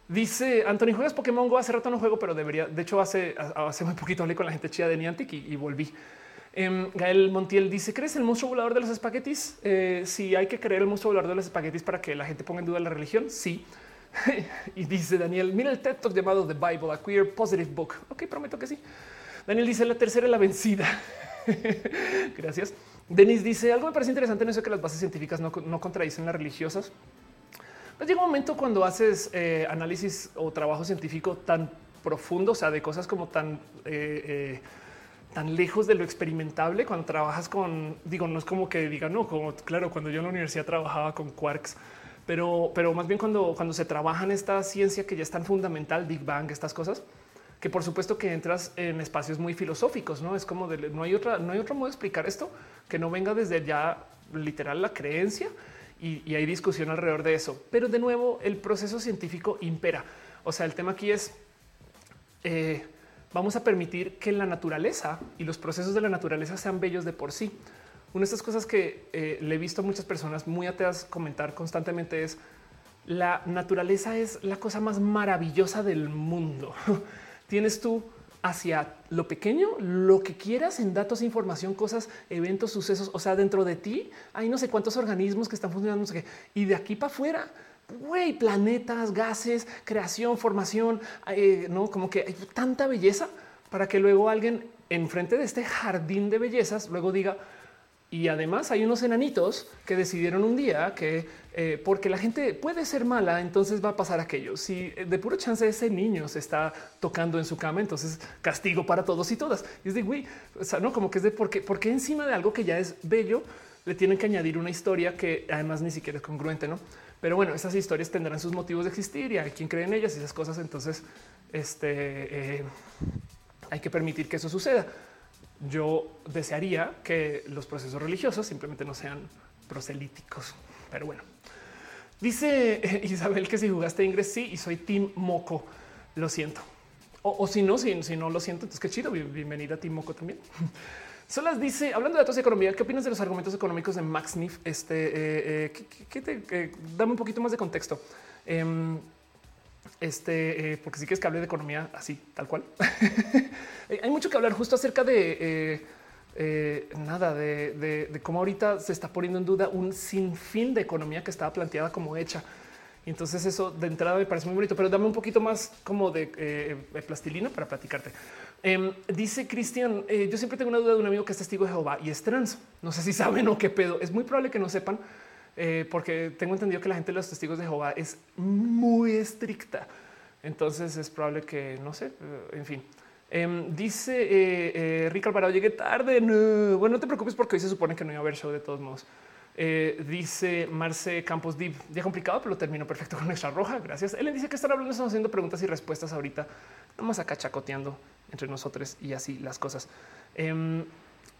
Dice Anthony, juegas Pokémon Go. Hace rato no juego, pero debería. De hecho, hace, hace muy poquito hablé con la gente chida de Niantic y, volví. Em, Gael Montiel dice: ¿Crees el monstruo volador de los espaguetis? Eh, si hay que creer el monstruo volador de los espaguetis para que la gente ponga en duda la religión. Sí. y dice Daniel: Mira el TED Talk llamado The Bible, a queer positive book. Ok, prometo que sí. Daniel dice: La tercera es la vencida. Gracias. Denis dice algo me parece interesante en eso que las bases científicas no, contradicen las religiosas. Pues llega un momento cuando haces eh, análisis o trabajo científico tan profundo, o sea, de cosas como tan, eh, eh, tan lejos de lo experimentable, cuando trabajas con, digo, no es como que diga, no, como claro, cuando yo en la universidad trabajaba con quarks, pero, pero más bien cuando, cuando se trabaja en esta ciencia que ya es tan fundamental, Big Bang, estas cosas, que por supuesto que entras en espacios muy filosóficos, no es como de, no hay otra, no hay otro modo de explicar esto que no venga desde ya literal la creencia y, hay discusión alrededor de eso. Pero de nuevo, el proceso científico impera. O sea, el tema aquí es eh, vamos a permitir que la naturaleza y los procesos de la naturaleza sean bellos de por sí. Una de estas cosas que eh, le he visto a muchas personas muy ateas comentar constantemente es la naturaleza es la cosa más maravillosa del mundo. tienes tú hacia lo pequeño, lo que quieras en datos, información, cosas, eventos, sucesos. O sea, dentro de ti hay no sé cuántos organismos que están funcionando, no sé qué. Y de aquí para afuera, güey, planetas, gases, creación, formación, eh, no como que hay tanta belleza para que luego alguien enfrente de este jardín de bellezas luego diga, y además hay unos enanitos que decidieron un día que eh, porque la gente puede ser mala, entonces va a pasar aquello. Si eh, de puro chance ese niño se está tocando en su cama, entonces castigo para todos y todas. Y es de güey, o sea, no como que es de porque, porque encima de algo que ya es bello, le tienen que añadir una historia que además ni siquiera es congruente, no? Pero bueno, esas historias tendrán sus motivos de existir y hay quien cree en ellas y esas cosas. Entonces, este eh, hay que permitir que eso suceda yo desearía que los procesos religiosos simplemente no sean proselíticos. Pero bueno, dice Isabel que si jugaste Ingress, sí, y soy Team Moco. Lo siento. O, si no, si, no lo siento, entonces qué chido. Bienvenida a Team Moco también. Solas dice, hablando de datos de economía, ¿qué opinas de los argumentos económicos de Max Niff? Este, eh, eh, dame un poquito más de contexto. Em, este, porque si quieres que hable de economía así, tal cual. Hay mucho que hablar justo acerca de nada, de, cómo ahorita se está poniendo en duda un sinfín de economía que estaba planteada como hecha y entonces eso de entrada me parece muy bonito, pero dame un poquito más como de, eh, plastilina para platicarte. Em, dice Cristian, eh, yo siempre tengo una duda de un amigo que es testigo de Jehová y es trans. No sé si saben o qué pedo. Es muy probable que no sepan, eh, porque tengo entendido que la gente de los testigos de Jehová es muy estricta. Entonces es probable que no sé, en fin. Em, dice eh, Rick Alvarado, llegué tarde. Bueno, no te preocupes porque hoy se supone que no iba a haber show de todos modos. Eh, dice Marce Campos Div, ya complicado, pero termino perfecto con extra roja. Gracias. Él dice que están hablando, están haciendo preguntas y respuestas ahorita. Vamos acá chacoteando entre nosotros y así las cosas. Em,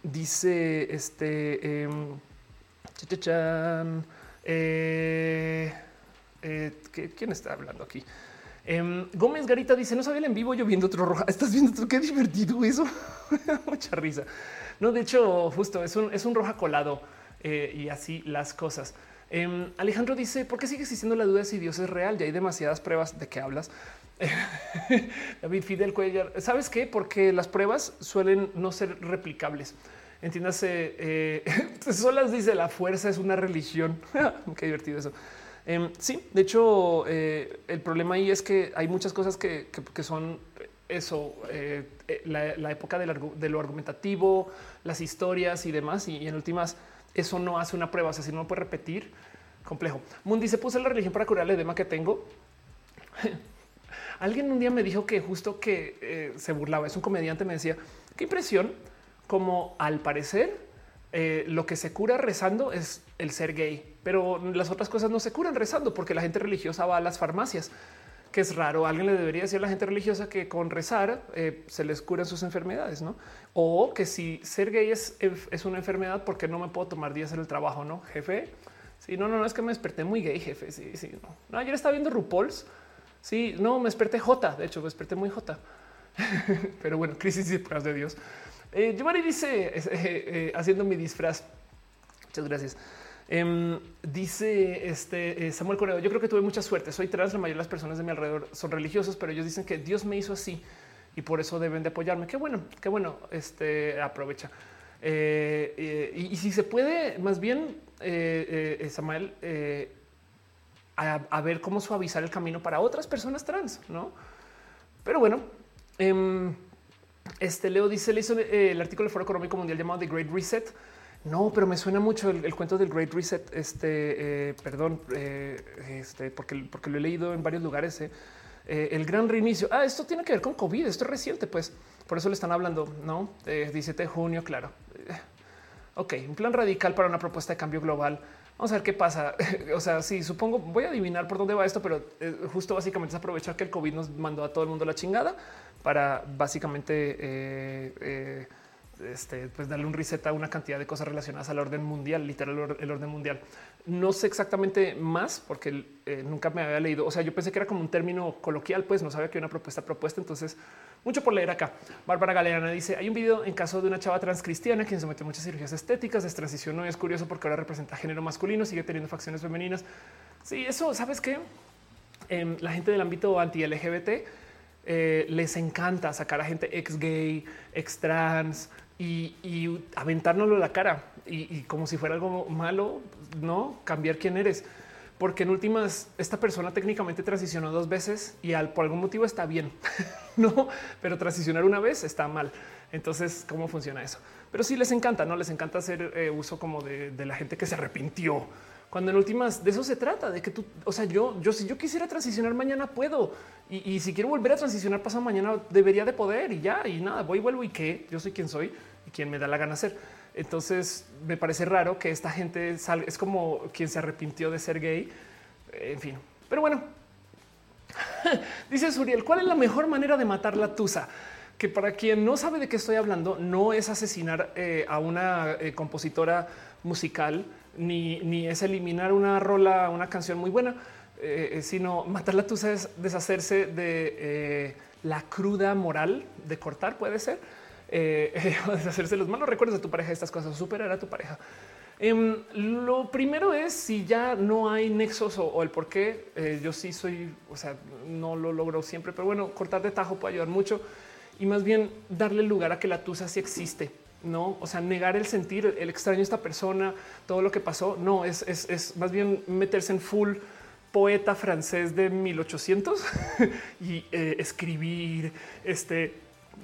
dice este em, eh, eh, ¿Quién está hablando aquí? Em, Gómez Garita dice: No sabía el en vivo yo viendo otro roja. Estás viendo otro. Qué divertido eso. Mucha risa. No, de hecho, justo es un, es un roja colado eh, y así las cosas. Em, Alejandro dice, ¿por qué sigue existiendo la duda si Dios es real? Ya hay demasiadas pruebas de qué hablas. David Fidel Cuellar, ¿sabes qué? Porque las pruebas suelen no ser replicables. Entiéndase, eh, solas dice la fuerza es una religión. qué divertido eso. Em, sí, de hecho, eh, el problema ahí es que hay muchas cosas que, son eso, la, época de lo argumentativo, las historias y demás, y en últimas eso no hace una prueba. O sea, si no puede repetir, complejo. Mundi se puso la religión para curar el edema que tengo. Alguien un día me dijo que justo que eh, se burlaba. Es un comediante. Me decía qué impresión, como al parecer eh, lo que se cura rezando es el ser gay, pero las otras cosas no se curan rezando porque la gente religiosa va a las farmacias que es raro. Alguien le debería decir a la gente religiosa que con rezar eh, se les curan sus enfermedades, no? O que si ser gay es, es una enfermedad, porque no me puedo tomar días en el trabajo, no, jefe? Sí, no, no, no es que me desperté muy gay, jefe. Sí, sí, no. ayer estaba viendo RuPaul's. Sí, no, me desperté J. De hecho, me desperté muy J. Pero bueno, crisis y pruebas de Dios. Eh, Giovanni dice eh, eh, haciendo mi disfraz. Muchas gracias. Em, dice este eh, Samuel Correo, yo creo que tuve mucha suerte. Soy trans, la mayoría de las personas de mi alrededor son religiosos, pero ellos dicen que Dios me hizo así y por eso deben de apoyarme. Qué bueno, qué bueno. Este aprovecha. Eh, eh, y, si se puede, más bien, Samuel, a, ver cómo suavizar el camino para otras personas trans, no? Pero bueno, em, este Leo dice: le hizo el artículo del Foro Económico Mundial llamado The Great Reset no, pero me suena mucho el, cuento del Great Reset. Este, eh, perdón, eh, este, porque, porque lo he leído en varios lugares. Eh. el gran reinicio. Ah, esto tiene que ver con COVID. Esto es reciente, pues por eso le están hablando. No, 17 de junio, claro. Ok, un plan radical para una propuesta de cambio global. Vamos a ver qué pasa. o sea, sí, supongo, voy a adivinar por dónde va esto, pero justo básicamente es aprovechar que el COVID nos mandó a todo el mundo la chingada para básicamente este, pues darle un reset a una cantidad de cosas relacionadas al orden mundial, literal el orden mundial. No sé exactamente más porque eh, nunca me había leído. O sea, yo pensé que era como un término coloquial, pues no sabía que una propuesta propuesta. Entonces, mucho por leer acá. Bárbara Galeana dice: Hay un video en caso de una chava trans cristiana quien somete muchas cirugías estéticas, de transición. No es curioso porque ahora representa género masculino, sigue teniendo facciones femeninas. Sí, eso sabes que em, la gente del ámbito anti LGBT eh, les encanta sacar a gente ex gay, ex trans, y, aventárnoslo a la cara y, como si fuera algo malo, no cambiar quién eres. Porque en últimas, esta persona técnicamente transicionó dos veces y por algún motivo está bien, no, pero transicionar una vez está mal. Entonces, ¿cómo funciona eso? Pero sí les encanta, no les encanta hacer eh, uso como de, la gente que se arrepintió. Cuando en últimas de eso se trata, de que tú, o sea, yo, yo si yo quisiera transicionar mañana puedo y, y si quiero volver a transicionar pasado mañana debería de poder y ya y nada, voy, vuelvo y qué, yo soy quien soy y quien me da la gana hacer. Entonces me parece raro que esta gente salga, es como quien se arrepintió de ser gay. En fin, pero bueno, dice Suriel, ¿cuál es la mejor manera de matar la tusa? Que para quien no sabe de qué estoy hablando, no es asesinar eh, a una eh, compositora musical, ni, ni, es eliminar una rola, una canción muy buena, eh, sino matar la tusa es deshacerse de la cruda moral de cortar, puede ser eh, deshacerse los malos recuerdos de tu pareja, estas cosas, superar a tu pareja. Em, lo primero es si ya no hay nexos o, el por qué. Eh, yo sí soy, o sea, no lo logro siempre, pero bueno, cortar de tajo puede ayudar mucho y más bien darle lugar a que la tusa sí existe. No, o sea, negar el sentir, el extraño a esta persona, todo lo que pasó. No es, es, más bien meterse en full poeta francés de 1800 y eh, escribir, este,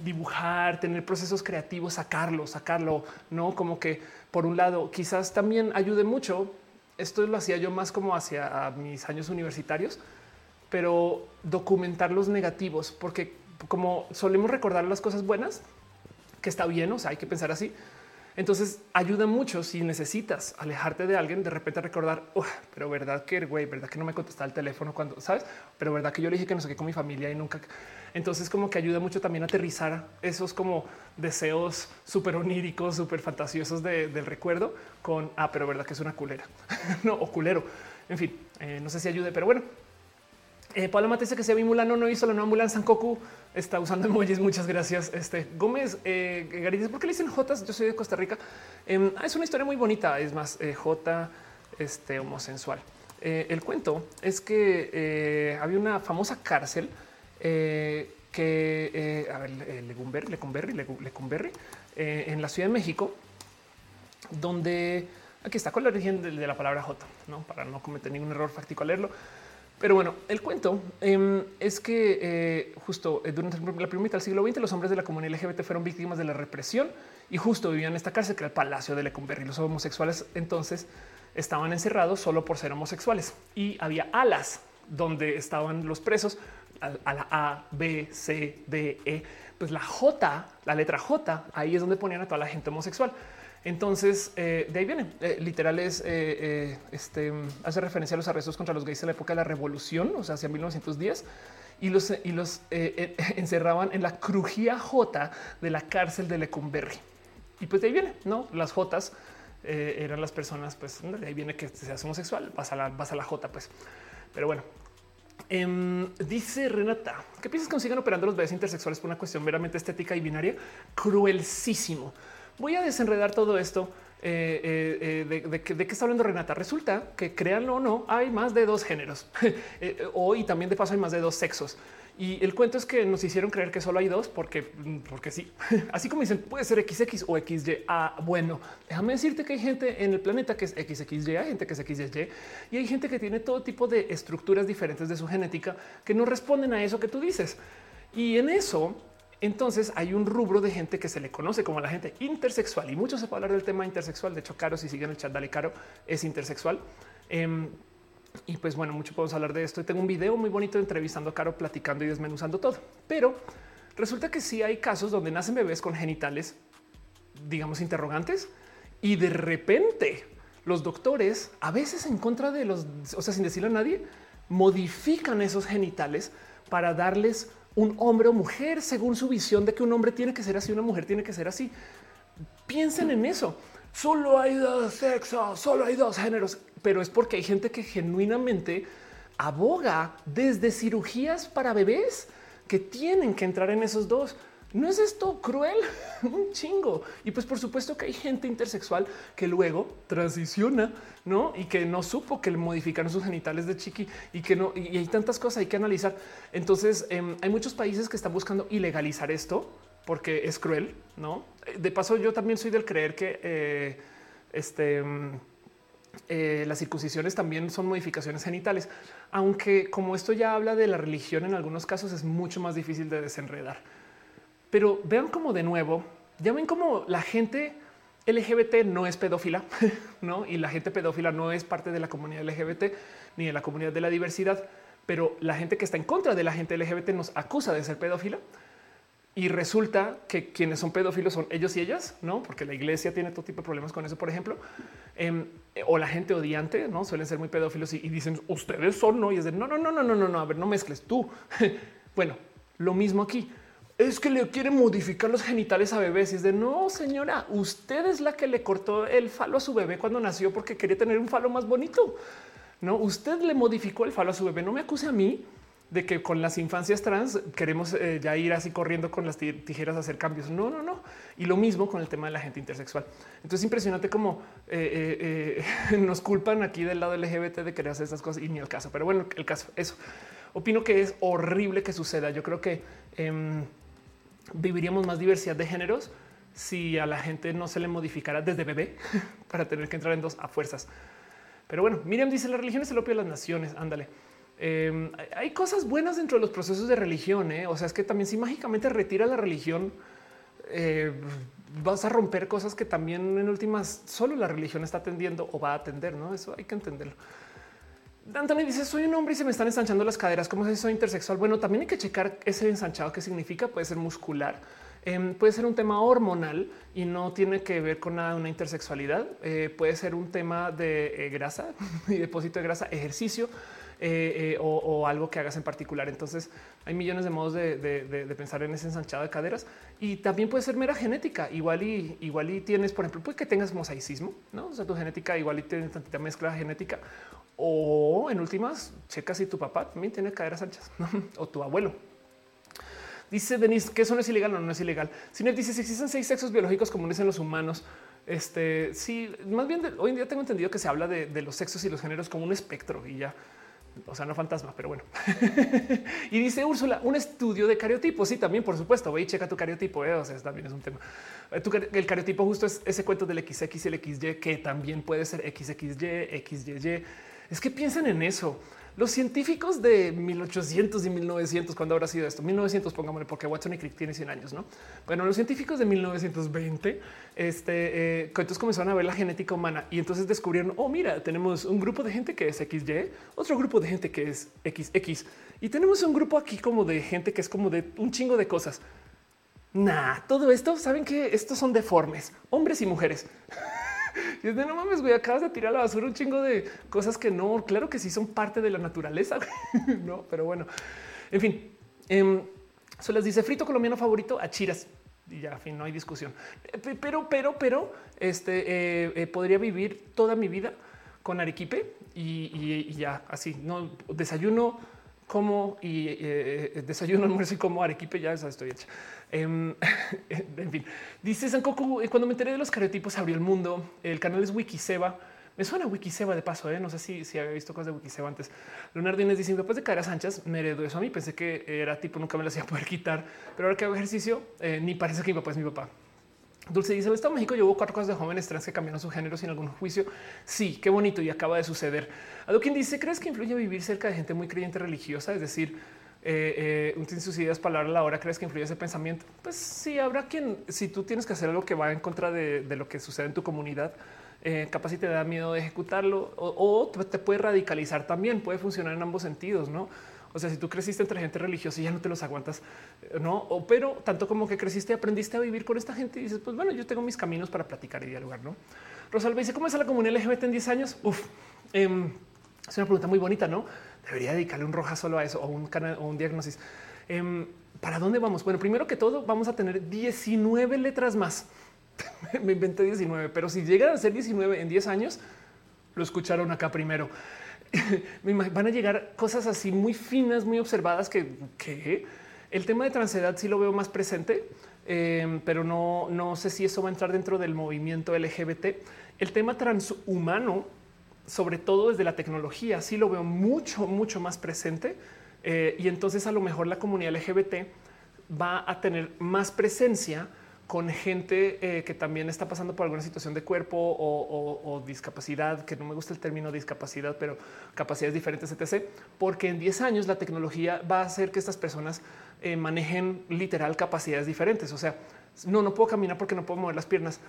dibujar, tener procesos creativos, sacarlo, sacarlo, no como que por un lado quizás también ayude mucho. Esto lo hacía yo más como hacia mis años universitarios, pero documentar los negativos, porque como solemos recordar las cosas buenas, que está bien, o sea, hay que pensar así. Entonces ayuda mucho si necesitas alejarte de alguien, de repente recordar, pero verdad que güey, verdad que no me contestaba el teléfono cuando sabes, pero verdad que yo le dije que no sé qué con mi familia y nunca. Entonces como que ayuda mucho también a aterrizar esos como deseos súper oníricos, súper fantasiosos del recuerdo con, ah, pero verdad que es una culera, no, o culero. En fin, eh, no sé si ayude, pero bueno, eh, Paula dice que se ve Mulano no hizo la nueva Mulan Sankoku. Está usando emojis. Muchas gracias. Este Gómez eh, ¿por qué le dicen Jotas? Yo soy de Costa Rica. Em, ah, es una historia muy bonita. Es más, eh, J este, homosexual. Eh, el cuento es que había una famosa cárcel que, a ver, Lecumberri, Lecumberri, en la Ciudad de México, donde aquí está con la origen de, la palabra J, no para no cometer ningún error fáctico al leerlo. Pero bueno, el cuento em, es que eh, justo eh, durante la primera mitad del siglo XX los hombres de la comunidad LGBT fueron víctimas de la represión y justo vivían en esta cárcel que era el Palacio de Lecumberri. Los homosexuales entonces estaban encerrados solo por ser homosexuales y había alas donde estaban los presos a la A, B, C, D, E. Pues la J, la letra J, ahí es donde ponían a toda la gente homosexual. Entonces, eh, de ahí viene. Eh, literal es, eh, este, hace referencia a los arrestos contra los gays en la época de la revolución, o sea, hacia 1910, y los, y los encerraban en la crujía J de la cárcel de Lecumberri. Y pues de ahí viene, ¿no? Las Jotas eran las personas, pues de ahí viene que seas homosexual, vas a la, vas a la J, pues. Pero bueno, em, dice Renata, ¿qué piensas que operando los bebés intersexuales por una cuestión meramente estética y binaria? Cruelísimo. Voy a desenredar todo esto. Eh, eh, eh, de, qué está hablando Renata. Resulta que créanlo o no, hay más de dos géneros hoy también de paso hay más de dos sexos. Y el cuento es que nos hicieron creer que solo hay dos porque, porque sí. Así como dicen, puede ser XX o XY. Ah, bueno, déjame decirte que hay gente en el planeta que es XXY, hay gente que es XY y hay gente que tiene todo tipo de estructuras diferentes de su genética que no responden a eso que tú dices. Y en eso entonces hay un rubro de gente que se le conoce como la gente intersexual y mucho se puede hablar del tema intersexual. De hecho, Caro, si siguen el chat, dale Caro, es intersexual. Em, y pues bueno, mucho podemos hablar de esto. Y tengo un video muy bonito entrevistando a Caro, platicando y desmenuzando todo. Pero resulta que sí hay casos donde nacen bebés con genitales, digamos, interrogantes y de repente los doctores, a veces en contra de los, o sea, sin decirle a nadie, modifican esos genitales para darles un hombre o mujer según su visión de que un hombre tiene que ser así, una mujer tiene que ser así. Piensen en eso. Solo hay dos sexos, solo hay dos géneros, pero es porque hay gente que genuinamente aboga desde cirugías para bebés que tienen que entrar en esos dos. ¿No es esto cruel? Un chingo. Y pues por supuesto que hay gente intersexual que luego transiciona, ¿no? Y que no supo que le modificaron sus genitales de chiqui y que no, y hay tantas cosas hay que analizar. Entonces em, hay muchos países que están buscando ilegalizar esto porque es cruel, ¿no? De paso yo también soy del creer que eh, este... Eh, las circuncisiones también son modificaciones genitales, aunque como esto ya habla de la religión en algunos casos es mucho más difícil de desenredar. Pero vean como de nuevo, ya ven como la gente LGBT no es pedófila, no? Y la gente pedófila no es parte de la comunidad LGBT ni de la comunidad de la diversidad, pero la gente que está en contra de la gente LGBT nos acusa de ser pedófila. Y resulta que quienes son pedófilos son ellos y ellas, no? Porque la iglesia tiene todo tipo de problemas con eso, por ejemplo, em, o la gente odiante, no suelen ser muy pedófilos y, dicen ustedes son, no? Y es de no, no, no, no, no, no, no, a ver, no mezcles tú. bueno, lo mismo aquí es que le quiere modificar los genitales a bebés. Y es de no, señora, usted es la que le cortó el falo a su bebé cuando nació porque quería tener un falo más bonito. No, usted le modificó el falo a su bebé. No me acuse a mí de que con las infancias trans queremos eh, ya ir así corriendo con las tijeras a hacer cambios. No, no, no. Y lo mismo con el tema de la gente intersexual. Entonces, impresionante como eh, eh, nos culpan aquí del lado LGBT de querer hacer estas cosas y ni el caso. Pero bueno, el caso, eso. Opino que es horrible que suceda. Yo creo que em, viviríamos más diversidad de géneros si a la gente no se le modificara desde bebé para tener que entrar en dos a fuerzas. Pero bueno, Miriam dice la religión es el opio de las naciones. Ándale. Em, hay cosas buenas dentro de los procesos de religión. ¿eh? O sea, es que también si mágicamente retira la religión, eh, vas a romper cosas que también en últimas solo la religión está atendiendo o va a atender. No, eso hay que entenderlo. Anthony dice: Soy un hombre y se me están ensanchando las caderas. ¿Cómo es eso intersexual? Bueno, también hay que checar ese ensanchado que significa. Puede ser muscular, em, puede ser un tema hormonal y no tiene que ver con nada de una intersexualidad. Eh, puede ser un tema de grasa y depósito de grasa, ejercicio eh, eh, o, algo que hagas en particular. Entonces hay millones de modos de, pensar en ese ensanchado de caderas y también puede ser mera genética. Igual y igual y tienes, por ejemplo, pues que tengas mosaicismo, no? O sea, tu genética igual y tienes tantita mezcla genética o en últimas, checa si tu papá también tiene caderas anchas o tu abuelo. Dice Denise que eso no es ilegal o no, es ilegal. Sino dice si existen seis sexos biológicos comunes en los humanos. Este sí, más bien hoy en día tengo entendido que se habla de, los sexos y los géneros como un espectro y ya o sea, no fantasma, pero bueno. y dice Úrsula, un estudio de cariotipo. Sí, también, por supuesto. Ve y checa tu cariotipo. Eh, o sea, también es un tema. Eh, el cariotipo justo es ese cuento del XX y el XY, que también puede ser XXY, XYY. Es que piensan en eso. Los científicos de 1800 y 1900, cuando habrá sido esto? 1900, pongámosle, porque Watson y Crick tiene 100 años, ¿no? Bueno, los científicos de 1920, este, eh, entonces comenzaron a ver la genética humana y entonces descubrieron, oh, mira, tenemos un grupo de gente que es XY, otro grupo de gente que es XX y tenemos un grupo aquí como de gente que es como de un chingo de cosas. Nah, todo esto, saben que estos son deformes, hombres y mujeres. Y es de no mames, güey, acabas de tirar a la basura un chingo de cosas que no, claro que sí son parte de la naturaleza, no, pero bueno, en fin. Eh, se les dice frito colombiano favorito a chiras y ya, fin, no hay discusión. Pero, pero, pero, este eh, eh, podría vivir toda mi vida con arequipe y, ya así. No desayuno como y eh, desayuno, almuerzo y como arequipe. Ya estoy hecha. Em, en fin, dice Sankoku, eh, cuando me enteré de los cariotipos abrió el mundo. El canal es Wikiseba. Me suena Wikiseba de paso, ¿eh? no sé si, si había visto cosas de Wikiseba antes. Leonardo Inés dice, después de caer a Sánchez, me heredó eso a mí. Pensé que era tipo, nunca me lo hacía poder quitar, pero ahora que hago ejercicio, eh, ni parece que mi papá es mi papá. Dulce dice, Estado México llevó cuatro cosas de jóvenes trans que cambiaron su género sin algún juicio. Sí, qué bonito y acaba de suceder. quien dice, ¿crees que influye vivir cerca de gente muy creyente religiosa? Es decir, eh, eh, sus ideas palabras a la hora crees que influye ese pensamiento. Pues sí, habrá quien, si tú tienes que hacer algo que va en contra de, lo que sucede en tu comunidad, eh, capaz si te da miedo de ejecutarlo o, te puede radicalizar también, puede funcionar en ambos sentidos, ¿no? O sea, si tú creciste entre gente religiosa y ya no te los aguantas, no, o, pero tanto como que creciste, aprendiste a vivir con esta gente y dices, pues bueno, yo tengo mis caminos para platicar y dialogar, ¿no? Rosalba dice, ¿cómo es la comunidad LGBT en 10 años? Uf, em, es una pregunta muy bonita, ¿no? Debería dedicarle un roja solo a eso o un canal o un diagnóstico. Em, ¿Para dónde vamos? Bueno, primero que todo, vamos a tener 19 letras más. Me inventé 19, pero si llegan a ser 19 en 10 años, lo escucharon acá primero. Van a llegar cosas así muy finas, muy observadas que, el tema de transedad sí lo veo más presente, em, pero no, no sé si eso va a entrar dentro del movimiento LGBT. El tema transhumano sobre todo desde la tecnología, sí lo veo mucho, mucho más presente. Eh, y entonces a lo mejor la comunidad LGBT va a tener más presencia con gente eh, que también está pasando por alguna situación de cuerpo o, discapacidad, que no me gusta el término discapacidad, pero capacidades diferentes, etc. Porque en 10 años la tecnología va a hacer que estas personas eh, manejen literal capacidades diferentes. O sea, no, no puedo caminar porque no puedo mover las piernas,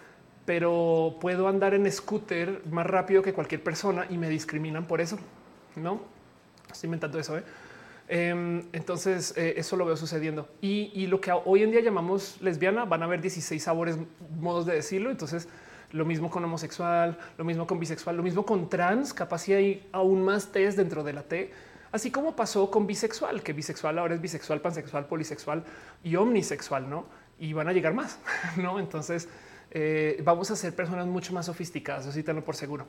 pero puedo andar en scooter más rápido que cualquier persona y me discriminan por eso. No estoy inventando eso. ¿eh? Em, entonces, eh, eso lo veo sucediendo. Y, lo que hoy en día llamamos lesbiana, van a haber 16 sabores, modos de decirlo. Entonces, lo mismo con homosexual, lo mismo con bisexual, lo mismo con trans, capaz si hay aún más test dentro de la T. Así como pasó con bisexual, que bisexual ahora es bisexual, pansexual, polisexual y omnisexual, ¿no? Y van a llegar más, ¿no? Entonces, eh, vamos a ser personas mucho más sofisticadas, así tenlo por seguro.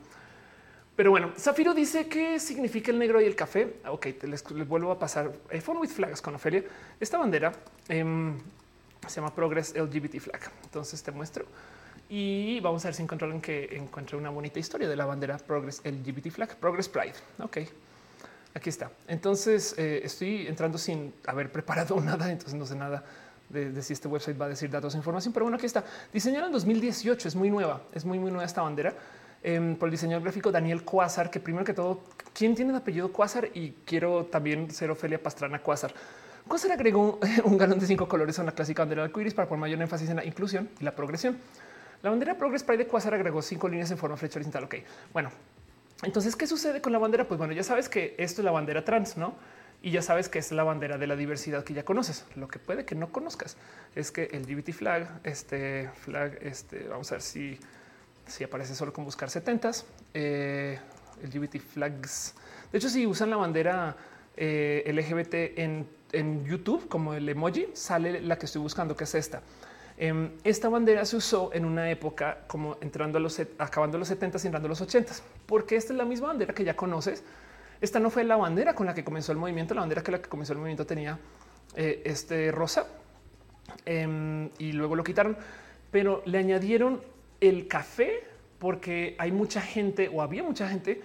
Pero bueno, Zafiro dice qué significa el negro y el café. Ok, les, vuelvo a pasar iPhone with flags con Ofelia. Esta bandera em, se llama Progress LGBT Flag. Entonces te muestro y vamos a ver si encontraron que encuentre una bonita historia de la bandera Progress LGBT Flag, Progress Pride. Ok, aquí está. Entonces eh, estoy entrando sin haber preparado nada, entonces no sé nada de, si este website va a decir datos e información, pero bueno, aquí está. Diseñada en 2018, es muy nueva, es muy, muy nueva esta bandera. Em, por el diseñador gráfico Daniel Quasar, que primero que todo, ¿quién tiene el apellido Quasar? Y quiero también ser Ofelia Pastrana Quasar. Quasar agregó un, galón de cinco colores a la clásica bandera de iris para poner mayor énfasis en la inclusión y la progresión. La bandera Progress Pride de Quasar agregó cinco líneas en forma flecha horizontal. Ok, bueno, entonces, ¿qué sucede con la bandera? Pues bueno, ya sabes que esto es la bandera trans, ¿no? Y ya sabes que es la bandera de la diversidad que ya conoces. Lo que puede que no conozcas es que el LGBT flag, este flag, este, vamos a ver si si aparece solo con buscar 70 eh, LGBT flags. De hecho, si usan la bandera eh, LGBT en, en, YouTube como el emoji, sale la que estoy buscando, que es esta. Em, esta bandera se usó en una época como entrando a los acabando los 70 y entrando a los 80 porque esta es la misma bandera que ya conoces. Esta no fue la bandera con la que comenzó el movimiento. La bandera que la que comenzó el movimiento tenía eh, este rosa em, y luego lo quitaron, pero le añadieron el café porque hay mucha gente o había mucha gente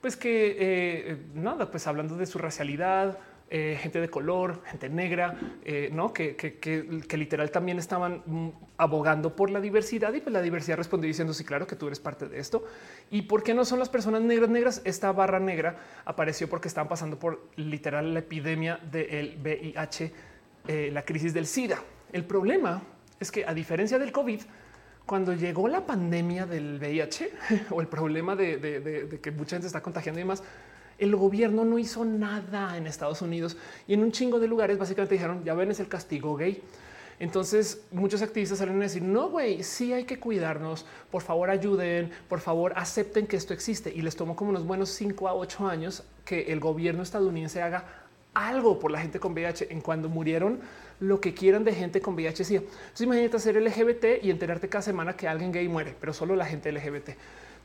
pues que eh, nada, pues hablando de su racialidad, eh, gente de color, gente negra, eh, no que, que, literal también estaban mm, abogando por la diversidad y pues la diversidad respondió diciendo sí, claro que tú eres parte de esto. Y por qué no son las personas negras negras? Esta barra negra apareció porque estaban pasando por literal la epidemia del VIH, la crisis del SIDA. El problema es que a diferencia del COVID, cuando llegó la pandemia del VIH o el problema de, que mucha gente está contagiando y demás, el gobierno no hizo nada en Estados Unidos y en un chingo de lugares básicamente dijeron ya ven es el castigo gay. Entonces muchos activistas salen a decir no güey, sí hay que cuidarnos, por favor ayuden, por favor acepten que esto existe y les tomó como unos buenos cinco a ocho años que el gobierno estadounidense haga algo por la gente con VIH en cuando murieron lo que quieran de gente con VIH. Sí. Entonces imagínate ser LGBT y enterarte cada semana que alguien gay muere, pero solo la gente LGBT.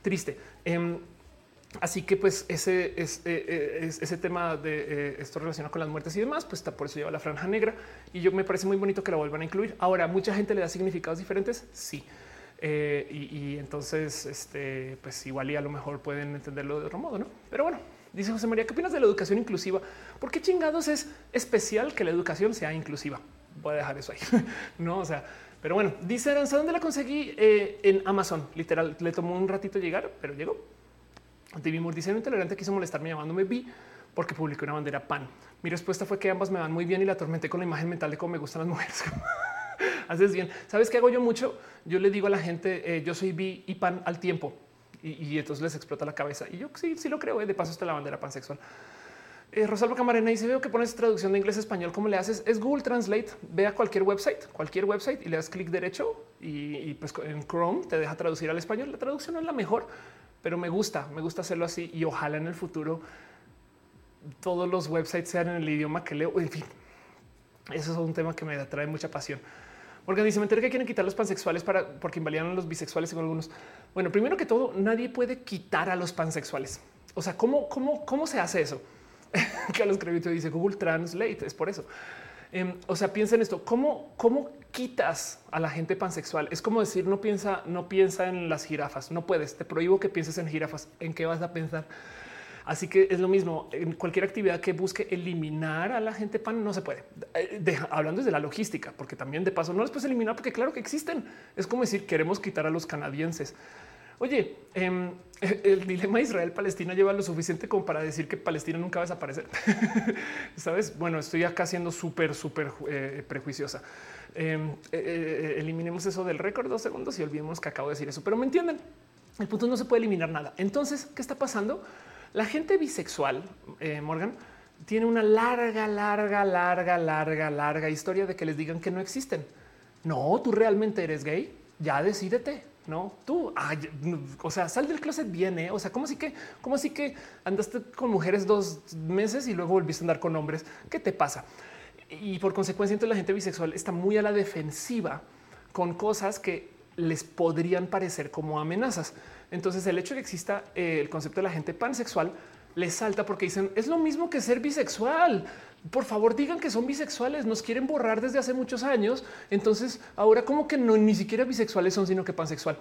Triste. Em, así que pues ese, es, eh, eh, ese tema de eh, esto relacionado con las muertes y demás, pues está por eso lleva la franja negra y yo me parece muy bonito que la vuelvan a incluir. Ahora, mucha gente le da significados diferentes. Sí. y, entonces, este, pues igual y a lo mejor pueden entenderlo de otro modo, no? Pero bueno, Dice José María, ¿qué opinas de la educación inclusiva? ¿Por qué chingados es especial que la educación sea inclusiva? Voy a dejar eso ahí. no, o sea, pero bueno, dice Aranza, ¿dónde la conseguí? En Amazon, literal. Le tomó un ratito llegar, pero llegó. Divimur dice, un intolerante quiso molestarme llamándome vi porque publicó una bandera pan. Mi respuesta fue que ambas me van muy bien y la atormenté con la imagen mental de cómo me gustan las mujeres. Haces bien. ¿Sabes qué hago yo mucho? Yo le digo a la gente, eh, yo soy bi y pan al tiempo y, entonces les explota la cabeza. Y yo sí, sí lo creo. ¿eh? De paso está la bandera pansexual. Eh, Rosalba Camarena dice veo que pones traducción de inglés a español. ¿Cómo le haces? Es Google Translate. Ve a cualquier website, cualquier website y le das clic derecho y, pues en Chrome te deja traducir al español. La traducción no es la mejor, pero me gusta, me gusta hacerlo así y ojalá en el futuro todos los websites sean en el idioma que leo. En fin, eso es un tema que me atrae mucha pasión. Porque dice, que quieren quitar los pansexuales para porque invalidan a los bisexuales y con algunos. Bueno, primero que todo, nadie puede quitar a los pansexuales. O sea, ¿cómo, cómo, cómo se hace eso? que a los créditos dice Google Translate, es por eso. Em, o sea, piensa en esto. ¿Cómo, ¿Cómo quitas a la gente pansexual? Es como decir, no piensa, no piensa en las jirafas. No puedes. Te prohíbo que pienses en jirafas. ¿En qué vas a pensar? Así que es lo mismo en cualquier actividad que busque eliminar a la gente pan no se puede. Eh, hablando desde la logística, porque también de paso no les puedes eliminar porque claro que existen. Es como decir queremos quitar a los canadienses. Oye, em, el dilema Israel-Palestina lleva lo suficiente como para decir que Palestina nunca va a desaparecer. Sabes? Bueno, estoy acá siendo súper, súper eh, prejuiciosa. Em, eh, eliminemos eso del récord dos segundos y olvidemos que acabo de decir eso, pero me entienden. El punto no se puede eliminar nada. Entonces, ¿qué está pasando? La gente bisexual, eh, Morgan, tiene una larga, larga, larga, larga, larga historia de que les digan que no existen. No, tú realmente eres gay. Ya decídete. No, tú, o sea, sal del closet bien, ¿eh? o sea, como así que, como así que andaste con mujeres dos meses y luego volviste a andar con hombres. ¿Qué te pasa? Y por consecuencia, entonces la gente bisexual está muy a la defensiva con cosas que les podrían parecer como amenazas. Entonces el hecho de que exista eh, el concepto de la gente pansexual les salta porque dicen es lo mismo que ser bisexual. Por favor, digan que son bisexuales. Nos quieren borrar desde hace muchos años. Entonces ahora como que no ni siquiera bisexuales son, sino que pansexual.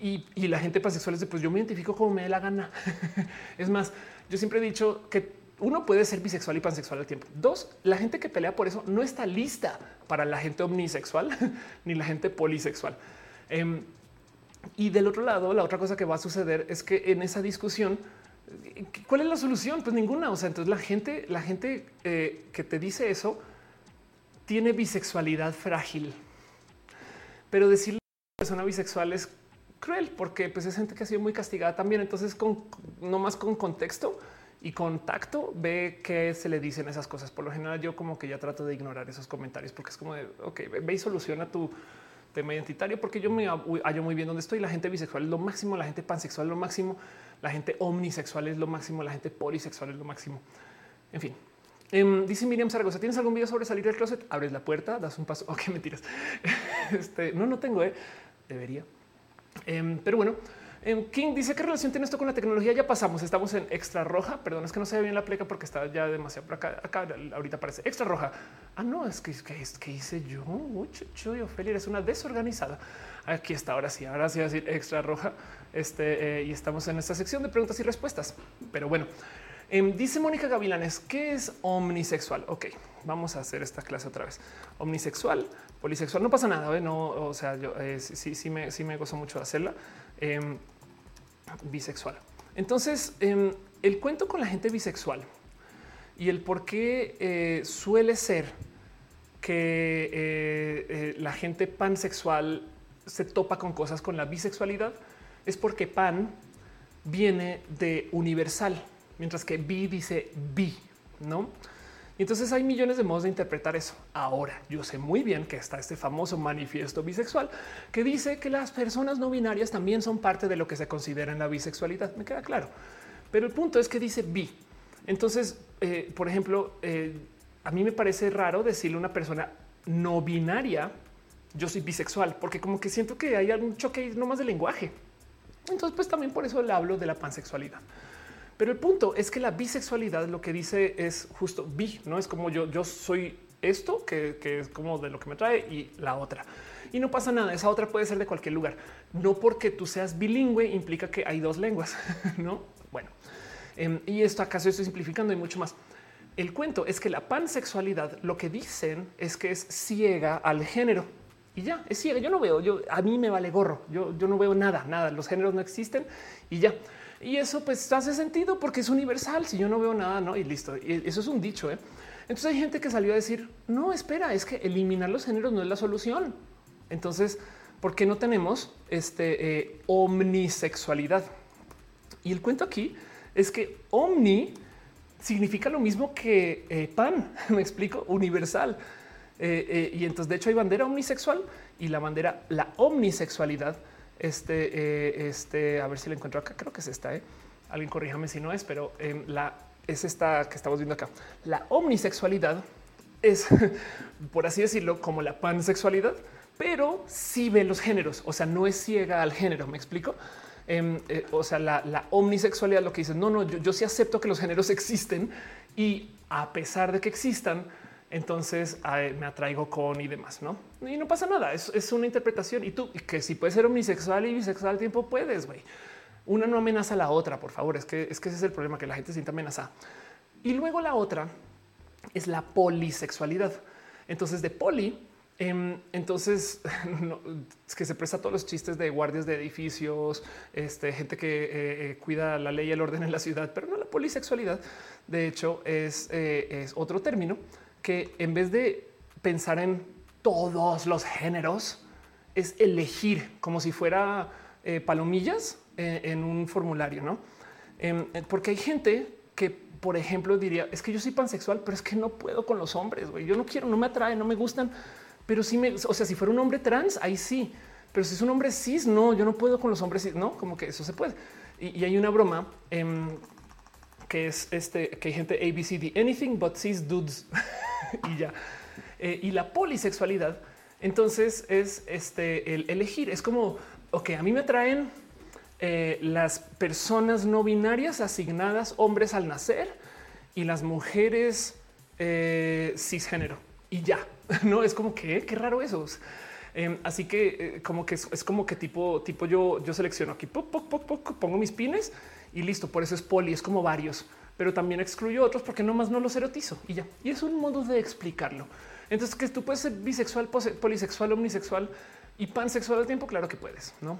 Y, y la gente pansexual es de pues yo me identifico como me dé la gana. es más, yo siempre he dicho que uno puede ser bisexual y pansexual al tiempo. Dos, la gente que pelea por eso no está lista para la gente omnisexual ni la gente polisexual. Em, y del otro lado, la otra cosa que va a suceder es que en esa discusión, ¿cuál es la solución? Pues ninguna. O sea, entonces la gente, la gente eh, que te dice eso tiene bisexualidad frágil, pero decirle a una persona bisexual es cruel porque pues, es gente que ha sido muy castigada también. Entonces, con, no más con contexto y con tacto, ve que se le dicen esas cosas. Por lo general, yo como que ya trato de ignorar esos comentarios porque es como de, ok, ve y soluciona tu tema identitario, porque yo me hallo muy bien donde estoy. La gente bisexual es lo máximo, la gente pansexual es lo máximo, la gente omnisexual es lo máximo, la gente polisexual es lo máximo. En fin, em, dice Miriam Zaragoza, ¿tienes algún video sobre salir del closet? Abres la puerta, das un paso. Ok, mentiras. Este, no, no tengo, eh. debería. Em, pero bueno, King dice qué relación tiene esto con la tecnología. Ya pasamos, estamos en extra roja. Perdón, es que no se ve bien la pleca porque está ya demasiado por acá. Acá ahorita parece extra roja. Ah, no, es que, es que hice yo. Uy, Ophelia, eres una desorganizada. Aquí está, ahora sí, ahora sí decir extra roja. Este eh, y estamos en esta sección de preguntas y respuestas. Pero bueno, em, dice Mónica Gavilanes, ¿qué es omnisexual? Ok, vamos a hacer esta clase otra vez. Omnisexual polisexual. No pasa nada, ¿eh? no, o sea, yo eh, sí, sí me, sí me gozo mucho de hacerla. Bisexual. Entonces, em, el cuento con la gente bisexual y el por qué eh, suele ser que la gente pansexual se topa con cosas con la bisexualidad es porque pan viene de universal, mientras que bi dice bi, ¿no? Entonces hay millones de modos de interpretar eso. Ahora, yo sé muy bien que está este famoso manifiesto bisexual que dice que las personas no binarias también son parte de lo que se considera en la bisexualidad. Me queda claro. Pero el punto es que dice bi. Entonces, eh, por ejemplo, eh, a mí me parece raro decirle a una persona no binaria, yo soy bisexual, porque como que siento que hay algún choque no más de lenguaje. Entonces, pues también por eso le hablo de la pansexualidad. Pero el punto es que la bisexualidad lo que dice es justo bi, no es como yo, yo soy esto que, es como de lo que me trae y la otra. Y no pasa nada. Esa otra puede ser de cualquier lugar. No porque tú seas bilingüe implica que hay dos lenguas, no? Bueno, em, y esto acaso estoy simplificando y mucho más. El cuento es que la pansexualidad lo que dicen es que es ciega al género y ya es ciega. Yo no veo, yo a mí me vale gorro. Yo, yo no veo nada, nada. Los géneros no existen y ya. Y eso pues hace sentido porque es universal. Si yo no veo nada, no, y listo. Y eso es un dicho. ¿eh? Entonces hay gente que salió a decir, no, espera, es que eliminar los géneros no es la solución. Entonces, ¿por qué no tenemos este eh, omnisexualidad? Y el cuento aquí es que omni significa lo mismo que eh, pan, me explico, universal. y entonces, de hecho, hay bandera omnisexual y la bandera, la omnisexualidad este, eh, este, a ver si la encuentro acá. Creo que es esta. ¿eh? Alguien corríjame si no es, pero em, la es esta que estamos viendo acá. La omnisexualidad es, por así decirlo, como la pansexualidad, pero sí ve los géneros. O sea, no es ciega al género. Me explico. Em, eh, o sea, la, omnisexualidad lo que dice, no, no, yo, yo sí acepto que los géneros existen y a pesar de que existan, entonces me atraigo con y demás, ¿no? Y no pasa nada, es, una interpretación. Y tú, que si puedes ser omnisexual y bisexual al tiempo, puedes, güey. Una no amenaza a la otra, por favor, es que, es que ese es el problema, que la gente se siente amenazada. Y luego la otra es la polisexualidad. Entonces de poli, em, entonces es que se presta todos los chistes de guardias de edificios, este, gente que eh, eh, cuida la ley y el orden en la ciudad, pero no la polisexualidad. De hecho, es, eh, es otro término que en vez de pensar en todos los géneros, es elegir como si fuera eh, palomillas eh, en un formulario, ¿no? Em, eh, porque hay gente que, por ejemplo, diría, es que yo soy pansexual, pero es que no puedo con los hombres, güey. Yo no quiero, no me atrae, no me gustan, pero sí me, o sea, si fuera un hombre trans, ahí sí, pero si es un hombre cis, no, yo no puedo con los hombres cis, no, como que eso se puede. Y, hay una broma em, que es este, que hay gente ABCD, anything but cis dudes. y ya. Eh, y la polisexualidad Entonces es este el elegir. Es como, ok, a mí me traen eh, las personas no binarias asignadas hombres al nacer y las mujeres eh, cisgénero y ya no es como que qué raro eso. Em, así que eh, como que es, como que tipo, tipo yo, yo selecciono aquí, pongo mis pines y listo. Por eso es poli, es como varios, pero también excluyo otros porque nomás no los erotizo y ya. Y es un modo de explicarlo. Entonces, que tú puedes ser bisexual, polisexual, omnisexual y pansexual al tiempo. Claro que puedes, no?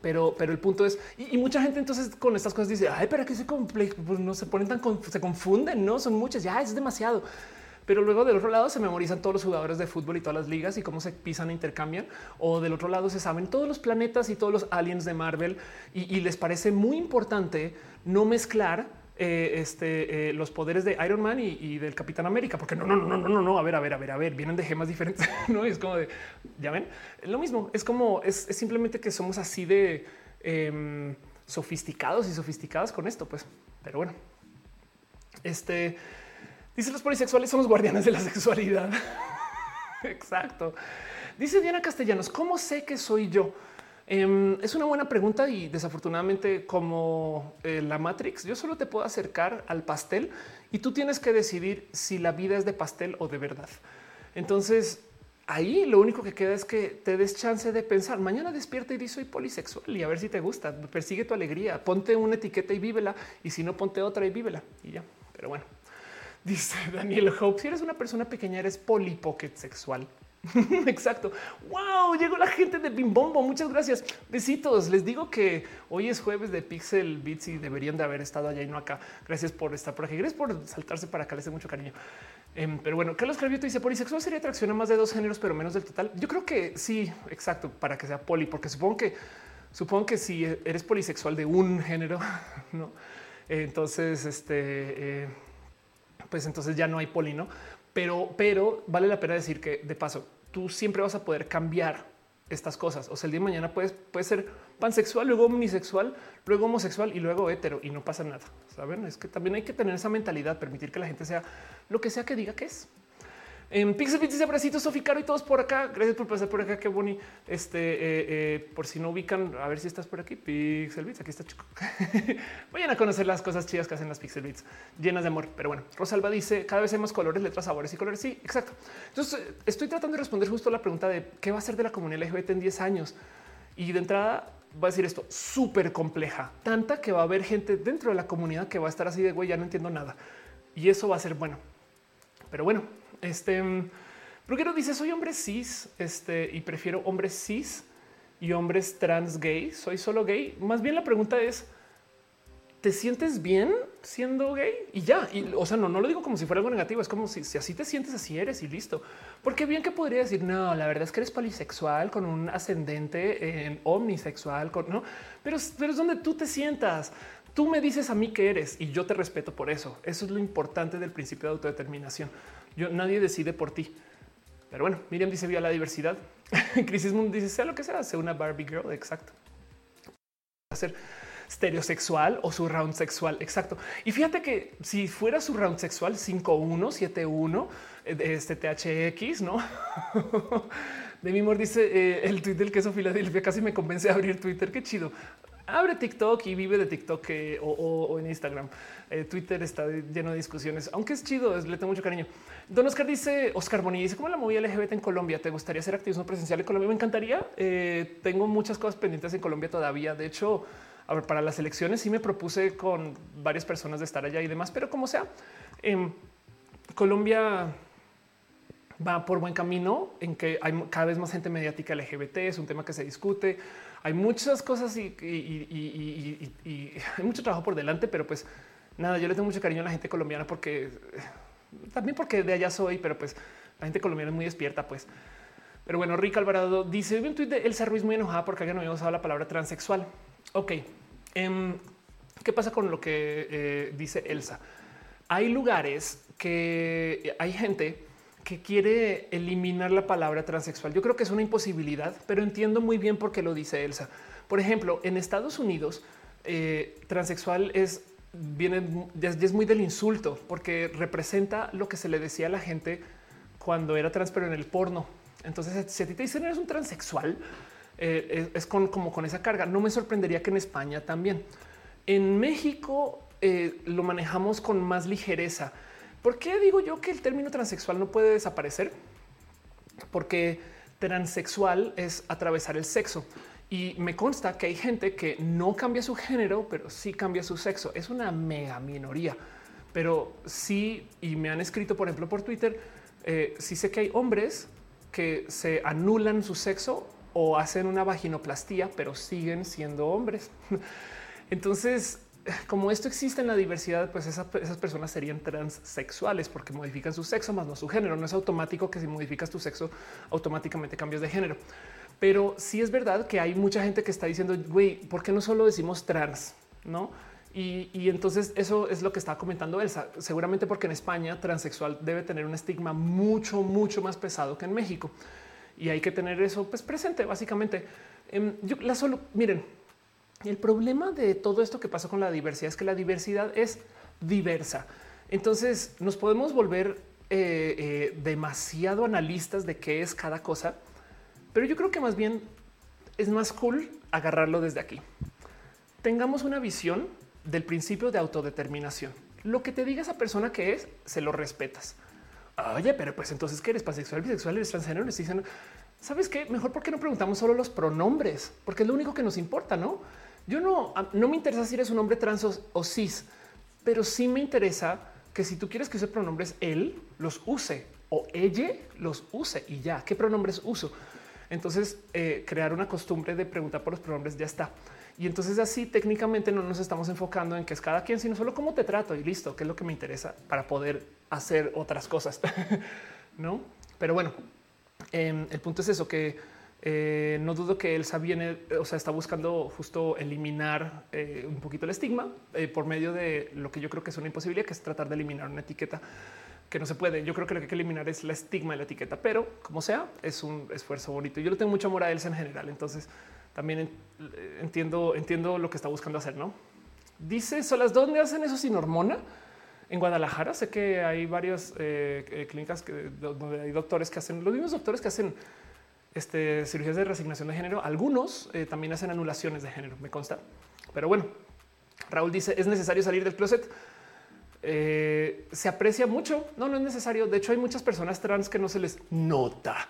Pero, pero el punto es, y, mucha gente entonces con estas cosas dice, ay, pero que se complejo, pues no se ponen tan, se confunden, no son muchas, ya es demasiado. Pero luego del otro lado se memorizan todos los jugadores de fútbol y todas las ligas y cómo se pisan e intercambian. O del otro lado se saben todos los planetas y todos los aliens de Marvel y les parece muy importante no mezclar eh, este, eh, los poderes de Iron Man y, del Capitán América, porque no, no, no, no, no, no, a ver, a ver, a ver, a ver, vienen de gemas diferentes, no es como de ya ven lo mismo. Es como es, simplemente que somos así de em, sofisticados y sofisticadas con esto, pues, pero bueno, este dice los polisexuales son los guardianes de la sexualidad. Exacto. Dice Diana Castellanos, ¿cómo sé que soy yo? Em, es una buena pregunta y desafortunadamente como eh, la Matrix, yo solo te puedo acercar al pastel y tú tienes que decidir si la vida es de pastel o de verdad. Entonces ahí lo único que queda es que te des chance de pensar. Mañana despierta y di soy polisexual y a ver si te gusta. Persigue tu alegría. Ponte una etiqueta y vívela. Y si no, ponte otra y vívela. Y ya. Pero bueno, dice Daniel Hope: si eres una persona pequeña, eres polipocket sexual. Exacto. Wow, llegó la gente de Bimbombo. Muchas gracias. Besitos. Les digo que hoy es jueves de Pixel Beats y deberían de haber estado allá y no acá. Gracias por estar por aquí. Gracias por saltarse para acá. Les doy mucho cariño. Em, pero bueno, Carlos Cravioto dice polisexual sería atracción a más de dos géneros, pero menos del total. Yo creo que sí, exacto, para que sea poli, porque supongo que supongo que si eres polisexual de un género, no, entonces este, eh, pues entonces ya no hay poli, no? pero, pero vale la pena decir que de paso tú siempre vas a poder cambiar estas cosas. O sea, el día de mañana puedes, puede ser pansexual, luego omnisexual, luego homosexual y luego hetero y no pasa nada. Saben, es que también hay que tener esa mentalidad, permitir que la gente sea lo que sea que diga que es. En Pixel dice abracito, Sofi Caro y todos por acá. Gracias por pasar por acá. Qué bonito. Este, eh, eh, por si no ubican, a ver si estás por aquí. Pixel Aquí está chico. Vayan a conocer las cosas chidas que hacen las Pixel llenas de amor. Pero bueno, Rosalba dice cada vez hay más colores, letras, sabores y colores. Sí, exacto. Entonces estoy tratando de responder justo la pregunta de qué va a ser de la comunidad LGBT en 10 años. Y de entrada va a decir esto súper compleja, tanta que va a haber gente dentro de la comunidad que va a estar así de güey, ya no entiendo nada. Y eso va a ser bueno. Pero bueno, este Bruguero dice: Soy hombre cis este, y prefiero hombres cis y hombres trans gay. Soy solo gay. Más bien la pregunta es: ¿te sientes bien siendo gay? Y ya, y, o sea, no, no lo digo como si fuera algo negativo, es como si, si, así te sientes, así eres y listo. Porque bien que podría decir, no, la verdad es que eres polisexual con un ascendente en omnisexual, no, pero, pero es donde tú te sientas. Tú me dices a mí que eres y yo te respeto por eso. Eso es lo importante del principio de autodeterminación. Yo nadie decide por ti. Pero bueno, Miriam dice vía la diversidad. Crisis Moon dice sea lo que sea, sea una Barbie girl. Exacto. Hacer estereosexual o su round sexual. Exacto. Y fíjate que si fuera su round sexual 5171 eh, este THX, no? de mi amor dice eh, el tweet del queso Filadelfia casi me convence a abrir Twitter. Qué chido abre TikTok y vive de TikTok eh, o, en Instagram. Eh, Twitter está lleno de discusiones, aunque es chido, le tengo mucho cariño. Don Oscar dice, Oscar Boni dice, ¿cómo la movida LGBT en Colombia? ¿Te gustaría hacer activismo presencial en Colombia? Me encantaría. Eh, tengo muchas cosas pendientes en Colombia todavía. De hecho, para las elecciones sí me propuse con varias personas de estar allá y demás, pero como sea, en Colombia va por buen camino en que hay cada vez más gente mediática LGBT, es un tema que se discute hay muchas cosas y, hay mucho trabajo por delante, pero pues nada, yo le tengo mucho cariño a la gente colombiana porque también porque de allá soy, pero pues la gente colombiana es muy despierta, pues. Pero bueno, Rick Alvarado dice un tweet de Elsa Ruiz muy enojada porque alguien no había usado la palabra transexual. Ok, em, ¿qué pasa con lo que eh, dice Elsa? Hay lugares que hay gente que quiere eliminar la palabra transexual. Yo creo que es una imposibilidad, pero entiendo muy bien por qué lo dice Elsa. Por ejemplo, en Estados Unidos, eh, transexual es viene es muy del insulto porque representa lo que se le decía a la gente cuando era trans, pero en el porno. Entonces, si a ti te dicen eres un transexual, eh, es, con, como con esa carga. No me sorprendería que en España también. En México eh, lo manejamos con más ligereza. ¿Por qué digo yo que el término transexual no puede desaparecer? Porque transexual es atravesar el sexo. Y me consta que hay gente que no cambia su género, pero sí cambia su sexo. Es una mega minoría, pero sí, y me han escrito, por ejemplo, por Twitter, eh, sí sé que hay hombres que se anulan su sexo o hacen una vaginoplastía, pero siguen siendo hombres. Entonces, como esto existe en la diversidad, pues esas personas serían transexuales porque modifican su sexo más no su género. No es automático que si modificas tu sexo automáticamente cambias de género. Pero sí es verdad que hay mucha gente que está diciendo, güey, ¿por qué no solo decimos trans? No? Y, entonces eso es lo que está comentando Elsa. Seguramente porque en España transexual debe tener un estigma mucho, mucho más pesado que en México. Y hay que tener eso pues, presente, básicamente. Em, yo, la solo, miren, el problema de todo esto que pasa con la diversidad es que la diversidad es diversa. Entonces nos podemos volver eh, eh, demasiado analistas de qué es cada cosa, pero yo creo que más bien es más cool agarrarlo desde aquí. Tengamos una visión del principio de autodeterminación. Lo que te diga esa persona que es, se lo respetas. Oye, pero pues entonces que eres pansexual, bisexual, eres transgénero, dicen, ¿sabes qué? Mejor porque no preguntamos solo los pronombres, porque es lo único que nos importa, ¿no? Yo no, no me interesa si eres un hombre trans o, cis, pero sí me interesa que si tú quieres que use pronombres él, los use o ella los use y ya. ¿Qué pronombres uso? Entonces, eh, crear una costumbre de preguntar por los pronombres ya está. Y entonces así técnicamente no nos estamos enfocando en que es cada quien, sino solo cómo te trato y listo, que es lo que me interesa para poder hacer otras cosas. no, pero bueno, em, el punto es eso que eh, no dudo que Elsa viene, o sea, está buscando justo eliminar eh, un poquito el estigma eh, por medio de lo que yo creo que es una imposibilidad, que es tratar de eliminar una etiqueta que no se puede. Yo creo que lo que hay que eliminar es la estigma de la etiqueta, pero como sea, es un esfuerzo bonito. Yo le tengo mucho amor a Elsa en general, entonces también entiendo, entiendo lo que está buscando hacer. No dice Solas, ¿dónde hacen eso sin hormona? En Guadalajara sé que hay varias clínicas donde hay doctores que hacen los mismos doctores que hacen este, cirugías de resignación de género. Algunos eh, también hacen anulaciones de género, me consta. Pero bueno, Raúl dice, ¿es necesario salir del closet? Eh, se aprecia mucho. No, no es necesario. De hecho, hay muchas personas trans que no se les nota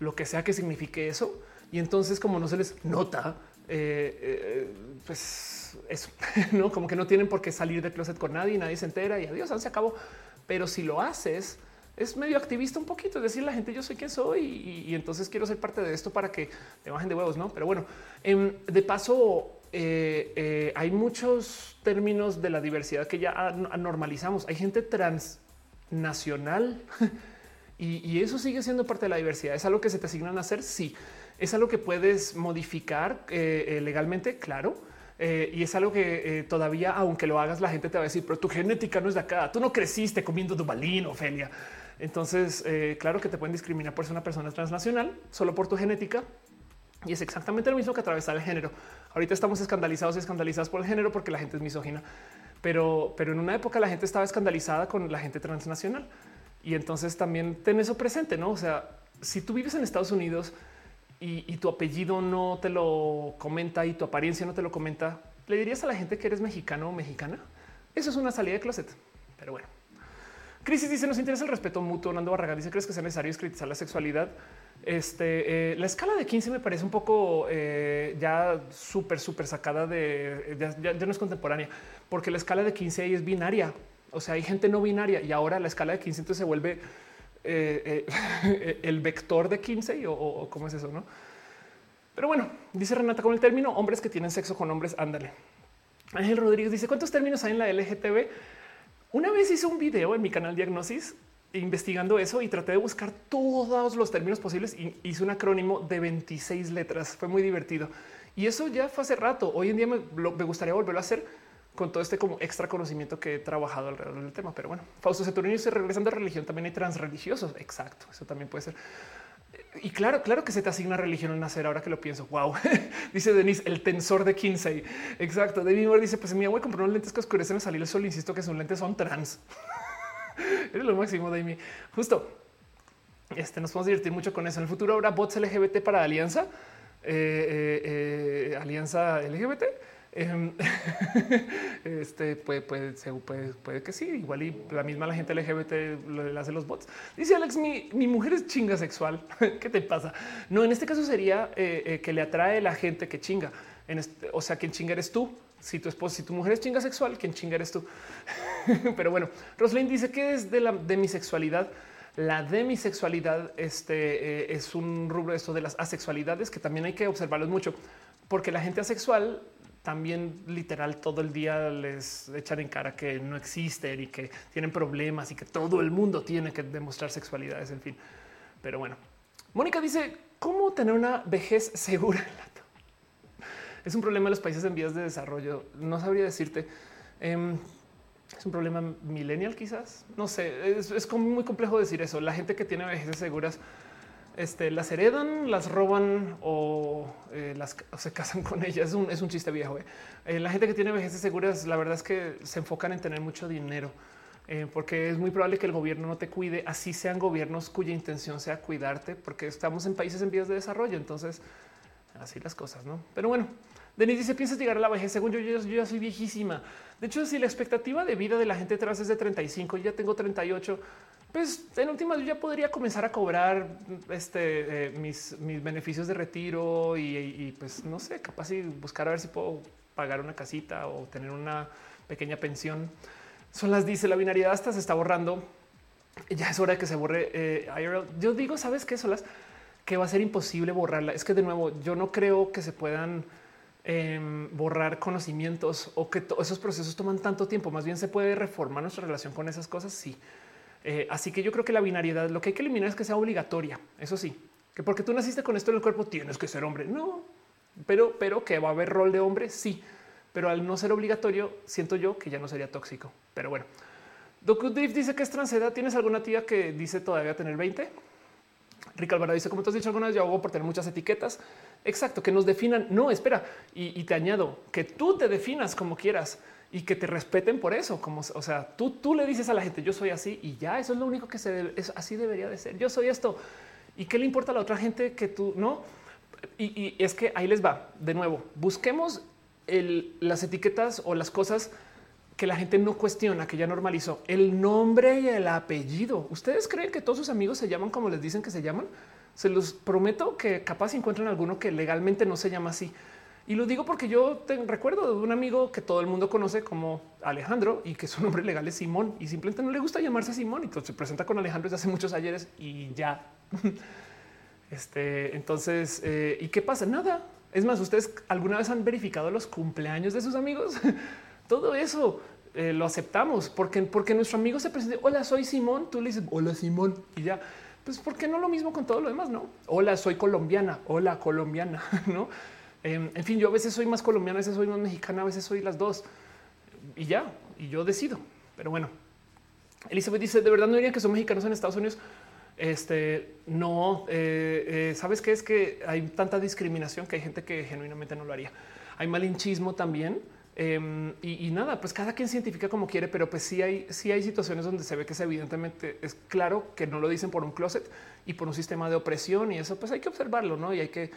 lo que sea que signifique eso. Y entonces, como no se les nota, eh, pues eso, no como que no tienen por qué salir del closet con nadie, nadie se entera y adiós, se acabó. Pero si lo haces, es medio activista un poquito, es decir, la gente yo soy quien soy y, entonces quiero ser parte de esto para que te bajen de huevos, no? Pero bueno, em, de paso, eh, eh, hay muchos términos de la diversidad que ya normalizamos. Hay gente transnacional y, y, eso sigue siendo parte de la diversidad. Es algo que se te asignan a hacer. Sí, es algo que puedes modificar eh, legalmente. Claro. y es algo que todavía, aunque lo hagas, la gente te va a decir, pero tu genética no es de acá. Tú no creciste comiendo dubalín, Ofelia. Entonces, eh, claro que te pueden discriminar por ser una persona transnacional solo por tu genética. Y es exactamente lo mismo que atravesar el género. Ahorita estamos escandalizados y escandalizados por el género porque la gente es misógina, pero, pero en una época la gente estaba escandalizada con la gente transnacional. Y entonces también ten eso presente, ¿no? O sea, si tú vives en Estados Unidos y, y tu apellido no te lo comenta y tu apariencia no te lo comenta, ¿le dirías a la gente que eres mexicano o mexicana? Eso es una salida de closet. Pero bueno. Crisis dice nos interesa el respeto mutuo. Nando Barragán dice crees que sea necesario escritizar la sexualidad. Este, eh, la escala de 15 me parece un poco eh, ya súper, súper sacada de ya, no es contemporánea, porque la escala de 15 ahí es binaria. O sea, hay gente no binaria y ahora la escala de 15 entonces se vuelve eh, el vector de 15 o, o, cómo es eso, no? Pero bueno, dice Renata con el término hombres que tienen sexo con hombres. Ándale. Ángel Rodríguez dice cuántos términos hay en la LGTB. Una vez hice un video en mi canal Diagnosis investigando eso y traté de buscar todos los términos posibles y hice un acrónimo de 26 letras. Fue muy divertido. Y eso ya fue hace rato. Hoy en día me, gustaría volverlo a hacer con todo este como extra conocimiento que he trabajado alrededor del tema. Pero bueno, Fausto Saturnino se regresando a religión. También hay transreligiosos. Exacto. Eso también puede ser. Y claro, claro que se te asigna religión al nacer. Ahora que lo pienso, wow, dice Denise, el tensor de Kinsey. Exacto. David Moore dice: Pues mi abuelo compró unos lentes que oscurecen al salir el sol. Insisto que son lentes, son trans. Eres lo máximo, Dami. Justo. Este, nos podemos divertir mucho con eso. En el futuro habrá bots LGBT para Alianza, eh, eh, eh, Alianza LGBT. Em, este puede, puede, puede, que sí, igual y la misma la gente LGBT le hace los bots. Dice Alex, mi, mi mujer es chinga sexual. ¿Qué te pasa? No, en este caso sería que le atrae la gente que chinga. O sea, quien chinga eres tú. Si tu esposa, si tu mujer es chinga sexual, quien chinga eres tú. Pero bueno, Roslyn dice que es de la de mi sexualidad. La demisexualidad este, eh, es un rubro esto de las asexualidades que también hay que observarlos mucho, porque la gente asexual también literal todo el día les echan en cara que no existen y que tienen problemas y que todo el mundo tiene que demostrar sexualidades, en fin. Pero bueno, Mónica dice, ¿cómo tener una vejez segura? Es un problema de los países en vías de desarrollo. No sabría decirte. Em, es un problema millennial, quizás. No sé, es, como muy complejo decir eso. La gente que tiene vejeces seguras este, las heredan, las roban o, eh, se casan con ellas. Es un, es un chiste viejo. Eh. Eh, la gente que tiene vejeces seguras, la verdad es que se enfocan en tener mucho dinero. porque es muy probable que el gobierno no te cuide, así sean gobiernos cuya intención sea cuidarte, porque estamos en países en vías de desarrollo. Entonces, así las cosas, ¿no? Pero bueno, Denis dice, ¿piensas llegar a la vejez? Según yo, yo, ya soy viejísima. De hecho, si la expectativa de vida de la gente atrás es de 35 y ya tengo 38, pues en últimas yo ya podría comenzar a cobrar este, eh, mis, mis beneficios de retiro y, pues no sé, capaz y buscar a ver si puedo pagar una casita o tener una pequeña pensión. Son las dice la binariedad hasta se está borrando. Ya es hora de que se borre eh, Yo digo, ¿sabes qué? las que va a ser imposible borrarla. Es que de nuevo, yo no creo que se puedan Em, borrar conocimientos o que esos procesos toman tanto tiempo. Más bien se puede reformar nuestra relación con esas cosas. Sí. Eh, así que yo creo que la binariedad lo que hay que eliminar es que sea obligatoria. Eso sí, que porque tú naciste con esto en el cuerpo tienes que ser hombre. No, pero, pero que va a haber rol de hombre. Sí, pero al no ser obligatorio, siento yo que ya no sería tóxico. Pero bueno, Doku dice que es transedad. ¿Tienes alguna tía que dice todavía tener 20? Rick Alvarado dice, como te has dicho alguna vez, yo hago por tener muchas etiquetas. Exacto, que nos definan. No, espera. Y, te añado que tú te definas como quieras y que te respeten por eso. Como, o sea, tú, tú le dices a la gente, yo soy así y ya eso es lo único que se debe, así debería de ser. Yo soy esto. ¿Y qué le importa a la otra gente que tú no? Y, es que ahí les va de nuevo. Busquemos las etiquetas o las cosas que la gente no cuestiona, que ya normalizó el nombre y el apellido. ¿Ustedes creen que todos sus amigos se llaman como les dicen que se llaman? Se los prometo que capaz encuentran alguno que legalmente no se llama así. Y lo digo porque yo recuerdo de un amigo que todo el mundo conoce como Alejandro y que su nombre legal es Simón y simplemente no le gusta llamarse Simón y entonces se presenta con Alejandro desde hace muchos ayeres y ya. Este entonces, eh, ¿y qué pasa? Nada. Es más, ustedes alguna vez han verificado los cumpleaños de sus amigos. Todo eso eh, lo aceptamos porque, porque nuestro amigo se presenta. Hola, soy Simón. Tú le dices hola, Simón y ya. Pues, ¿por qué no lo mismo con todo lo demás? No. Hola, soy colombiana. Hola, colombiana. No. Em, en fin, yo a veces soy más colombiana, a veces soy más mexicana, a veces soy las dos y ya. Y yo decido. Pero bueno, Elizabeth dice: De verdad no dirían que son mexicanos en Estados Unidos. Este no eh, eh, sabes qué es que hay tanta discriminación que hay gente que genuinamente no lo haría. Hay malinchismo también. Em, y, nada, pues cada quien científica como quiere, pero pues sí hay, sí hay situaciones donde se ve que es evidentemente es claro que no lo dicen por un closet y por un sistema de opresión y eso pues hay que observarlo, ¿no? Y hay que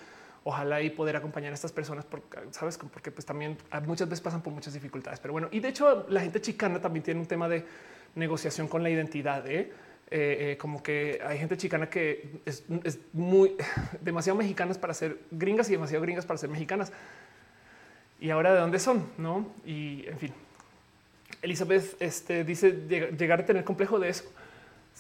ojalá y poder acompañar a estas personas porque sabes, porque pues también muchas veces pasan por muchas dificultades. Pero bueno, y de hecho la gente chicana también tiene un tema de negociación con la identidad. ¿eh? Eh, eh, como que hay gente chicana que es, es muy demasiado mexicanas para ser gringas y demasiado gringas para ser mexicanas y ahora de dónde son, no? Y en fin, Elizabeth este, dice llegar a tener complejo de eso.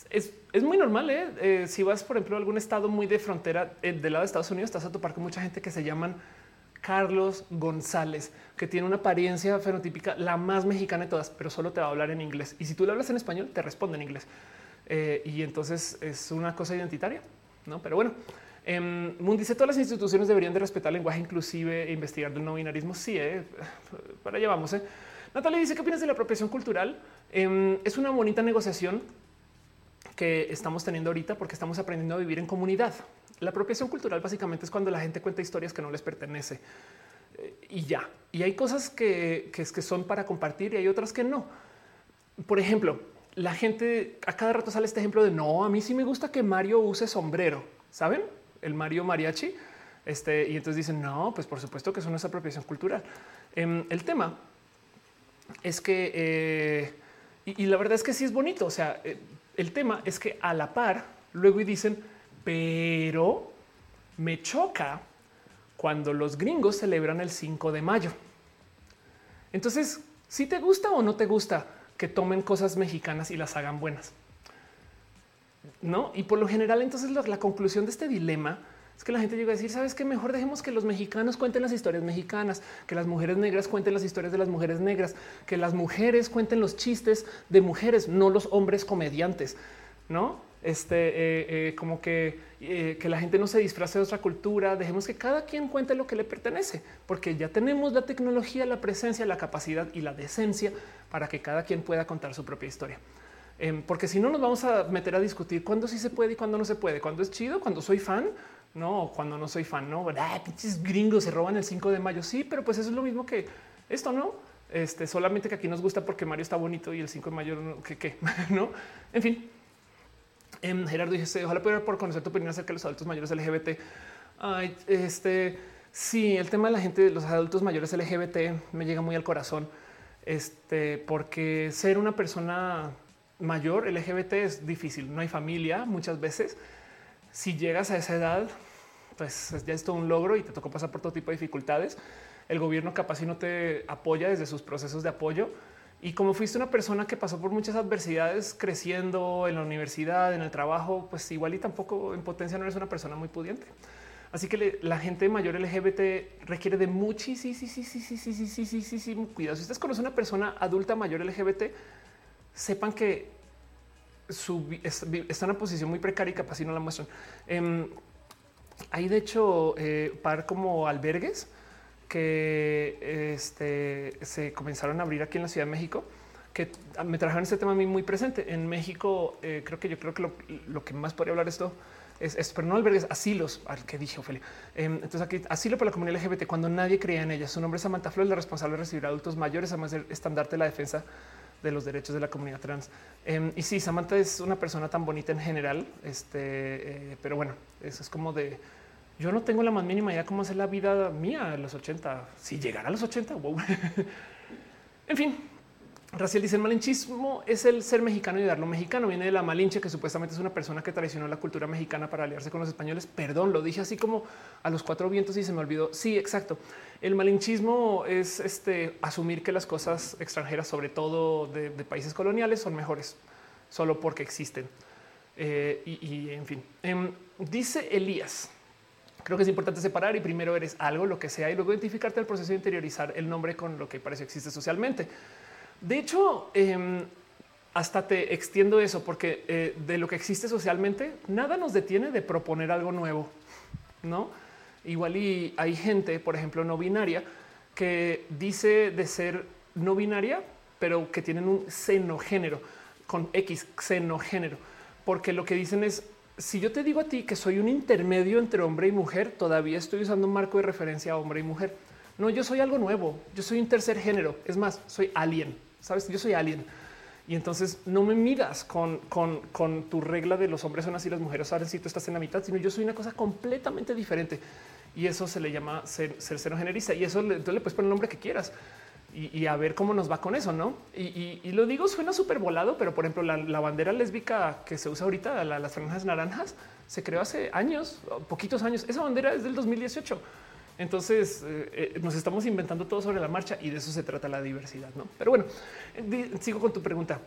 Es, muy normal. ¿eh? ¿eh? si vas, por ejemplo, a algún estado muy de frontera eh, del lado de Estados Unidos, estás a topar con mucha gente que se llaman Carlos González, que tiene una apariencia fenotípica la más mexicana de todas, pero solo te va a hablar en inglés. Y si tú le hablas en español, te responde en inglés. Eh, y entonces es una cosa identitaria, no? Pero bueno, eh, dice todas las instituciones deberían de respetar el lenguaje inclusive e investigar del no binarismo. Sí, para allá vamos. Natalia dice qué opinas de la apropiación cultural. Em, es una bonita negociación que estamos teniendo ahorita porque estamos aprendiendo a vivir en comunidad. La apropiación cultural básicamente es cuando la gente cuenta historias que no les pertenece eh, y ya. Y hay cosas que, que, son para compartir y hay otras que no. Por ejemplo, la gente a cada rato sale este ejemplo de no, a mí sí me gusta que Mario use sombrero, ¿saben? El Mario mariachi. Este, y entonces dicen, no, pues por supuesto que eso no es apropiación cultural. Em, el tema es que, eh, y, la verdad es que sí es bonito, o sea, eh, el tema es que a la par, luego y dicen, pero me choca cuando los gringos celebran el 5 de mayo. Entonces, si te gusta o no te gusta que tomen cosas mexicanas y las hagan buenas. No, y por lo general, entonces la, conclusión de este dilema es que la gente llega a decir, sabes que mejor dejemos que los mexicanos cuenten las historias mexicanas, que las mujeres negras cuenten las historias de las mujeres negras, que las mujeres cuenten los chistes de mujeres, no los hombres comediantes, no? Este eh, eh, como que, eh, que la gente no se disfrace de otra cultura. Dejemos que cada quien cuente lo que le pertenece, porque ya tenemos la tecnología, la presencia, la capacidad y la decencia para que cada quien pueda contar su propia historia. Em, porque si no, nos vamos a meter a discutir cuándo sí se puede y cuándo no se puede, cuándo es chido, cuando soy fan, no, cuando no soy fan, no, ah, pinches gringos se roban el 5 de mayo. Sí, pero pues eso es lo mismo que esto, no? Este solamente que aquí nos gusta porque Mario está bonito y el 5 de mayo, que qué, no? En fin, em, Gerardo dice: Ojalá pudiera por conocer tu opinión acerca de los adultos mayores LGBT. Ay, este sí, el tema de la gente de los adultos mayores LGBT me llega muy al corazón. Este, porque ser una persona mayor LGBT es difícil. No hay familia muchas veces. Si llegas a esa edad, pues ya es todo un logro y te tocó pasar por todo tipo de dificultades. El gobierno capaz si no te apoya desde sus procesos de apoyo. Y como fuiste una persona que pasó por muchas adversidades creciendo en la universidad, en el trabajo, pues igual y tampoco en potencia no eres una persona muy pudiente. Así que la gente mayor LGBT requiere de muchísimo cuidado. Si ustedes conocen a una persona adulta mayor LGBT, sepan que está en una posición muy precaria y capaz si no la muestran. Eh, hay de hecho eh, par como albergues que este, se comenzaron a abrir aquí en la Ciudad de México que me trajeron este tema a mí muy presente. En México eh, creo que yo creo que lo, que más podría hablar esto es, pero no albergues, asilos, al que dije Ophelia. Em, entonces aquí asilo para la comunidad LGBT cuando nadie creía en ella. Su nombre es Samantha Flores, la responsable de recibir adultos mayores, además del estandarte de la defensa de los derechos de la comunidad trans. Em, y sí, Samantha es una persona tan bonita en general, este, eh, pero bueno, eso es como de yo no tengo la más mínima idea cómo hacer la vida mía a los 80, si llegara a los 80. Wow. en fin, Raciel dice el malinchismo es el ser mexicano y darlo mexicano. Viene de la malinche, que supuestamente es una persona que traicionó la cultura mexicana para aliarse con los españoles. Perdón, lo dije así como a los cuatro vientos y se me olvidó. Sí, exacto. El malinchismo es este asumir que las cosas extranjeras, sobre todo de, países coloniales, son mejores solo porque existen. Eh, y, en fin, em, dice Elías. Creo que es importante separar y primero eres algo, lo que sea, y luego identificarte el proceso de interiorizar el nombre con lo que parece existe socialmente. De hecho, em, hasta te extiendo eso, porque eh, de lo que existe socialmente, nada nos detiene de proponer algo nuevo, ¿no? Igual y hay gente, por ejemplo, no binaria, que dice de ser no binaria, pero que tienen un xenogénero, con X, xenogénero, porque lo que dicen es, si yo te digo a ti que soy un intermedio entre hombre y mujer, todavía estoy usando un marco de referencia a hombre y mujer. No, yo soy algo nuevo, yo soy un tercer género, es más, soy alien sabes, yo soy alien. Y entonces no me midas con, con, tu regla de los hombres son así, las mujeres saben si tú estás en la mitad, sino yo soy una cosa completamente diferente. Y eso se le llama ser, ser. Y eso le, le puedes poner el nombre que quieras y, a ver cómo nos va con eso, ¿no? Y, lo digo, suena súper volado, pero por ejemplo, la, bandera lésbica que se usa ahorita, las franjas naranjas, se creó hace años, poquitos años. Esa bandera es del 2018. Entonces eh, eh, nos estamos inventando todo sobre la marcha y de eso se trata la diversidad. ¿no? Pero bueno, sigo con tu pregunta.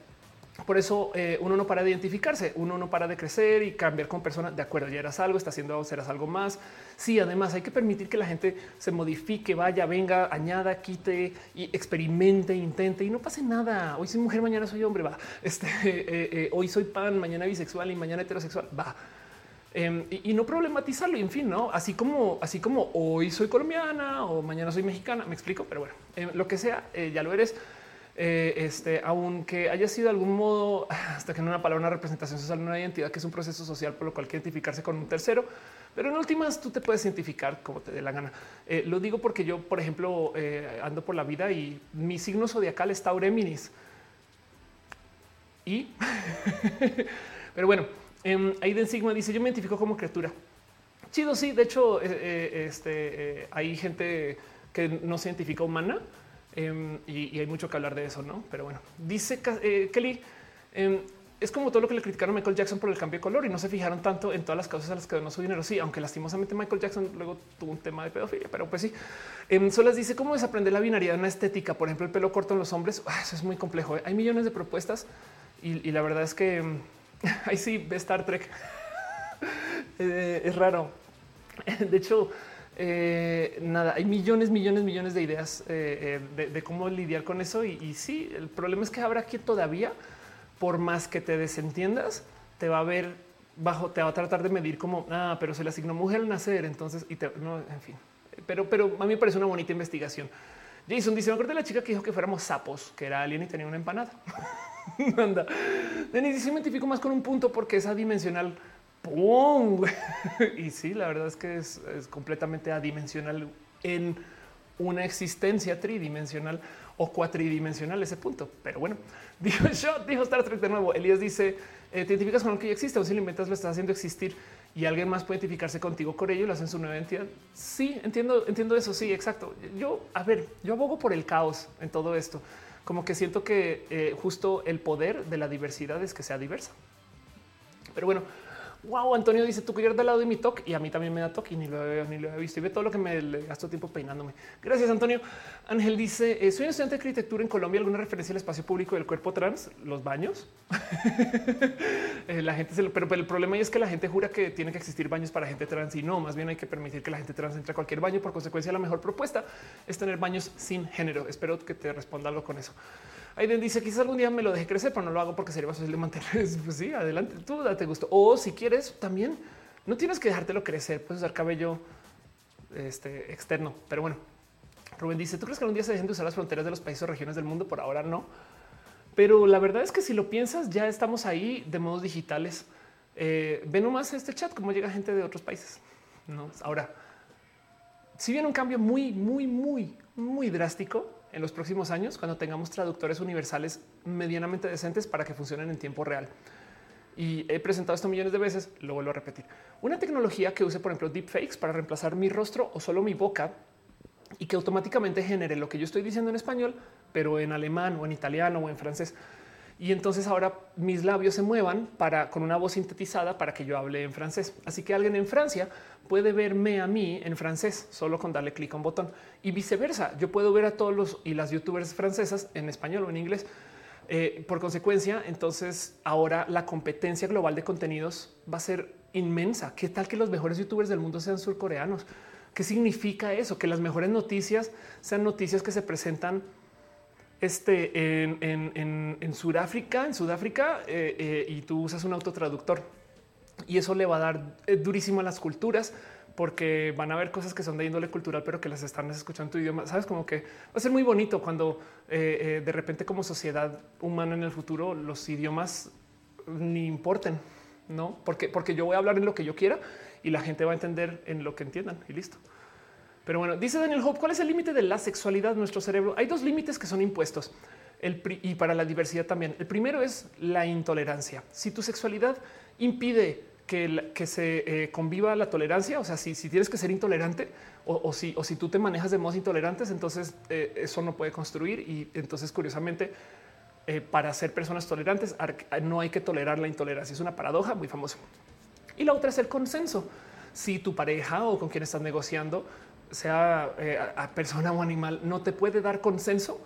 Por eso eh, uno no para de identificarse, uno no para de crecer y cambiar con personas. De acuerdo, ya eras algo, está haciendo, serás algo más. Sí, además hay que permitir que la gente se modifique, vaya, venga, añada, quite y experimente, intente y no pase nada. Hoy soy mujer, mañana soy hombre, va. Este, hoy soy pan, mañana bisexual y mañana heterosexual, va Em, y, no problematizarlo. Y en fin, no así como, así como hoy soy colombiana o mañana soy mexicana. Me explico, pero bueno, em, lo que sea, eh, ya lo eres. Eh, este, aunque haya sido de algún modo, hasta que no una palabra, una representación social, una identidad que es un proceso social por lo cual que identificarse con un tercero. Pero en últimas tú te puedes identificar como te dé la gana. Eh, lo digo porque yo, por ejemplo, ando por la vida y mi signo zodiacal es Taureminis Y, pero bueno, eh, Aiden Sigma dice: Yo me identifico como criatura. Chido, sí. De hecho, eh, eh, este, eh, hay gente que no se identifica humana em, y, hay mucho que hablar de eso, no? Pero bueno, dice Kelly em, es como todo lo que le criticaron a Michael Jackson por el cambio de color y no se fijaron tanto en todas las causas a las que donó su dinero. Sí, aunque lastimosamente Michael Jackson luego tuvo un tema de pedofilia, pero pues sí. Solas dice cómo desaprender la binaridad en una estética. Por ejemplo, el pelo corto en los hombres. Ah, eso es muy complejo. Hay millones de propuestas y, la verdad es que ahí sí ve Star Trek. Eh, es raro. De hecho, eh, nada, hay millones, millones, millones de ideas de, cómo lidiar con eso. Y, y sí, el problema es que habrá que todavía por más que te desentiendas, te va a ver bajo, te va a tratar de medir como, ah, pero se le asignó mujer al nacer, entonces, y te, no, en fin. Pero, pero a mí me parece una bonita investigación. Jason dice, me acuerdo de la chica que dijo que fuéramos sapos, que era alien y tenía una empanada. Anda. Denis dice, me identifico más con un punto porque es adimensional. Y sí, la verdad es que es, es completamente adimensional en una existencia tridimensional o cuatridimensional ese punto. Pero bueno, dijo yo, dijo Star Trek de nuevo. Elías dice, eh, te identificas con lo que ya existe o si lo inventas lo estás haciendo existir y alguien más puede identificarse contigo con ello y lo hacen su nueva entidad. Sí, entiendo, entiendo eso. Sí, exacto. Yo, a ver, yo abogo por el caos en todo esto. Como que siento que eh, justo el poder de la diversidad es que sea diversa. Pero bueno, Wow, Antonio dice tu collar al lado de mi toque y a mí también me da toque y ni lo veo ni lo he visto y ve todo lo que me gasto tiempo peinándome. Gracias, Antonio. Ángel dice: eh, Soy un estudiante de arquitectura en Colombia. ¿Alguna referencia al espacio público del cuerpo trans? Los baños. Eh, la gente se lo, pero, el problema es que la gente jura que tiene que existir baños para gente trans y no, más bien hay que permitir que la gente trans entre a cualquier baño. Por consecuencia, la mejor propuesta es tener baños sin género. Espero que te responda algo con eso. Aiden dice quizás algún día me lo deje crecer, pero no lo hago porque sería más fácil de mantener. Pues sí, adelante, tú date gusto. O si quieres también, no tienes que dejártelo crecer, puedes usar cabello este, externo. Pero bueno, Rubén dice, ¿tú crees que algún día se dejen de usar las fronteras de los países o regiones del mundo? Por ahora no. Pero la verdad es que si lo piensas, ya estamos ahí de modos digitales. Eh, ve nomás este chat, cómo llega gente de otros países. No, ahora, si viene un cambio muy, muy, muy, muy drástico, en los próximos años cuando tengamos traductores universales medianamente decentes para que funcionen en tiempo real. Y he presentado esto millones de veces, lo vuelvo a repetir. Una tecnología que use, por ejemplo, deepfakes para reemplazar mi rostro o solo mi boca y que automáticamente genere lo que yo estoy diciendo en español, pero en alemán o en italiano o en francés y entonces ahora mis labios se muevan para con una voz sintetizada para que yo hable en francés. Así que alguien en Francia puede verme a mí en francés solo con darle clic a un botón y viceversa. Yo puedo ver a todos los y las youtubers francesas en español o en inglés. Eh, por consecuencia, entonces ahora la competencia global de contenidos va a ser inmensa. ¿Qué tal que los mejores youtubers del mundo sean surcoreanos? ¿Qué significa eso? Que las mejores noticias sean noticias que se presentan este, en, en, en, Sudáfrica, en Sudáfrica, eh, eh, y tú usas un autotraductor. Y eso le va a dar eh, durísimo a las culturas porque van a haber cosas que son de índole cultural, pero que las están escuchando en tu idioma. Sabes como que va a ser muy bonito cuando de repente como sociedad humana en el futuro los idiomas ni importen, no? Porque, porque yo voy a hablar en lo que yo quiera y la gente va a entender en lo que entiendan y listo. Pero bueno, dice Daniel Hope, ¿cuál es el límite de la sexualidad en nuestro cerebro? Hay dos límites que son impuestos y para la diversidad también. El primero es la intolerancia. Si tu sexualidad impide que, se eh, conviva la tolerancia, o sea, si, tienes que ser intolerante o, si, o si tú te manejas de modos intolerantes, entonces eh, eso no puede construir. Y entonces, curiosamente, eh, para ser personas tolerantes no hay que tolerar la intolerancia. Es una paradoja muy famosa. Y la otra es el consenso. Si tu pareja o con quien estás negociando sea eh, a persona o animal, no te puede dar consenso,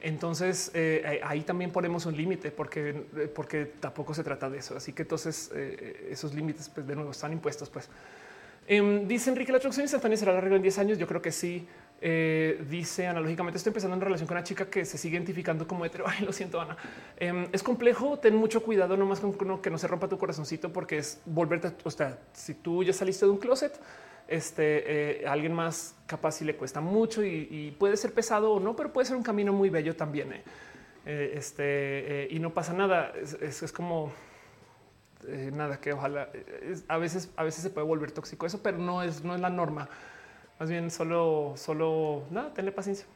entonces eh, ahí también ponemos un límite porque, eh, porque tampoco se trata de eso. Así que entonces esos límites, pues de nuevo, están impuestos. Pues em, dice Enrique, la traducción instantánea será la en 10 años. Yo creo que sí. dice analógicamente, estoy empezando en relación con una chica que se sigue identificando como hetero. Ay, lo siento, Ana. Em, es complejo. Ten mucho cuidado, nomás con que no se rompa tu corazoncito, porque es volverte. O sea, si tú ya saliste de un closet, este, eh, alguien más capaz si le cuesta mucho y, puede ser pesado o no, pero puede ser un camino muy bello también. Eh. Eh, este, y no pasa nada. Es, como nada que ojalá a veces, a veces se puede volver tóxico eso, pero no es, no es la norma. Más bien solo, solo nada, tenle paciencia.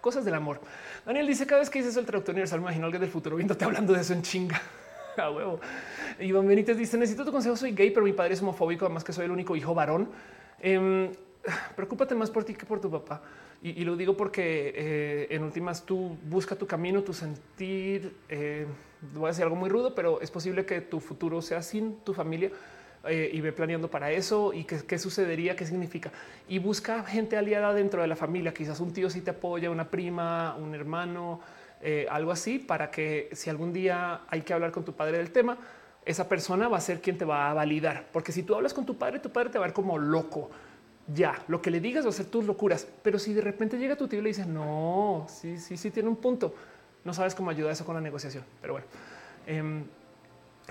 cosas del amor. Daniel dice cada vez que dices el traductor universal, me imagino alguien del futuro viéndote hablando de eso en chinga. A huevo. Iván Benítez dice necesito tu consejo. Soy gay, pero mi padre es homofóbico, además que soy el único hijo varón. Eh, preocúpate más por ti que por tu papá. Y, lo digo porque eh, en últimas tú busca tu camino, tu sentir. Eh, voy a decir algo muy rudo, pero es posible que tu futuro sea sin tu familia eh, y ve planeando para eso y qué, sucedería, qué significa. Y busca gente aliada dentro de la familia, quizás un tío si te apoya, una prima, un hermano, algo así, para que si algún día hay que hablar con tu padre del tema, esa persona va a ser quien te va a validar. Porque si tú hablas con tu padre, tu padre te va a ver como loco ya lo que le digas va a ser tus locuras. Pero si de repente llega tu tío y le dice no, sí, sí, sí, tiene un punto, no sabes cómo ayuda eso con la negociación. Pero bueno, em,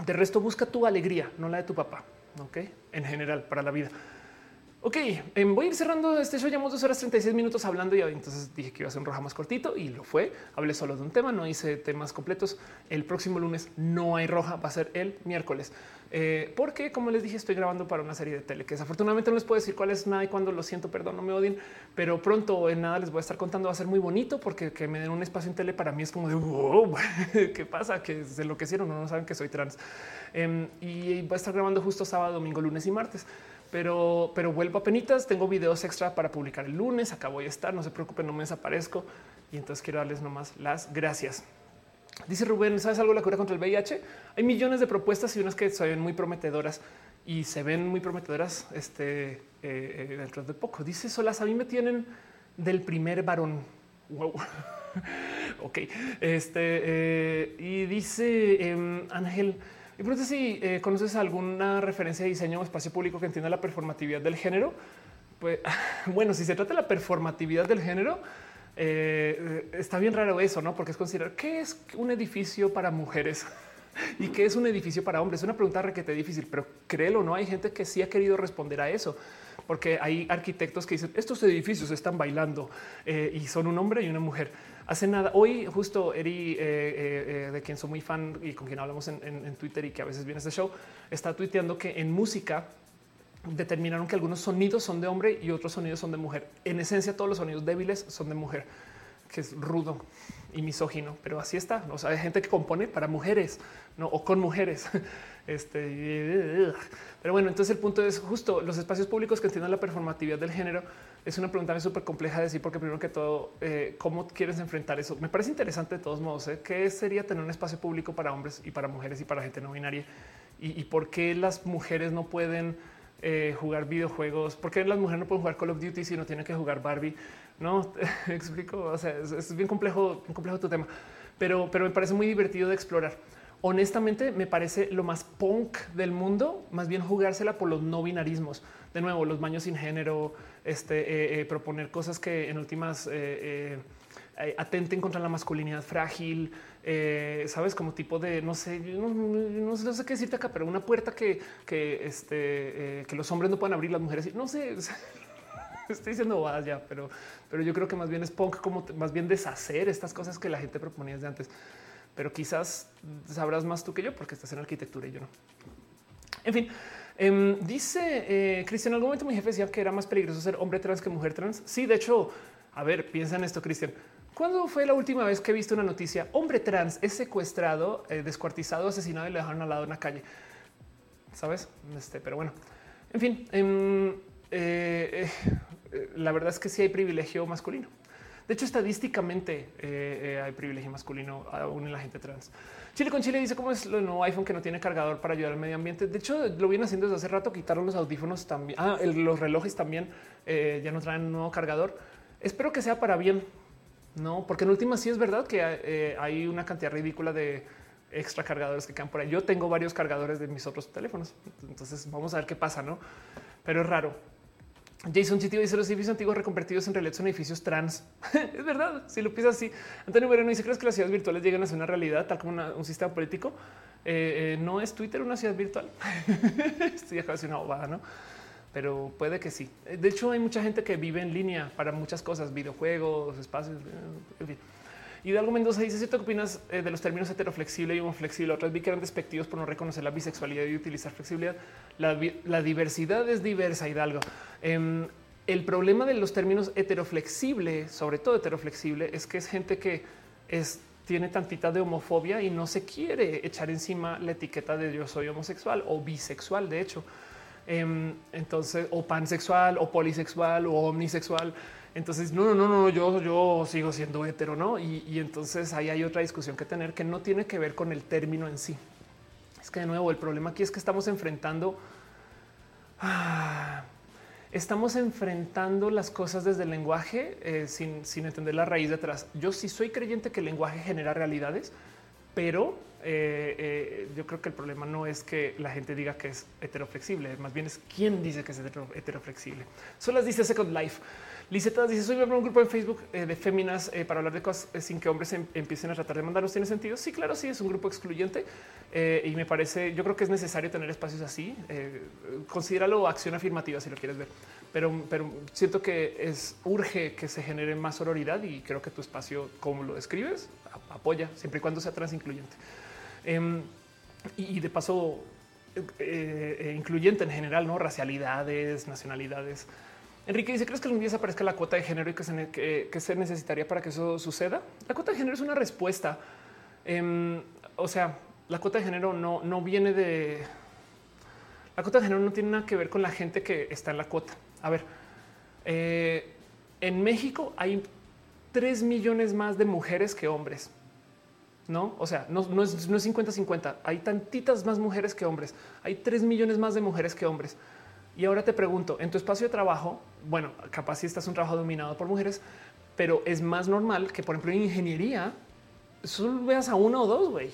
de resto busca tu alegría, no la de tu papá. Ok, en general para la vida. Ok, em, voy a ir cerrando este show. Llevamos dos horas 36 minutos hablando y entonces dije que iba a ser un roja más cortito y lo fue. Hablé solo de un tema, no hice temas completos. El próximo lunes no hay roja, va a ser el miércoles. Eh, porque, como les dije, estoy grabando para una serie de tele que desafortunadamente no les puedo decir cuál es nada y cuando lo siento, perdón, no me odien, pero pronto en nada les voy a estar contando. Va a ser muy bonito porque que me den un espacio en tele para mí es como de qué pasa, que se enloquecieron, no, no saben que soy trans. Em, y va a estar grabando justo sábado, domingo, lunes y martes pero, pero vuelvo a penitas. Tengo videos extra para publicar el lunes. Acá voy a estar. No se preocupen, no me desaparezco. Y entonces quiero darles nomás las gracias. Dice Rubén, ¿sabes algo de la cura contra el VIH? Hay millones de propuestas y unas que se ven muy prometedoras y se ven muy prometedoras este, eh, eh, dentro de poco. Dice Solas, a mí me tienen del primer varón. Wow. ok. Este, eh, y dice em, Ángel, y pregunta si eh, conoces alguna referencia de diseño o espacio público que entienda la performatividad del género. Pues bueno, si se trata de la performatividad del género, eh, está bien raro eso, no? Porque es considerar qué es un edificio para mujeres y qué es un edificio para hombres. Es una pregunta requete difícil, pero créelo, no hay gente que sí ha querido responder a eso, porque hay arquitectos que dicen estos edificios están bailando eh, y son un hombre y una mujer. Hace nada, hoy justo Eri, eh, eh, de quien soy muy fan y con quien hablamos en, Twitter y que a veces viene este show, está tuiteando que en música determinaron que algunos sonidos son de hombre y otros sonidos son de mujer. En esencia, todos los sonidos débiles son de mujer, que es rudo y misógino, pero así está. O sea, hay gente que compone para mujeres ¿no? o con mujeres. Este, pero bueno, entonces el punto es justo los espacios públicos que entiendan la performatividad del género es una pregunta súper compleja de decir, porque primero que todo, eh, ¿cómo quieres enfrentar eso? Me parece interesante de todos modos. ¿eh? ¿Qué sería tener un espacio público para hombres y para mujeres y para gente no binaria? ¿Y, por qué las mujeres no pueden eh, jugar videojuegos? ¿Por qué las mujeres no pueden jugar Call of Duty si no tienen que jugar Barbie? No, explico, o sea, es, bien complejo, complejo tu tema, pero, pero me parece muy divertido de explorar honestamente me parece lo más punk del mundo, más bien jugársela por los no binarismos. De nuevo, los baños sin género, este, eh, eh, proponer cosas que en últimas eh, atenten contra la masculinidad frágil, sabes, como tipo de no sé, no, sé qué decirte acá, pero una puerta que, que, este, que los hombres no pueden abrir, las mujeres, no sé. Estoy diciendo bobadas ya, pero, pero yo creo que más bien es punk, como más bien deshacer estas cosas que la gente proponía desde antes pero quizás sabrás más tú que yo porque estás en arquitectura y yo no. En fin, em, dice eh, Cristian, en algún momento mi jefe decía que era más peligroso ser hombre trans que mujer trans. Sí, de hecho, a ver, piensa en esto, Cristian. ¿Cuándo fue la última vez que viste una noticia? Hombre trans es secuestrado, eh, descuartizado, asesinado y le dejaron al lado de una calle. Sabes? Este, pero bueno, en fin, em, eh, la verdad es que sí hay privilegio masculino. De hecho, estadísticamente eh, eh, hay privilegio masculino aún en la gente trans. Chile con Chile dice cómo es lo nuevo iPhone que no tiene cargador para ayudar al medio ambiente. De hecho, lo vienen haciendo desde hace rato. Quitaron los audífonos también. Ah, los relojes también eh, ya no traen un nuevo cargador. Espero que sea para bien, no? Porque en última sí es verdad que hay una cantidad ridícula de extra cargadores que quedan por ahí. Yo tengo varios cargadores de mis otros teléfonos, entonces vamos a ver qué pasa, no? Pero es raro. Jason Chitio dice los edificios antiguos reconvertidos en realidad son edificios trans. es verdad. Si lo piensas así, Antonio Moreno dice: ¿Crees que las ciudades virtuales llegan a ser una realidad tal como un sistema político? Eh, eh, no es Twitter una ciudad virtual. Estoy acá de una bobada, no? Pero puede que sí. De hecho, hay mucha gente que vive en línea para muchas cosas, videojuegos, espacios. Y de algo Mendoza dice: ¿Cierto qué opinas eh, de los términos heteroflexible y homoflexible? Otras vi que eran despectivos por no reconocer la bisexualidad y utilizar flexibilidad. La, diversidad es diversa, Hidalgo. Em, el problema de los términos heteroflexible, sobre todo heteroflexible, es que es gente que tiene tantita de homofobia y no se quiere echar encima la etiqueta de yo soy homosexual o bisexual, de hecho. Em, entonces, o pansexual, o polisexual, o omnisexual. Entonces, no, no, no, no, yo, yo sigo siendo hetero, ¿no? Y, y entonces ahí hay otra discusión que tener que no tiene que ver con el término en sí. Es que de nuevo, el problema aquí es que estamos enfrentando... Ah, estamos enfrentando las cosas desde el lenguaje eh, sin, sin, entender la raíz detrás. Yo sí soy creyente que el lenguaje genera realidades, pero eh, eh, yo creo que el problema no es que la gente diga que es heteroflexible, más bien es quién dice que es heteroflexible. Son las dice Second Life. Liseta dice: Soy miembro de un grupo en Facebook eh, de féminas eh, para hablar de cosas eh, sin que hombres em empiecen a tratar de mandarnos. ¿Tiene sentido? Sí, claro, sí, es un grupo excluyente y me parece, yo creo que es necesario tener espacios así. considéralo acción afirmativa si lo quieres ver, pero, pero siento que es urge que se genere más sororidad y creo que tu espacio, como lo describes, apoya siempre y cuando sea transincluyente. Em, y, y, de paso, incluyente en general, no racialidades, nacionalidades. Enrique dice, ¿crees que algún día se aparezca la cuota de género y que se, se necesitaría para que eso suceda? La cuota de género es una respuesta. Em, o sea, la cuota de género no, no viene de... La cuota de género no tiene nada que ver con la gente que está en la cuota. A ver, eh, en México hay 3 millones más de mujeres que hombres. No, o sea, no, no es 50-50. Hay tantitas más mujeres que hombres. Hay 3 millones más de mujeres que hombres. Y ahora te pregunto, en tu espacio de trabajo, bueno, capaz si estás un trabajo dominado por mujeres, pero es más normal que, por ejemplo, en ingeniería, solo veas a uno o dos, güey.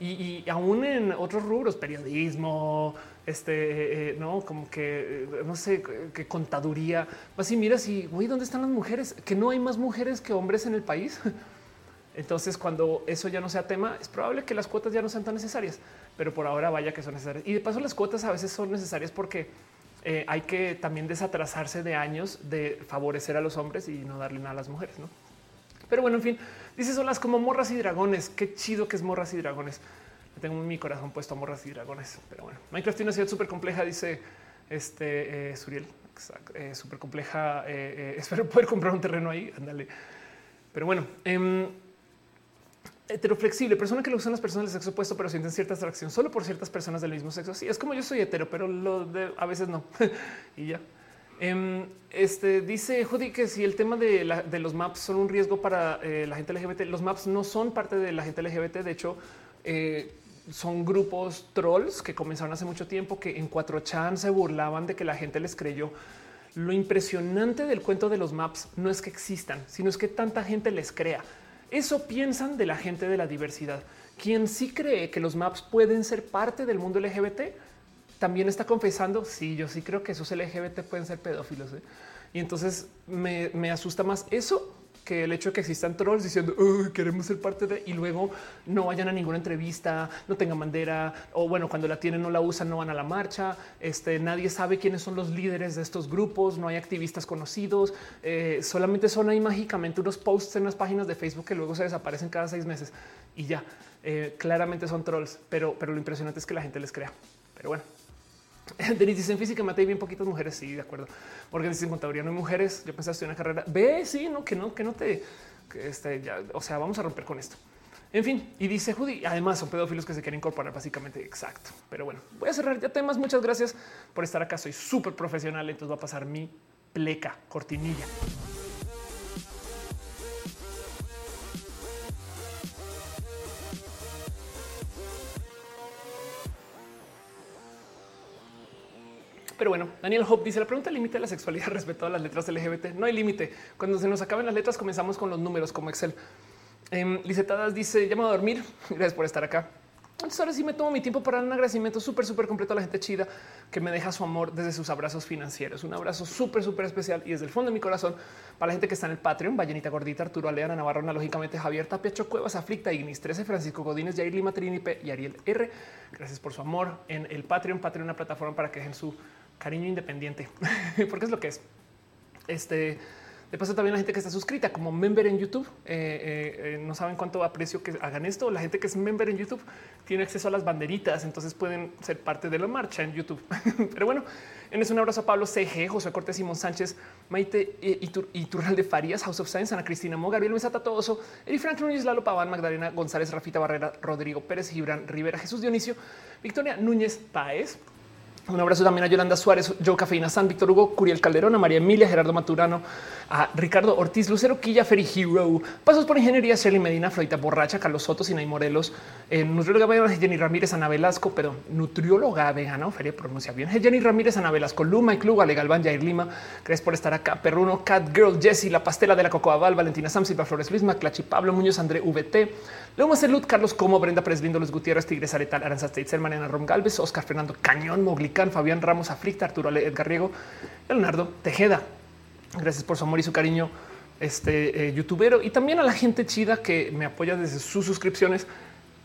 Y, aún en otros rubros, periodismo, este, eh, no, como que, eh, no sé, que contaduría, vas y miras y, güey, ¿dónde están las mujeres? Que no hay más mujeres que hombres en el país. Entonces, cuando eso ya no sea tema, es probable que las cuotas ya no sean tan necesarias, pero por ahora vaya que son necesarias. Y de paso, las cuotas a veces son necesarias porque eh, hay que también desatrasarse de años de favorecer a los hombres y no darle nada a las mujeres, ¿no? Pero bueno, en fin, dice solas como morras y dragones. Qué chido que es morras y dragones. Tengo mi corazón puesto a morras y dragones. Pero bueno, Minecraft tiene una ciudad súper compleja, dice este eh, Suriel. Eh, súper compleja. espero poder comprar un terreno ahí. Ándale. Pero bueno, eh, heteroflexible, persona que lo usan las personas del sexo opuesto, pero sienten cierta atracción solo por ciertas personas del mismo sexo. Sí, es como yo soy hetero, pero lo de, a veces no. y ya. Em, este dice Judy que si el tema de, los maps son un riesgo para eh, la gente LGBT, los maps no son parte de la gente LGBT. De hecho, eh, son grupos trolls que comenzaron hace mucho tiempo que en 4chan se burlaban de que la gente les creyó. Lo impresionante del cuento de los maps no es que existan, sino es que tanta gente les crea. Eso piensan de la gente de la diversidad. Quien sí cree que los maps pueden ser parte del mundo LGBT, también está confesando, sí, yo sí creo que esos LGBT pueden ser pedófilos. ¿eh? Y entonces me, me asusta más eso que el hecho de que existan trolls diciendo queremos ser parte de y luego no vayan a ninguna entrevista, no tengan bandera o bueno, cuando la tienen no la usan, no van a la marcha. Este nadie sabe quiénes son los líderes de estos grupos, no hay activistas conocidos, eh, solamente son ahí mágicamente unos posts en las páginas de Facebook que luego se desaparecen cada seis meses y ya eh, claramente son trolls, pero, pero lo impresionante es que la gente les crea. Pero bueno, Denis dice en física hay bien poquitas mujeres. Sí, de acuerdo. Porque dice en contaduría no hay mujeres. Yo pensé en una carrera. Ve, sí, no, que no, que no te, este, ya, o sea, vamos a romper con esto. En fin, y dice Judy, además son pedófilos que se quieren incorporar básicamente. Exacto. Pero bueno, voy a cerrar ya temas. Muchas gracias por estar acá. Soy súper profesional. Entonces va a pasar mi pleca cortinilla. Pero bueno, Daniel Hope dice la pregunta límite de la sexualidad respecto a las letras LGBT. No hay límite. Cuando se nos acaben las letras, comenzamos con los números como Excel. Eh, Licetadas dice llamo a dormir. Gracias por estar acá. Entonces ahora sí me tomo mi tiempo para dar un agradecimiento súper, súper completo a la gente chida que me deja su amor desde sus abrazos financieros. Un abrazo súper, súper especial y desde el fondo de mi corazón para la gente que está en el Patreon, Vallenita Gordita, Arturo Aleana, Navarro, lógicamente Javier Tapia, Cuevas, Aflicta, Ignis 13, Francisco Godínez, Jair Lima, Trinipe y Ariel R. Gracias por su amor en el Patreon. Patreon, una plataforma para que dejen su cariño independiente, porque es lo que es. Este De paso, también la gente que está suscrita como member en YouTube. Eh, no saben cuánto aprecio que hagan esto. La gente que es member en YouTube tiene acceso a las banderitas, entonces pueden ser parte de la marcha en YouTube. Pero bueno, en es un abrazo a Pablo CG, José Cortés, Simón Sánchez, Maite Iturral de Farías, House of Science, Ana Cristina Mo, Gabriel Mesata Todoso, Eri Frank Núñez, Lalo Paván, Magdalena González, Rafita Barrera, Rodrigo Pérez, Gibran Rivera, Jesús Dionisio, Victoria Núñez Páez, un abrazo también a Yolanda Suárez, Joe Cafeína San, Víctor Hugo, Curiel Calderón, a María Emilia, Gerardo Maturano, a Ricardo Ortiz, Lucero Quilla, Ferry Hero, Pasos por Ingeniería, Shelly Medina, Floita Borracha, Carlos Soto, Sinay Morelos, eh, nutrióloga vegana, Jenny Ramírez, Ana Velasco, pero nutrióloga vegana, Feria pronuncia bien, Jenny Ramírez, Ana Velasco, Luma y Club, Ale Galván, Jair Lima, gracias por estar acá, Perruno, Cat Girl, Jessie, La Pastela de la Cocoa Val, Valentina Sam, Silva Flores Luis, Maclachi, Pablo Muñoz, André VT, Luma Salud, Carlos Como, Brenda Lindo, Los Gutiérrez, Tigres Aretal, Aranza Mariana Rom Galvez, Oscar Fernando Cañón, Fabián Ramos, Aflicta, Arturo Edgar Riego, Leonardo Tejeda. Gracias por su amor y su cariño, este eh, youtubero y también a la gente chida que me apoya desde sus suscripciones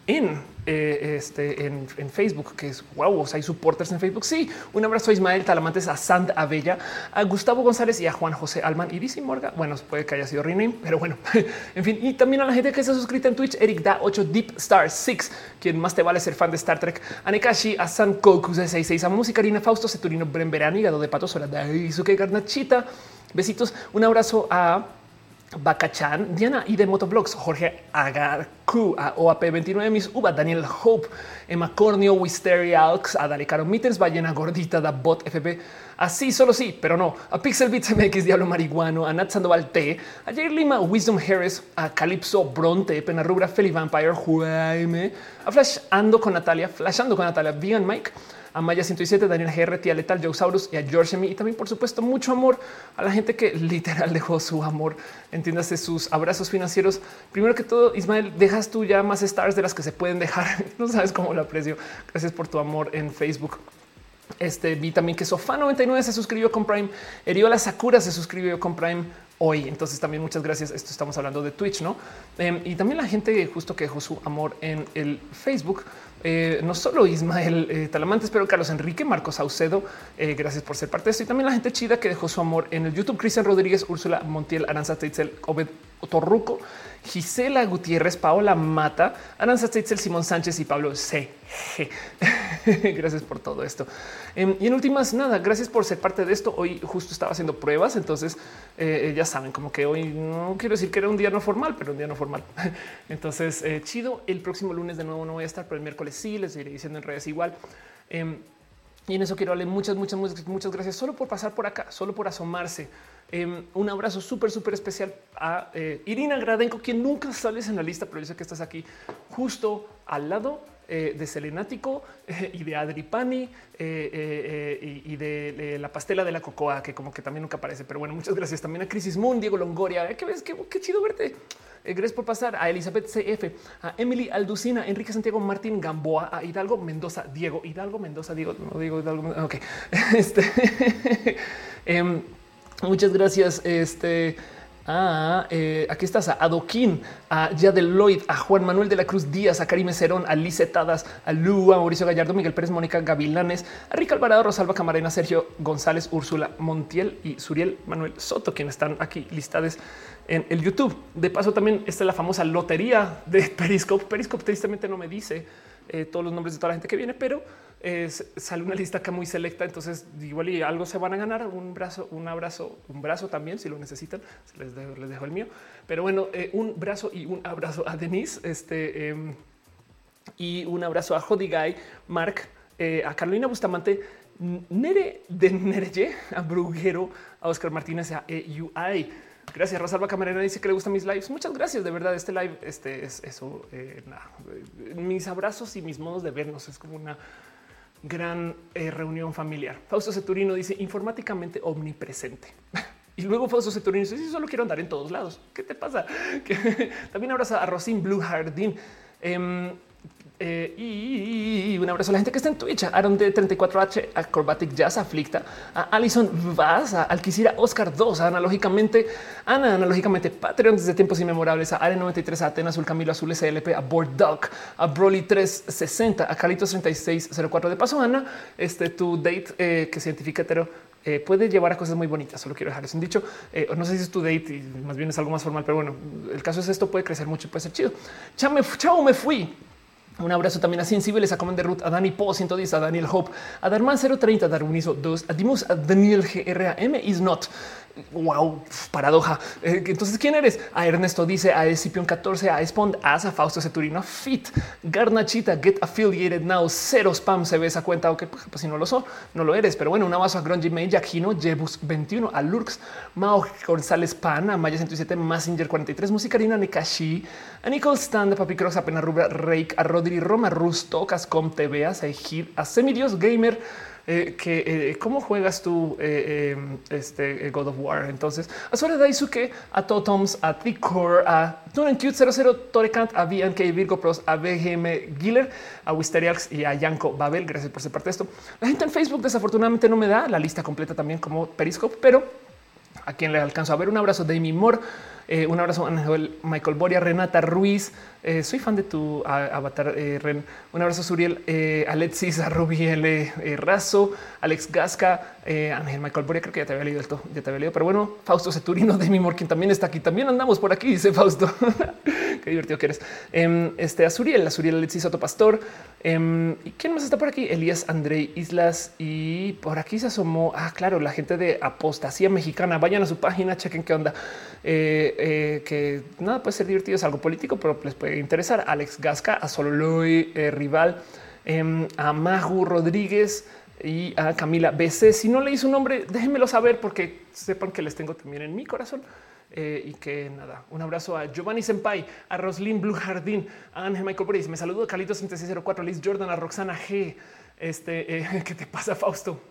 en, eh, este, en, Facebook, que es wow, hay supporters en Facebook. Sí, un abrazo a Ismael Talamantes, a Sand Abella, a Gustavo González y a Juan José Alman y Dice Morga. Bueno, puede que haya sido rename, pero bueno, en fin. Y también a la gente que está suscrita en Twitch, Eric Da 8 Deep Star 6, quien más te vale ser fan de Star Trek, a Nekashi, a San Koku 66, a Musicarina, Fausto Ceturino, Bren Verano, Hígado de Pato, Sora, Daisuke Garnachita. Besitos, un abrazo a Bacachan, Diana y de Motovlogs, Jorge Agarcu, a OAP29, Miss Uba, Daniel Hope, Emma Cornio, Wisteria Alx, a Dale Caro Mittens, Ballena Gordita, da Bot FP, así solo sí, pero no, a Pixel Beats MX, Diablo Marihuano, a Nat Sandoval T, a Jair Lima, Wisdom Harris, a Calypso Bronte, Pena Rubra, Feli Vampire, Juaime, a Flash Ando con Natalia, Flashando con Natalia, Vegan Mike, a Maya 107, Daniel GR, Tía Letal, Joe Saurus y a George M. Y también, por supuesto, mucho amor a la gente que literal dejó su amor, entiéndase sus abrazos financieros. Primero que todo, Ismael, dejas tú ya más stars de las que se pueden dejar. No sabes cómo lo aprecio. Gracias por tu amor en Facebook. Este vi también que Sofá 99 se suscribió con Prime. Eriola Sakura se suscribió con Prime hoy. Entonces también muchas gracias. Esto estamos hablando de Twitch, ¿no? Em, y también la gente justo que dejó su amor en el Facebook. Eh, no solo Ismael eh, Talamantes, pero Carlos Enrique, Marcos Saucedo, eh, gracias por ser parte de esto. Y también la gente chida que dejó su amor en el YouTube, Cristian Rodríguez, Úrsula Montiel, Aranza Teitzel, Obed Torruco, Gisela Gutiérrez, Paola Mata, Aranza Teitzel, Simón Sánchez y Pablo C. gracias por todo esto. Em, y en últimas, nada, gracias por ser parte de esto. Hoy justo estaba haciendo pruebas, entonces ya saben, como que hoy no quiero decir que era un día no formal, pero un día no formal. entonces, chido. El próximo lunes de nuevo no voy a estar, pero el miércoles sí, les iré diciendo en redes igual. Em, y en eso quiero darle muchas, muchas, muchas gracias solo por pasar por acá, solo por asomarse. Em, un abrazo súper, súper especial a eh, Irina Gradenko, quien nunca sales en la lista, pero yo sé que estás aquí justo al lado eh, de Selenático eh, y de Adripani y, de, la pastela de la cocoa, que como que también nunca aparece. Pero bueno, muchas gracias también a Crisis Moon, Diego Longoria. ¿Qué ves? Qué, chido verte. gracias por pasar a Elizabeth CF, a Emily Alducina, Enrique Santiago Martín Gamboa, a Hidalgo Mendoza, Diego Hidalgo Mendoza, Diego, no digo Hidalgo. Ok, este. Em, muchas gracias. Este eh, aquí estás a Adoquín, a Yadel Lloyd, a Juan Manuel de la Cruz Díaz, a Karime Cerón, a Lice Tadas, a Lu, a Mauricio Gallardo, Miguel Pérez, Mónica Gavilanes, a Rica Alvarado, Rosalba Camarena, Sergio González, Úrsula Montiel y Suriel Manuel Soto, quienes están aquí listados en el YouTube. De paso, también está la famosa lotería de Periscope. Periscope tristemente no me dice eh, todos los nombres de toda la gente que viene, pero es, sale una lista acá muy selecta. Entonces, igual y algo se van a ganar un brazo, un abrazo, un brazo también si lo necesitan. Les dejo, les dejo el mío, pero bueno, eh, un brazo y un abrazo a Denise. Este em, y un abrazo a Jody Guy, Mark, eh, a Carolina Bustamante, Nere de Nereye, a Bruguero, a Oscar Martínez, a EUI. Gracias. Rosalba Camarena dice que le gustan mis lives. Muchas gracias. De verdad, este live, este es eso. Eh, mis abrazos y mis modos de vernos es como una gran eh, reunión familiar. Fausto Ceturino dice informáticamente omnipresente. Y luego Fausto Ceturino dice, solo quiero andar en todos lados. ¿Qué te pasa? También abraza a Rosin Blue Hardin. Em, eh, y, un abrazo a la gente que está en Twitch, a Aaron de 34H, Acrobatic Jazz, Aflicta, a Alison Vaz, a Alquisira Oscar 2, analógicamente, Ana, analógicamente Patreon desde tiempos inmemorables, a Are93, a Atenas, Azul Camilo Azul SLP, a Board Duck, a Broly 360, a Calitos 3604. De paso, Ana, este tu date eh, que se identifica hetero eh, puede llevar a cosas muy bonitas. Solo quiero dejarles un dicho. No sé si es tu date y más bien es algo más formal, pero bueno, el caso es esto puede crecer mucho y puede ser chido. Chao, me fui. Un abrazo también a Sensibles, a Commander Root, a Dani Po 110, a Daniel Hope, a Darman 030, a Darwinizo 2, a Dimus, a Daniel GRAM is not, Wow, paradoja. Eh, entonces, ¿quién eres? A Ernesto dice, a Escipión 14, a Spond, a Fausto Ceturino, Fit, Garnachita, Get Affiliated Now, cero spam, se ve esa cuenta, ok, pues, pues, si no lo son, no lo eres, pero bueno, un abrazo a Grungy May, Jaquino, Jebus 21, a Lurks, Mao González Pan, a Maya 107, Massinger 43, Musicarina, Nekashi, a Nicole Stand, a Papi Cross, a Pena Rubra, Rake, a Rodri Roma, Rusto, Cascom TV, a Sehir, a Semidios Gamer, eh, que eh, cómo juegas tú eh, este God of War. Entonces, a Sora Daisuke, a Totoms, a Ticor, a Cute 00, Torekant, a VNK Virgo Pros, a BGM Giller, a Wisteriax y a Yanko Babel. Gracias por ser parte de esto. La gente en Facebook desafortunadamente no me da la lista completa también como Periscope, pero a quien le alcanzo a ver un abrazo de Amy Moore. un abrazo a Michael Boria, Renata Ruiz, eh, soy fan de tu avatar, eh, Ren. Un abrazo, Suriel, eh, Alexis, a Rubiel, eh, Razo, Alex Gasca, Ángel Michael Boria. Creo que ya te había leído esto, ya te había leído, pero bueno, Fausto Ceturino de mi quien también está aquí. También andamos por aquí, dice Fausto. Qué divertido que eres. Em, este a Suriel, a Suriel Alexis Soto Pastor. Em, ¿Y quién más está por aquí? Elías Andrei Islas. Y por aquí se asomó. Ah, claro, la gente de Apostasía Mexicana. Vayan a su página, chequen qué onda. que nada puede ser divertido, es algo político, pero les puede interesar. Alex Gasca, a Sololoy eh, Rival, em, a Maju Rodríguez y a Camila BC. Si no leí su nombre, déjenmelo saber porque sepan que les tengo también en mi corazón. Eh, y que nada, un abrazo a Giovanni Senpai, a Roslyn Blue Jardín, a Ángel Michael Boris, me saludo a Calito 7604, Liz Jordan, a Roxana G. Este, eh, ¿qué te pasa, Fausto?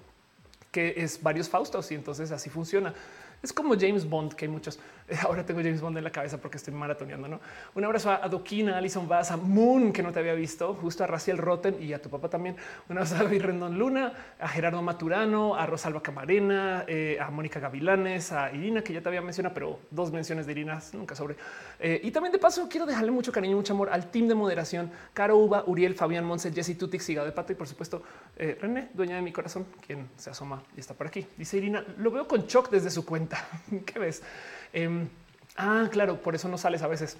Que es varios Faustos y entonces así funciona. Es como James Bond, que hay muchos. Ahora tengo James Bond en la cabeza porque estoy maratoneando. ¿no? Un abrazo a Doquina, Alison Vaz, a Moon, que no te había visto, justo a Raciel Rotten y a tu papá también. Un abrazo a David Rendón Luna, a Gerardo Maturano, a Rosalba Camarena, eh, a Mónica Gavilanes, a Irina, que ya te había mencionado, pero dos menciones de Irina nunca sobre. Eh, y también de paso, quiero dejarle mucho cariño, mucho amor al team de moderación: Caro Uba, Uriel, Fabián Monse, Jesse Tutix, Sigado de Pato y por supuesto eh, René, dueña de mi corazón, quien se asoma y está por aquí. Dice Irina, lo veo con shock desde su cuenta. ¿Qué ves? Em, ah, claro, por eso no sales a veces.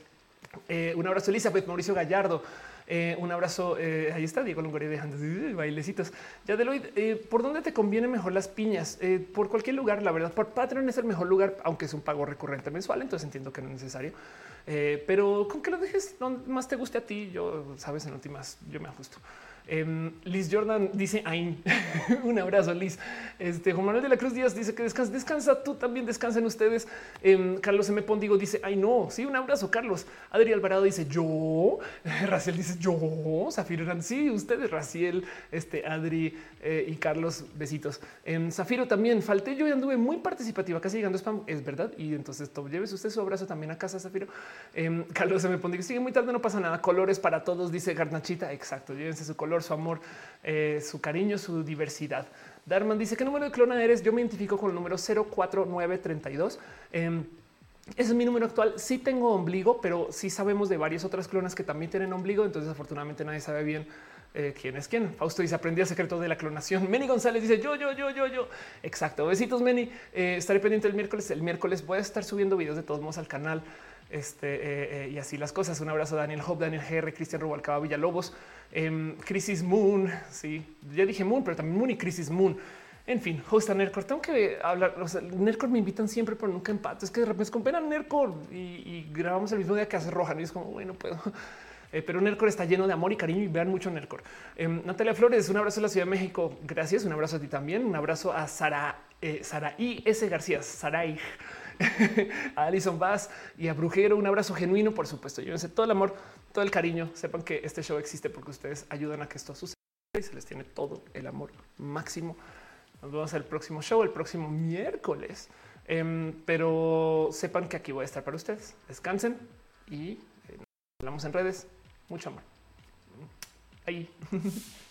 Eh, un abrazo, Elizabeth, Mauricio Gallardo. Eh, un abrazo. Eh, ahí está Diego Longoria dejando bailecitos. Ya Deloitte, eh, ¿por dónde te conviene mejor las piñas? por cualquier lugar, la verdad. Por Patreon es el mejor lugar, aunque es un pago recurrente mensual, entonces entiendo que no es necesario. pero con que lo dejes donde más te guste a ti, yo sabes, en últimas, yo me ajusto. Em, Liz Jordan dice Ain. un abrazo, Liz. Este Juan Manuel de la Cruz Díaz dice que descansa, descansa tú también, descansen ustedes. Em, Carlos M. Pondigo dice Ay, no, sí, un abrazo, Carlos. Adri Alvarado dice yo. Raciel dice yo. Zafiro Eran, sí, ustedes, Raciel, este Adri eh, y Carlos, besitos. En Zafiro también falté yo y anduve muy participativa, casi llegando a spam, es verdad. Y entonces lleves usted su abrazo también a casa, Zafiro. Em, Carlos M. Pondigo sigue muy tarde, no pasa nada. Colores para todos, dice Garnachita. Exacto, llévense su color su amor, eh, su cariño, su diversidad. Darman dice qué número de clona eres. Yo me identifico con el número 04932. Eh, ese es mi número actual. Sí tengo ombligo, pero sí sabemos de varias otras clonas que también tienen ombligo. Entonces, afortunadamente, nadie sabe bien eh, quién es quién. Fausto dice aprendí el secreto de la clonación. Meni González dice yo, yo, yo, yo, yo. Exacto. Besitos, Meni. Eh, estaré pendiente el miércoles. El miércoles voy a estar subiendo videos de todos modos al canal. Este eh, eh, y así las cosas. Un abrazo a Daniel Hope, Daniel GR, Cristian Rubalcaba Villalobos, eh, Crisis Moon. Sí, ya dije Moon, pero también Moon y Crisis Moon. En fin, host a Nercor. Tengo que hablar. O Nercor me invitan siempre, pero nunca empato. Es que de repente pena Nercor y, grabamos el mismo día que hace Roja. Y es como, bueno, puedo. Eh, pero Nercor está lleno de amor y cariño y vean mucho Nercor. Natalia Flores, un abrazo a la Ciudad de México. Gracias. Un abrazo a ti también. Un abrazo a Sara, Sara I. S. García, Sarai. a Alison Bass y a Brujero. Un abrazo genuino, por supuesto. Llévense todo el amor, todo el cariño. Sepan que este show existe porque ustedes ayudan a que esto suceda y se les tiene todo el amor máximo. Nos vemos el próximo show, el próximo miércoles. Em, pero sepan que aquí voy a estar para ustedes. Descansen y eh, hablamos en redes. Mucho amor. Ahí.